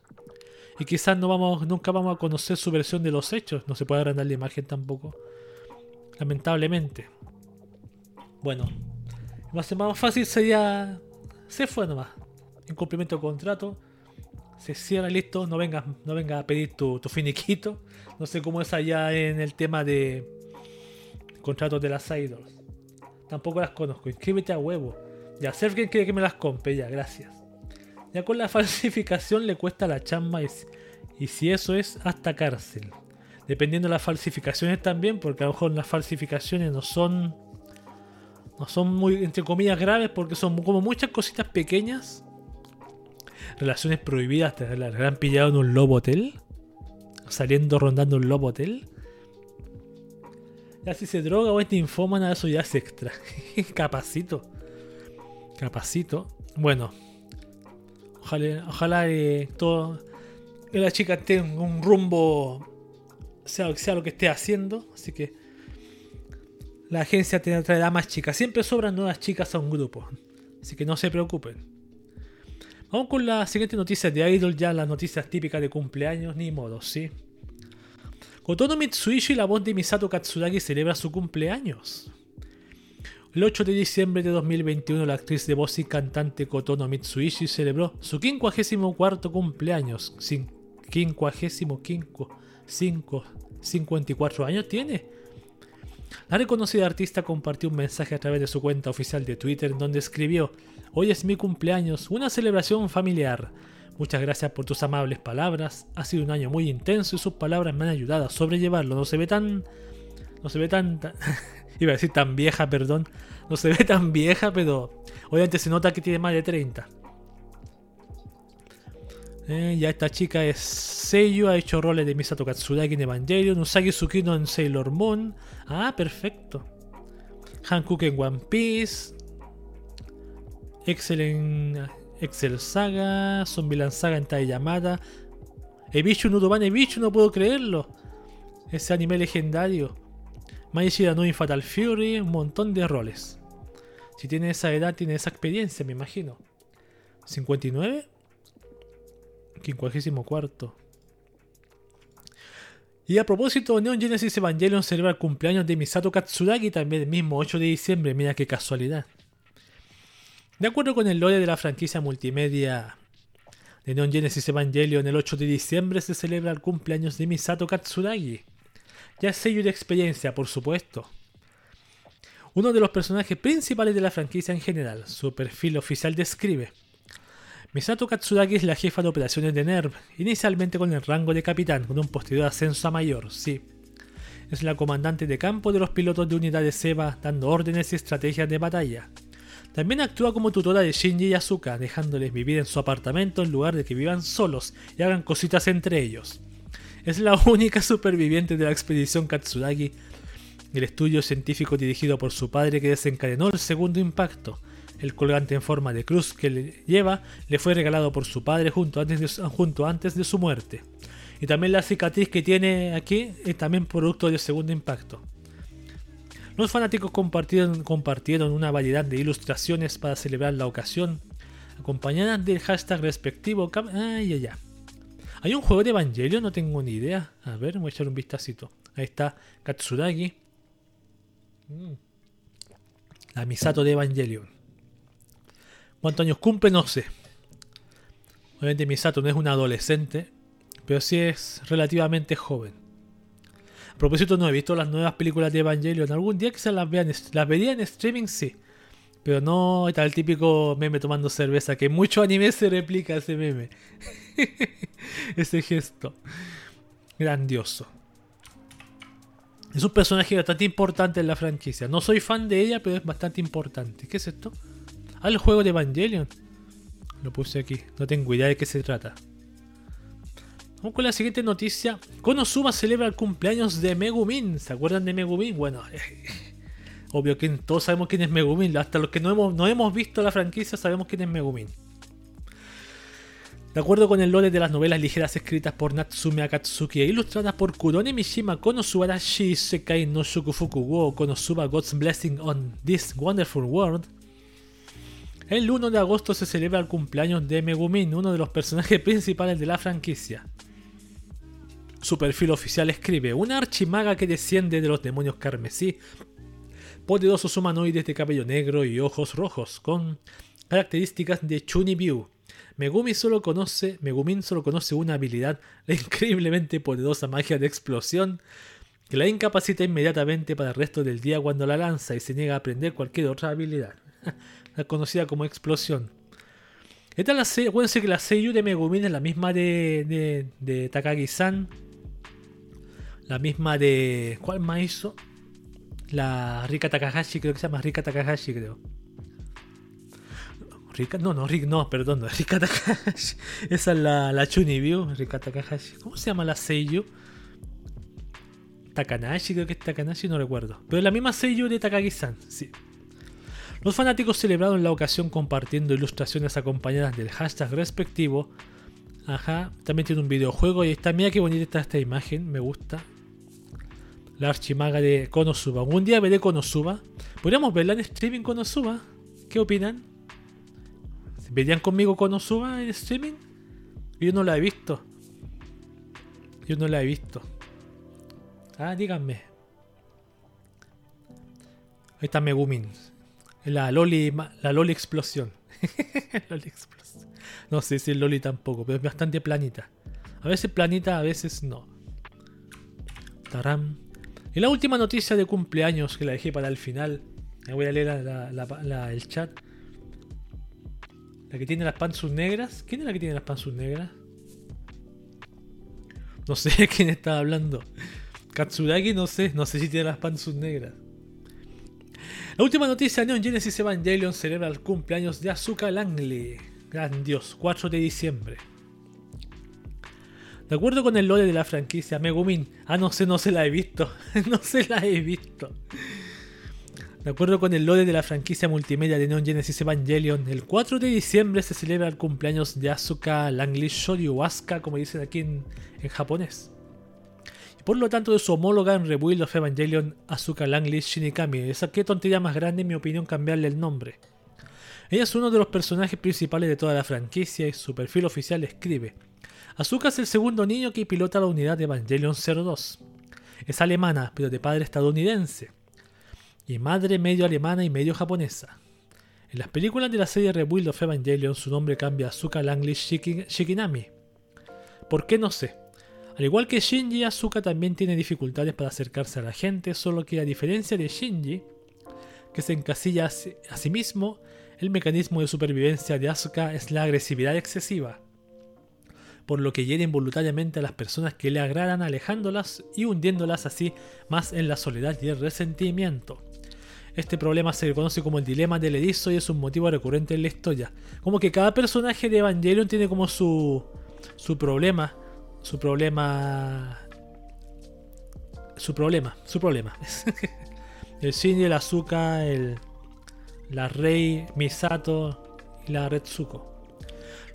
Y quizás no vamos, nunca vamos a conocer su versión de los hechos. No se puede agrandar la imagen tampoco. Lamentablemente. Bueno, más, más fácil sería. Se fue nomás. Incumplimiento de contrato. Se cierra listo. No vengas no venga a pedir tu, tu finiquito. No sé cómo es allá en el tema de contratos de las idols. Tampoco las conozco. Inscríbete a huevo. Ya, Sergen quiere que me las compre. Ya, gracias. Ya con la falsificación le cuesta la chamba y, y si eso es hasta cárcel. Dependiendo de las falsificaciones también, porque a lo mejor las falsificaciones no son no son muy, entre comillas, graves porque son como muchas cositas pequeñas. Relaciones prohibidas, te la han pillado en un lobo hotel. Saliendo rondando un lobo hotel. Ya si se droga o es ninfómana, eso ya es extra. Capacito. Capacito. Bueno. Ojalá, ojalá eh, todo, que la chica tenga un rumbo, sea, sea lo que esté haciendo. Así que la agencia te traerá más chicas. Siempre sobran nuevas chicas a un grupo. Así que no se preocupen. Vamos con la siguiente noticia de Idol, ya las noticias típicas de cumpleaños, ni modo, ¿sí? Kotono Mitsuishi, la voz de Misato Katsuragi, celebra su cumpleaños. El 8 de diciembre de 2021, la actriz de voz y cantante Kotono Mitsuishi celebró su 54 cumpleaños. Sin 55, 5, 54 años tiene. La reconocida artista compartió un mensaje a través de su cuenta oficial de Twitter donde escribió, Hoy es mi cumpleaños, una celebración familiar. Muchas gracias por tus amables palabras. Ha sido un año muy intenso y sus palabras me han ayudado a sobrellevarlo. No se ve tan... No se ve tan... Iba a decir tan vieja, perdón. No se ve tan vieja, pero obviamente se nota que tiene más de 30. Eh, ya esta chica es Seiyu, ha hecho roles de Misato Katsuragi en Evangelion, Usagi Tsukino en Sailor Moon. Ah, perfecto. Hankook en One Piece. Excel en Excel Saga. Zombieland Saga en Tai Yamada. Ebichu Nudoban Ebichu, no puedo creerlo. Ese anime legendario. Maishida no Fatal Fury, un montón de roles. Si tiene esa edad, tiene esa experiencia, me imagino. ¿59? 54. Y a propósito, Neon Genesis Evangelion celebra el cumpleaños de Misato Katsuragi también el mismo 8 de diciembre. Mira qué casualidad. De acuerdo con el lore de la franquicia multimedia de Neon Genesis Evangelion, el 8 de diciembre se celebra el cumpleaños de Misato Katsuragi. Ya sello de experiencia, por supuesto. Uno de los personajes principales de la franquicia en general, su perfil oficial describe. Misato Katsuragi es la jefa de operaciones de NERV, inicialmente con el rango de capitán, con un posterior ascenso a mayor, sí. Es la comandante de campo de los pilotos de unidades SEBA, dando órdenes y estrategias de batalla. También actúa como tutora de Shinji y Asuka, dejándoles vivir en su apartamento en lugar de que vivan solos y hagan cositas entre ellos. Es la única superviviente de la expedición Katsuragi, el estudio científico dirigido por su padre que desencadenó el segundo impacto, el colgante en forma de cruz que le lleva le fue regalado por su padre junto antes de, junto antes de su muerte. Y también la cicatriz que tiene aquí es también producto del segundo impacto. Los fanáticos compartieron, compartieron una variedad de ilustraciones para celebrar la ocasión, acompañadas del hashtag respectivo. Ay, ay, ay. ¿Hay un juego de Evangelion? No tengo ni idea. A ver, voy a echar un vistacito. Ahí está Katsuragi. Mm. La Misato de Evangelion. ¿Cuántos años cumple? No sé. Obviamente Misato no es un adolescente, pero sí es relativamente joven. A propósito, no he visto las nuevas películas de Evangelion. Algún día quizás las vean, las vería en streaming, sí. Pero no está el típico meme tomando cerveza, que mucho anime se replica ese meme. ese gesto. Grandioso. Es un personaje bastante importante en la franquicia. No soy fan de ella, pero es bastante importante. ¿Qué es esto? al juego de Evangelion. Lo puse aquí, no tengo idea de qué se trata. Vamos con la siguiente noticia. Konosuba celebra el cumpleaños de Megumin. ¿Se acuerdan de Megumin? Bueno, obvio que todos sabemos quién es Megumin. Hasta los que no hemos, no hemos visto la franquicia sabemos quién es Megumin. De acuerdo con el lore de las novelas ligeras escritas por Natsume Akatsuki e ilustradas por Kurone Mishima, Konosuba Shisekai no Shukufuku wo Konosuba God's Blessing on This Wonderful World el 1 de agosto se celebra el cumpleaños de Megumin, uno de los personajes principales de la franquicia. Su perfil oficial escribe, una archimaga que desciende de los demonios carmesí, poderosos humanoides de cabello negro y ojos rojos, con características de Chunibyu. Megumi solo conoce, Megumin solo conoce una habilidad, la increíblemente poderosa magia de explosión, que la incapacita inmediatamente para el resto del día cuando la lanza y se niega a aprender cualquier otra habilidad. conocida como explosión. Esta la acuérdense que la Seiyu de Megumin es la misma de, de, Takagi-san. La misma de. ¿Cuál más hizo? La Rika Takahashi, creo que se llama Rika Takahashi, creo. Rika, no, no, Rika, no, perdón, no, Rika Takahashi. Esa es la, la Chunibyu, Rika Takahashi. ¿Cómo se llama la Seiyu? Takanashi, creo que es Takanashi, no recuerdo. Pero es la misma Seiyu de Takagi-san, sí. Los fanáticos celebraron la ocasión compartiendo ilustraciones acompañadas del hashtag respectivo. Ajá, también tiene un videojuego y está, mira qué bonita está esta imagen, me gusta. La archimaga de Konosuba. Un día veré Konosuba. Podríamos verla en streaming Konosuba. ¿Qué opinan? ¿Verían conmigo Konosuba en streaming? Yo no la he visto. Yo no la he visto. Ah, díganme. Ahí está Megumin. La Loli, la Loli explosión. Loli explosión. No sé si es Loli tampoco, pero es bastante planita. A veces planita, a veces no. Taram. Y la última noticia de cumpleaños que la dejé para el final. Me voy a leer el chat. La que tiene las panzas negras. ¿Quién es la que tiene las panzas negras? No sé quién está hablando. Katsuragi, no sé. No sé si tiene las panzas negras. La última noticia, Neon Genesis Evangelion celebra el cumpleaños de Azuka Langley. Gran Dios, 4 de diciembre. De acuerdo con el lore de la franquicia Megumin, ah no sé, no se la he visto, no se la he visto. De acuerdo con el lore de la franquicia multimedia de Neon Genesis Evangelion, el 4 de diciembre se celebra el cumpleaños de Asuka Langley Shoryu Asuka, como dicen aquí en, japonés. Y por lo tanto de su homóloga en Rebuild of Evangelion, Asuka Langley Shinikami. Esa qué tontería más grande en mi opinión cambiarle el nombre. Ella es uno de los personajes principales de toda la franquicia y su perfil oficial escribe Azuka es el segundo niño que pilota la unidad de Evangelion 02. Es alemana, pero de padre estadounidense. Y madre medio alemana y medio japonesa. En las películas de la serie Rebuild of Evangelion su nombre cambia a Azuka Langley Shikinami. ¿Por qué no sé? Al igual que Shinji, Azuka también tiene dificultades para acercarse a la gente, solo que a diferencia de Shinji, que se encasilla a sí mismo, el mecanismo de supervivencia de Asuka es la agresividad excesiva por lo que hiere involuntariamente a las personas que le agradan alejándolas y hundiéndolas así más en la soledad y el resentimiento. Este problema se conoce como el dilema del erizo y es un motivo recurrente en la historia. Como que cada personaje de Evangelion tiene como su, su problema, su problema, su problema, su problema. el Shinji, el Azuka, el, la Rei, Misato y la Retsuko.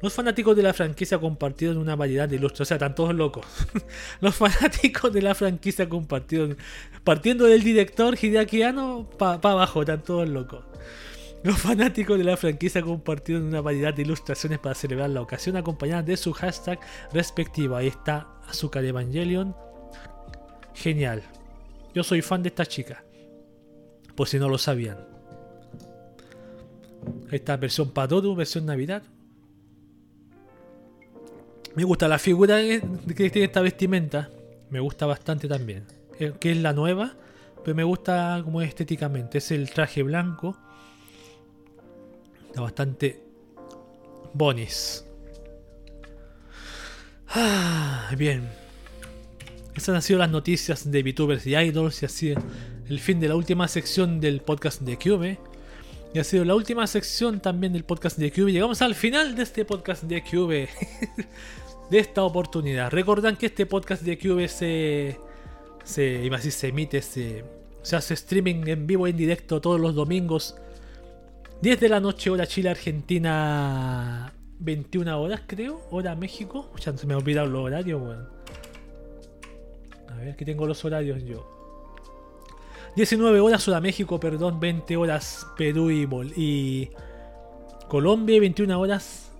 Los fanáticos de la franquicia compartieron una variedad de ilustres, o sea, están todos locos. Los fanáticos de la franquicia compartieron, partiendo del director Hideaki Anno para abajo, están todos locos. Los fanáticos de la franquicia compartieron una variedad de ilustraciones para celebrar la ocasión acompañadas de su hashtag respectivo. Ahí está Azúcar Evangelion. Genial. Yo soy fan de esta chica. Por si no lo sabían. Esta versión Padoru, versión Navidad. Me gusta la figura que tiene esta vestimenta. Me gusta bastante también. Eh, que es la nueva, pero me gusta como estéticamente. Es el traje blanco. Está bastante bonis. Ah, bien. Esas han sido las noticias de VTubers y Idols y así el fin de la última sección del podcast de Cube. Y ha sido la última sección también del podcast de Cube. Llegamos al final de este podcast de Cube. de esta oportunidad. Recuerdan que este podcast de QV se, se, iba se emite, se, se hace streaming en vivo en directo todos los domingos. 10 de la noche, hora Chile, Argentina, 21 horas creo, hora México. Ya se me ha olvidado los horarios, A ver, que tengo los horarios yo. 19 horas hora México, perdón, 20 horas Perú y, y Colombia y 21 horas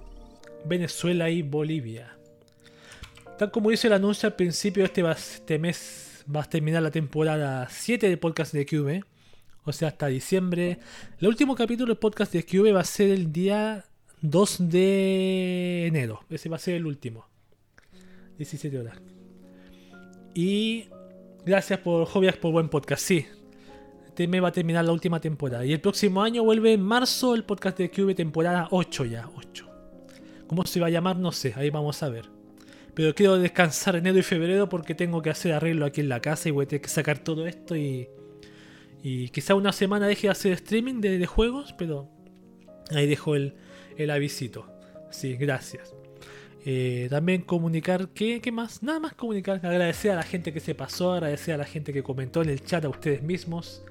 Venezuela y Bolivia. Tal como dice el anuncio al principio, este, este mes va a terminar la temporada 7 del podcast de QV. O sea, hasta diciembre. El último capítulo del podcast de QV va a ser el día 2 de enero. Ese va a ser el último. 17 horas. Y gracias por Jovias por buen podcast. Sí, este mes va a terminar la última temporada. Y el próximo año vuelve en marzo el podcast de QV temporada 8 ya. 8. ¿Cómo se va a llamar? No sé. Ahí vamos a ver. Pero quiero descansar enero y febrero porque tengo que hacer arreglo aquí en la casa y voy a tener que sacar todo esto y. Y quizá una semana deje de hacer streaming de, juegos, pero ahí dejo el, el avisito. Sí, gracias. Eh, también comunicar, ¿qué, ¿qué, más? Nada más comunicar, agradecer a la gente que se pasó, agradecer a la gente que comentó en el chat, a ustedes mismos,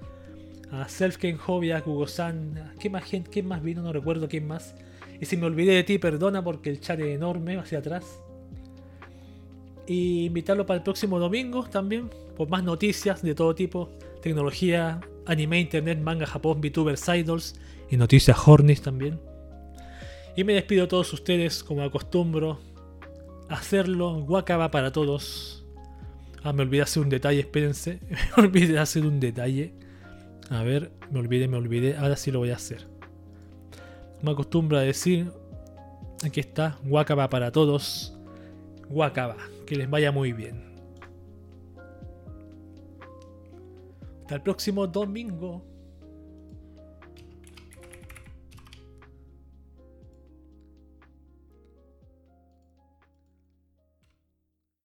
a Selfken Hobby, a Gugo-san, ¿qué más gente, quién más vino? No recuerdo quién más. Y si me olvidé de ti, perdona porque el chat es enorme hacia atrás. Y invitarlo para el próximo domingo también, por más noticias de todo tipo, tecnología, anime, internet, manga, Japón, VTubers, idols y noticias hornis también. Y me despido a todos ustedes, como acostumbro, hacerlo, Wakaba para todos. Ah, me olvidé hacer un detalle, espérense. Me olvidé hacer un detalle. A ver, me olvidé, me olvidé. Ahora sí lo voy a hacer. Me acostumbro a decir. Aquí está, Wakaba para todos. Wakaba, que les vaya muy bien. Hasta el próximo domingo.